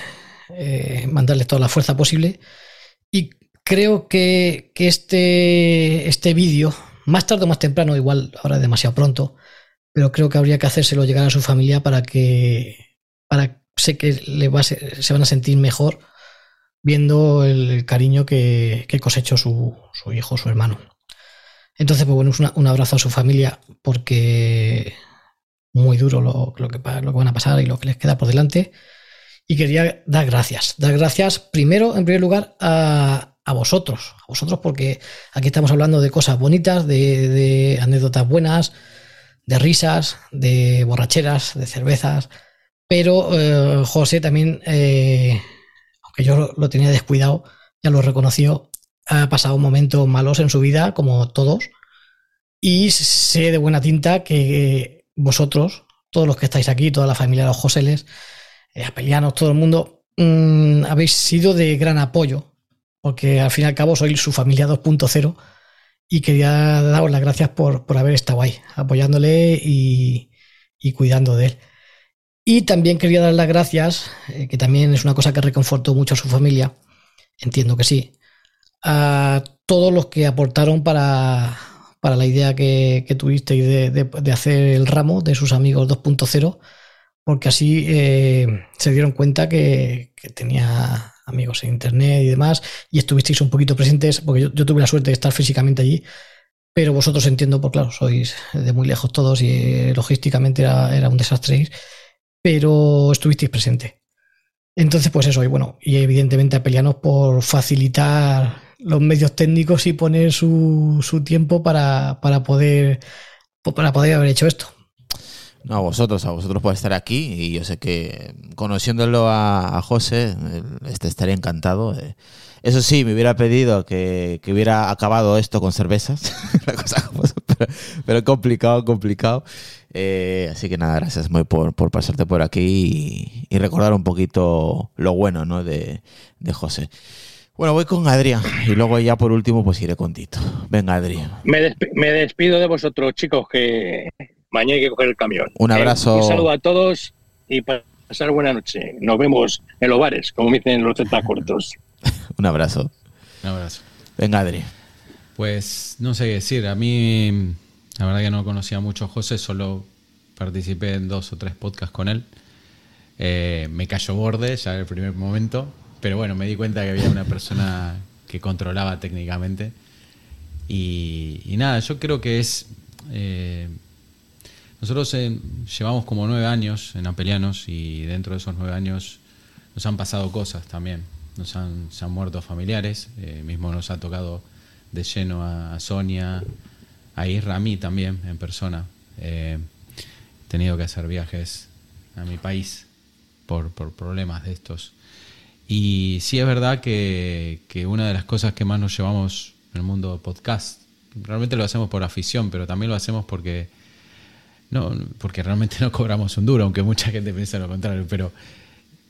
S3: eh, mandarles toda la fuerza posible. Y creo que, que este, este vídeo, más tarde o más temprano, igual ahora es demasiado pronto, pero creo que habría que hacérselo llegar a su familia para que para sé que le va a se, se van a sentir mejor viendo el, el cariño que, que cosechó su, su hijo, su hermano. Entonces, pues bueno, un abrazo a su familia porque muy duro lo, que, lo que van a pasar y lo que les queda por delante. Y quería dar gracias. Dar gracias primero, en primer lugar, a, a vosotros. A vosotros porque aquí estamos hablando de cosas bonitas, de, anécdotas buenas, de risas, de borracheras, de cervezas. Pero eh, José también, eh, aunque yo lo tenía descuidado, ya lo reconoció, ha pasado momentos malos en su vida, como todos. Y sé de buena tinta que vosotros, todos los que estáis aquí, toda la familia de los Joseles, eh, apelianos, todo el mundo, mm, habéis sido de gran apoyo, porque al fin y al cabo soy su familia 2.0 y quería daros las gracias por, por haber estado ahí, apoyándole y, y cuidando de él. Y también quería dar las gracias, eh, que también es una cosa que reconfortó mucho a su familia, entiendo que sí, a todos los que aportaron para, para la idea que, que tuvisteis de, hacer el ramo de sus amigos 2.0, porque así eh, se dieron cuenta que, tenía amigos en internet y demás, y estuvisteis un poquito presentes, porque yo, tuve la suerte de estar físicamente allí, pero vosotros entiendo, pues claro, sois de muy lejos todos y eh, logísticamente era, era un desastre ir, pero estuvisteis presente. Entonces, pues eso, y bueno, y evidentemente a Pelianos por facilitar los medios técnicos y poner su, su tiempo para, para poder para poder haber hecho esto.
S1: No, a vosotros, a vosotros por estar aquí y yo sé que conociéndolo a, José, este estaría encantado. eh. Eso sí, me hubiera pedido que, que hubiera acabado esto con cervezas, pero complicado, complicado. Eh, así que nada, gracias muy por, por pasarte por aquí y, y recordar un poquito lo bueno ¿no? de, de José. Bueno, voy con Adrián y luego ya por último pues iré con Tito. Venga, Adrián.
S15: Me, desp- me despido de vosotros, chicos, que mañana hay que coger el camión.
S1: Un abrazo.
S15: un saludo a todos y pasar buena noche. Nos vemos en los bares, como dicen los Z cortos.
S1: Un abrazo.
S4: Un abrazo.
S1: Venga, Adri.
S4: Pues no sé qué decir. A mí, la verdad que no conocía mucho a José, solo participé en dos o tres podcasts con él. Eh, me cayó borde ya en el primer momento, pero bueno, me di cuenta que había una persona que controlaba técnicamente. Y, nada, yo creo que es. eh, nosotros eh, llevamos como nueve años en Apelianos y dentro de esos nueve años nos han pasado cosas también. Nos han, muerto familiares, eh, mismo nos ha tocado de lleno a, a Sonia, a Isra, a mí también en persona. Eh, he tenido que hacer viajes a mi país por, por problemas de estos. Y sí es verdad que, que una de las cosas que más nos llevamos en el mundo podcast, realmente lo hacemos por afición, pero también lo hacemos porque no, porque realmente no cobramos un duro, aunque mucha gente piensa lo contrario, pero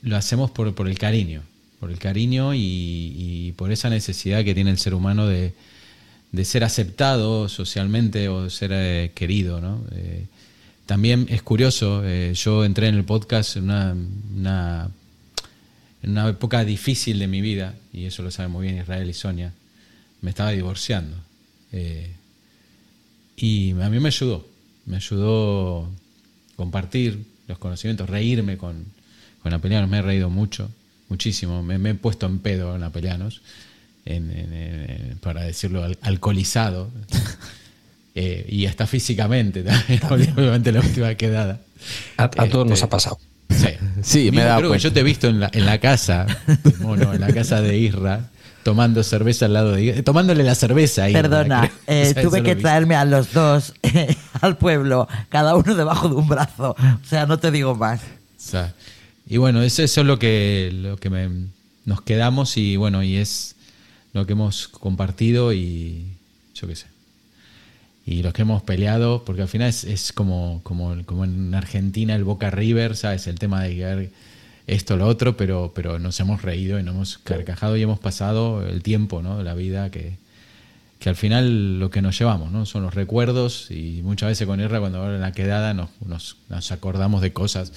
S4: lo hacemos por, por el cariño, por el cariño y, por esa necesidad que tiene el ser humano de, de ser aceptado socialmente o ser eh, querido, ¿no? Eh, también es curioso, eh, yo entré en el podcast en una, en una época difícil de mi vida, y eso lo sabe muy bien Israel y Sonia, me estaba divorciando. Eh, y a mí me ayudó, me ayudó compartir los conocimientos, reírme con, con Apelianos, me he reído mucho, muchísimo, me, me he puesto en pedo en Apelianos, en, en- en- para decirlo, al- alcoholizado, Eh, y hasta físicamente, también, obviamente la última quedada.
S2: A, a todos nos ha pasado.
S4: Sí,
S1: Sí, me dado
S4: creo que
S1: cuenta.
S4: yo te he visto en la, en la casa, mono, en la casa de Isra, tomando cerveza al lado de Isra, tomándole la cerveza a Isra,
S8: Perdona,
S4: creo.
S8: eh,
S4: O sea,
S8: tuve que traerme a los dos eh, al pueblo, cada uno debajo de un brazo. O sea, no te digo más.
S4: O sea, y bueno, eso, eso es lo que, lo que me- nos quedamos y bueno, y es lo que hemos compartido y yo qué sé. Y los que hemos peleado, porque al final es, es como, como, como en Argentina el Boca River, ¿sabes? El tema de esto, lo otro, pero, pero nos hemos reído y nos hemos carcajado y hemos pasado el tiempo, ¿no? De la vida que, que al final lo que nos llevamos, ¿no? Son los recuerdos y muchas veces con Irra cuando ahora en la quedada nos, nos, nos acordamos de cosas.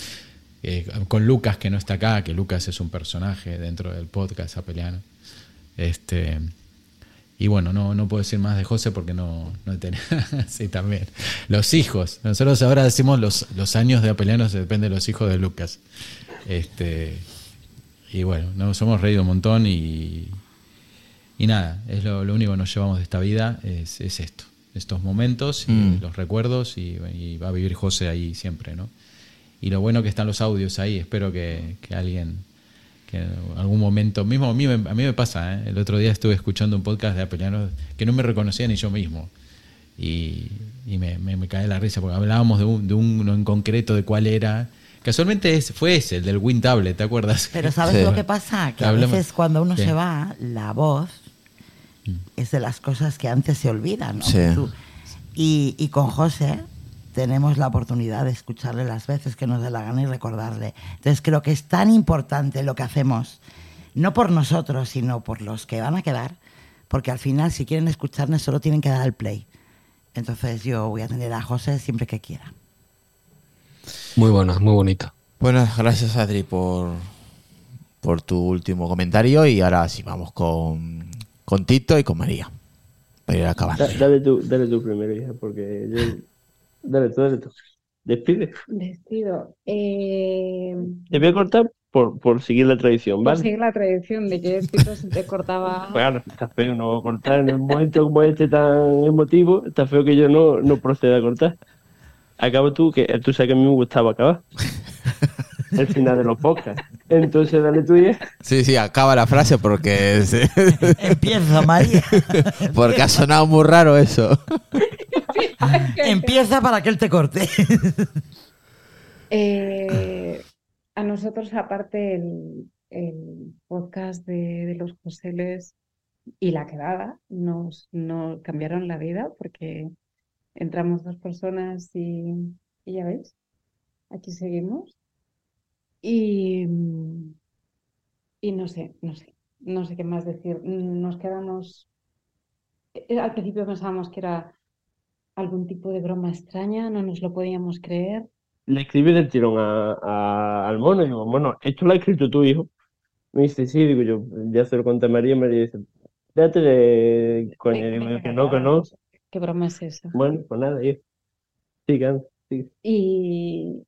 S4: Eh, con Lucas que no está acá, que Lucas es un personaje dentro del podcast apeliano. Este, y bueno, no, no puedo decir más de José porque no, no tenía. sí, también. Los hijos. Nosotros ahora decimos los, los años de apelianos depende de los hijos de Lucas. Este, y bueno, nos hemos reído un montón y, y nada, es lo, lo único que nos llevamos de esta vida, es, es esto, estos momentos y
S1: Mm.
S4: los recuerdos y, y va a vivir José ahí siempre, ¿no? Y lo bueno que están los audios ahí, espero que, que alguien, que en algún momento, mismo a mí, me- a mí me pasa, ¿eh? el otro día estuve escuchando un podcast de apelianos que no me reconocía ni yo mismo. Y, y me, me, me cae la risa porque hablábamos de, un, de uno en concreto, de cuál era. Casualmente es, fue ese, el del Win Tablet, ¿te acuerdas?
S8: Pero ¿sabes lo que pasa? Que a veces cuando uno
S4: Sí.
S8: se va, la voz es de las cosas que antes se olvidan. ¿no?
S1: Sí.
S8: Y, y con José tenemos la oportunidad de escucharle las veces que nos dé la gana y recordarle. Entonces creo que es tan importante lo que hacemos, no por nosotros, sino por los que van a quedar, porque al final si quieren escucharnos solo tienen que dar al play. Entonces yo voy a tener a José siempre que quiera.
S2: Muy buena, muy bonita.
S1: Bueno, gracias Adri por, por tu último comentario y ahora sí vamos con, con Tito y con María. Para ir acabando.
S5: Da- dale tú, dale tú primero, hija, porque yo. Dale tú, dale tú. Despide.
S9: Despido. Eh,
S5: Te voy a cortar por, por seguir la tradición,
S9: Por
S5: ¿vale?
S9: seguir la tradición de que Tito se te cortaba.
S5: Claro, está feo no cortar en un momento como este tan emotivo, está feo que yo no, no proceda a cortar. Acaba tú, que tú sabes que a mí me gustaba acabar. El final de los podcasts. Entonces, dale tú ya.
S1: Sí, sí, acaba la frase porque...
S8: Empieza, María.
S1: porque ha sonado muy raro eso.
S8: Empieza para que él te corte.
S9: Eh, a nosotros, aparte, el, el podcast de, de los Joseles y la quedada nos, nos cambiaron la vida porque entramos dos personas y, y ya veis, aquí seguimos. Y, y no sé, no sé, no sé qué más decir. Nos quedamos. eh, Al principio pensábamos que era algún tipo de broma extraña, no nos lo podíamos creer.
S5: Le escribí del tirón a, a- al mono y digo, bueno, esto lo ha escrito tu hijo. Me dice, sí, digo yo, ya se lo conté a María, María dice, déjate de coña, digo yo, que no, que no.
S9: ¿Qué broma es esa?
S5: Bueno, pues nada, hijo. Sigan, sigan.
S9: Y,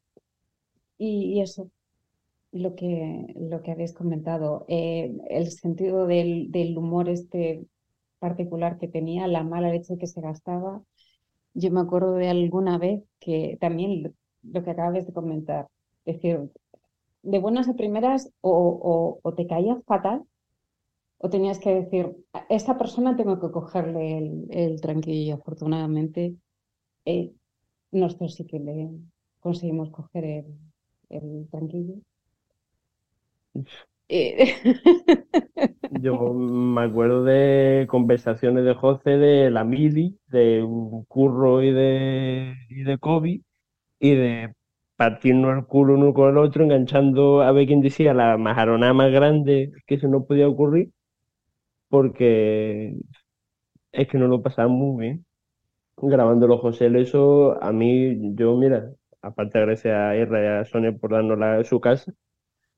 S9: y eso, lo que, lo que habéis comentado, eh, el sentido del, del humor este particular que tenía, la mala leche que se gastaba. Yo me acuerdo de alguna vez que también lo, que acabas de comentar, es decir, de buenas a primeras o, te caía fatal o tenías que decir, a esta persona tengo que cogerle el, el tranquillo afortunadamente eh, nosotros sí que le conseguimos coger el, el tranquillo.
S5: Yo me acuerdo de conversaciones de José de la mili, de un curro y de, y de COVID, y de partirnos el culo uno con el otro, enganchando a ver quién decía la majaronada más grande que eso no podía ocurrir, porque es que no lo pasamos muy bien. Grabando los José, eso a mí, yo mira, aparte gracias a Irra y a Sonia por darnos la, su casa,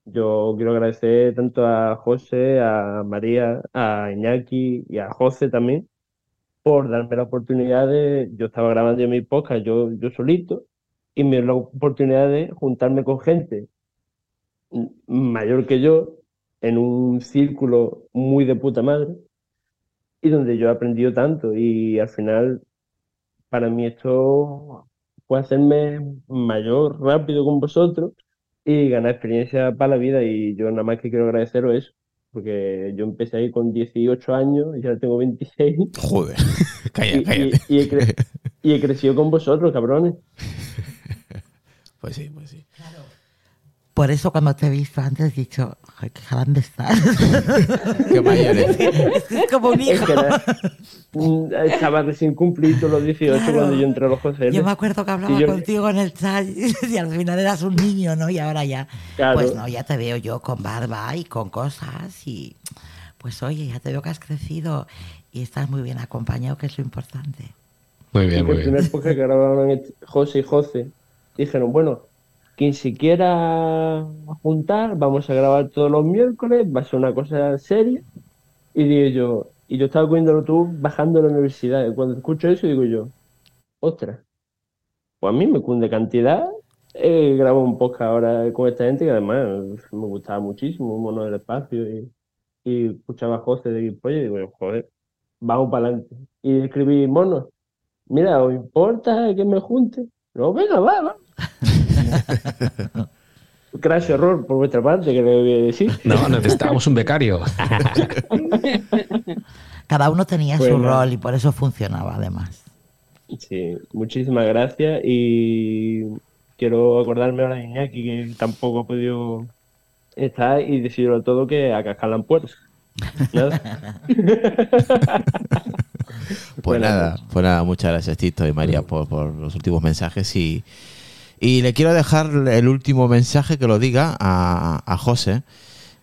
S5: yo quiero agradecer tanto a José, a María, a Iñaki y a José también por darme la oportunidad de, yo estaba grabando mi podcast yo, yo solito y me dio la oportunidad de juntarme con gente mayor que yo en un círculo muy de puta madre y donde yo he aprendido tanto. Y al final para mí esto fue hacerme mayor rápido con vosotros y ganar experiencia para la vida y yo nada más que quiero agradeceros eso porque yo empecé ahí con 18 años y ahora tengo 26
S1: Joder,
S5: y,
S1: calla,
S5: y-
S1: cállate.
S5: y he cre- y he crecido con vosotros, cabrones.
S1: Pues sí, pues sí.
S8: Por eso cuando te he visto antes he dicho, "Joder, qué grande estás.
S1: Qué mayor es.
S8: Es como un
S5: Es
S8: hijo.
S5: que era- mm, estaba recién cumplido los 18
S8: Claro.
S5: cuando yo entré a los José.
S8: Yo me acuerdo que hablaba
S5: yo-
S8: contigo en el chat y al final eras un niño, ¿no? Y ahora ya,
S5: Claro.
S8: pues no, ya te veo yo con barba y con cosas y pues oye, ya te veo que has crecido y estás muy bien acompañado, que es lo importante.
S2: Muy bien, muy
S5: el primer
S2: bien.
S5: podcast que grabaron este- José y José dijeron, bueno, quien se quiera juntar, vamos a grabar todos los miércoles, va a ser una cosa seria. Y digo yo, y yo estaba cogiendo el autobús bajando a la universidad. Y cuando escucho eso, digo yo, ostras, pues a mí me cunde cantidad. He grabado un podcast ahora con esta gente que además me gustaba muchísimo, Mono del Espacio. Y, y escuchaba José de Guipollo y digo, yo, joder, vamos para adelante. Y escribí, mono, mira, ¿os importa que me junte? No, venga, va, va. Crash error por vuestra parte, que le voy a decir.
S2: No, necesitábamos un becario.
S8: Cada uno tenía su rol y por eso funcionaba además.
S5: Sí, muchísimas gracias y quiero acordarme ahora de Iñaki que tampoco ha podido estar y decirlo todo que a cascar la puerta. Nada.
S1: Pues nada, pues nada, muchas gracias Tito y María por, por los últimos mensajes y, y le quiero dejar el último mensaje que lo diga a, a José,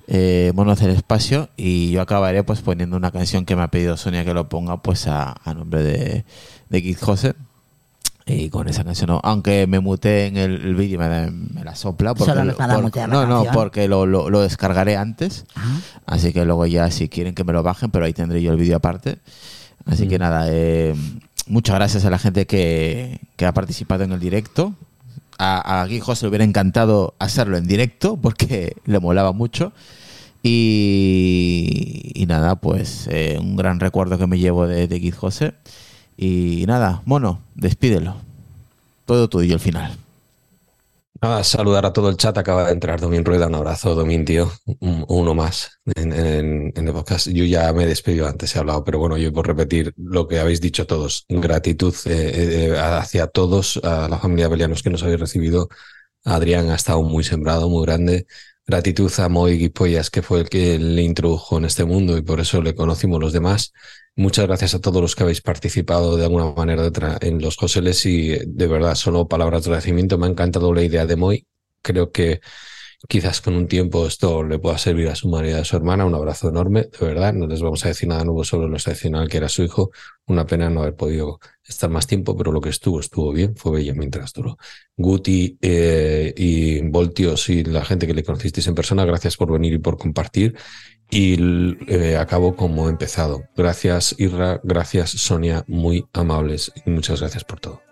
S1: eh, Monos del Espacio, y yo acabaré pues poniendo una canción que me ha pedido Sonia que lo ponga pues a, a nombre de, de Kid José. Y con esa canción, no, aunque me muté en el, el vídeo, me, me la sopla. Porque,
S8: Solo para
S1: por-
S8: mutear la
S1: no, no, porque lo, lo, lo descargaré antes. Así que luego ya, si quieren que me lo bajen, pero ahí tendré yo el vídeo aparte. Así que nada, eh, muchas gracias a la gente que, que ha participado en el directo. A, a Guy José le hubiera encantado hacerlo en directo porque le molaba mucho. Y, nada, pues eh, un gran recuerdo que me llevo de, de José. Y nada, mono, despídelo. Todo tuyo al final.
S2: Nada, saludar a todo el chat. Acaba de entrar Domín Rueda. Un abrazo, Domín, tío. Un- uno más en, el podcast. Yo ya me he despedido antes, he hablado, pero bueno, yo por repetir lo que habéis dicho todos. Gratitud eh, eh, hacia todos, a la familia Belianos que nos habéis recibido. Adrián ha estado muy sembrado, muy grande. Gratitud a Moy Guipollas, que fue el que le introdujo en este mundo y por eso le conocimos los demás. Muchas gracias a todos los que habéis participado de alguna manera detra- en los Joseles y de verdad, solo palabras de agradecimiento. Me ha encantado la idea de Moy. Creo que quizás con un tiempo esto le pueda servir a su madre y a su hermana. Un abrazo enorme, de verdad. No les vamos a decir nada nuevo, solo lo excepcional que era su hijo. Una pena no haber podido estar más tiempo, pero lo que estuvo, estuvo bien. Fue bello mientras duró. Guti eh, y Voltios y la gente que le conocisteis en persona, gracias por venir y por compartir. Y eh, acabo como he empezado. Gracias, Irra. Gracias, Sonia. Muy amables. Y muchas gracias por todo.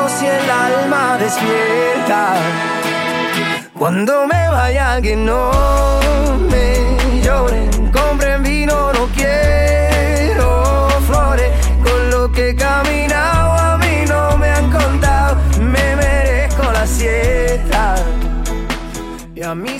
S16: y el alma despierta. Cuando me vaya que no me lloren, compren vino, no quiero flores. Con lo que he a mí no me han contado, me merezco la siesta. Y a no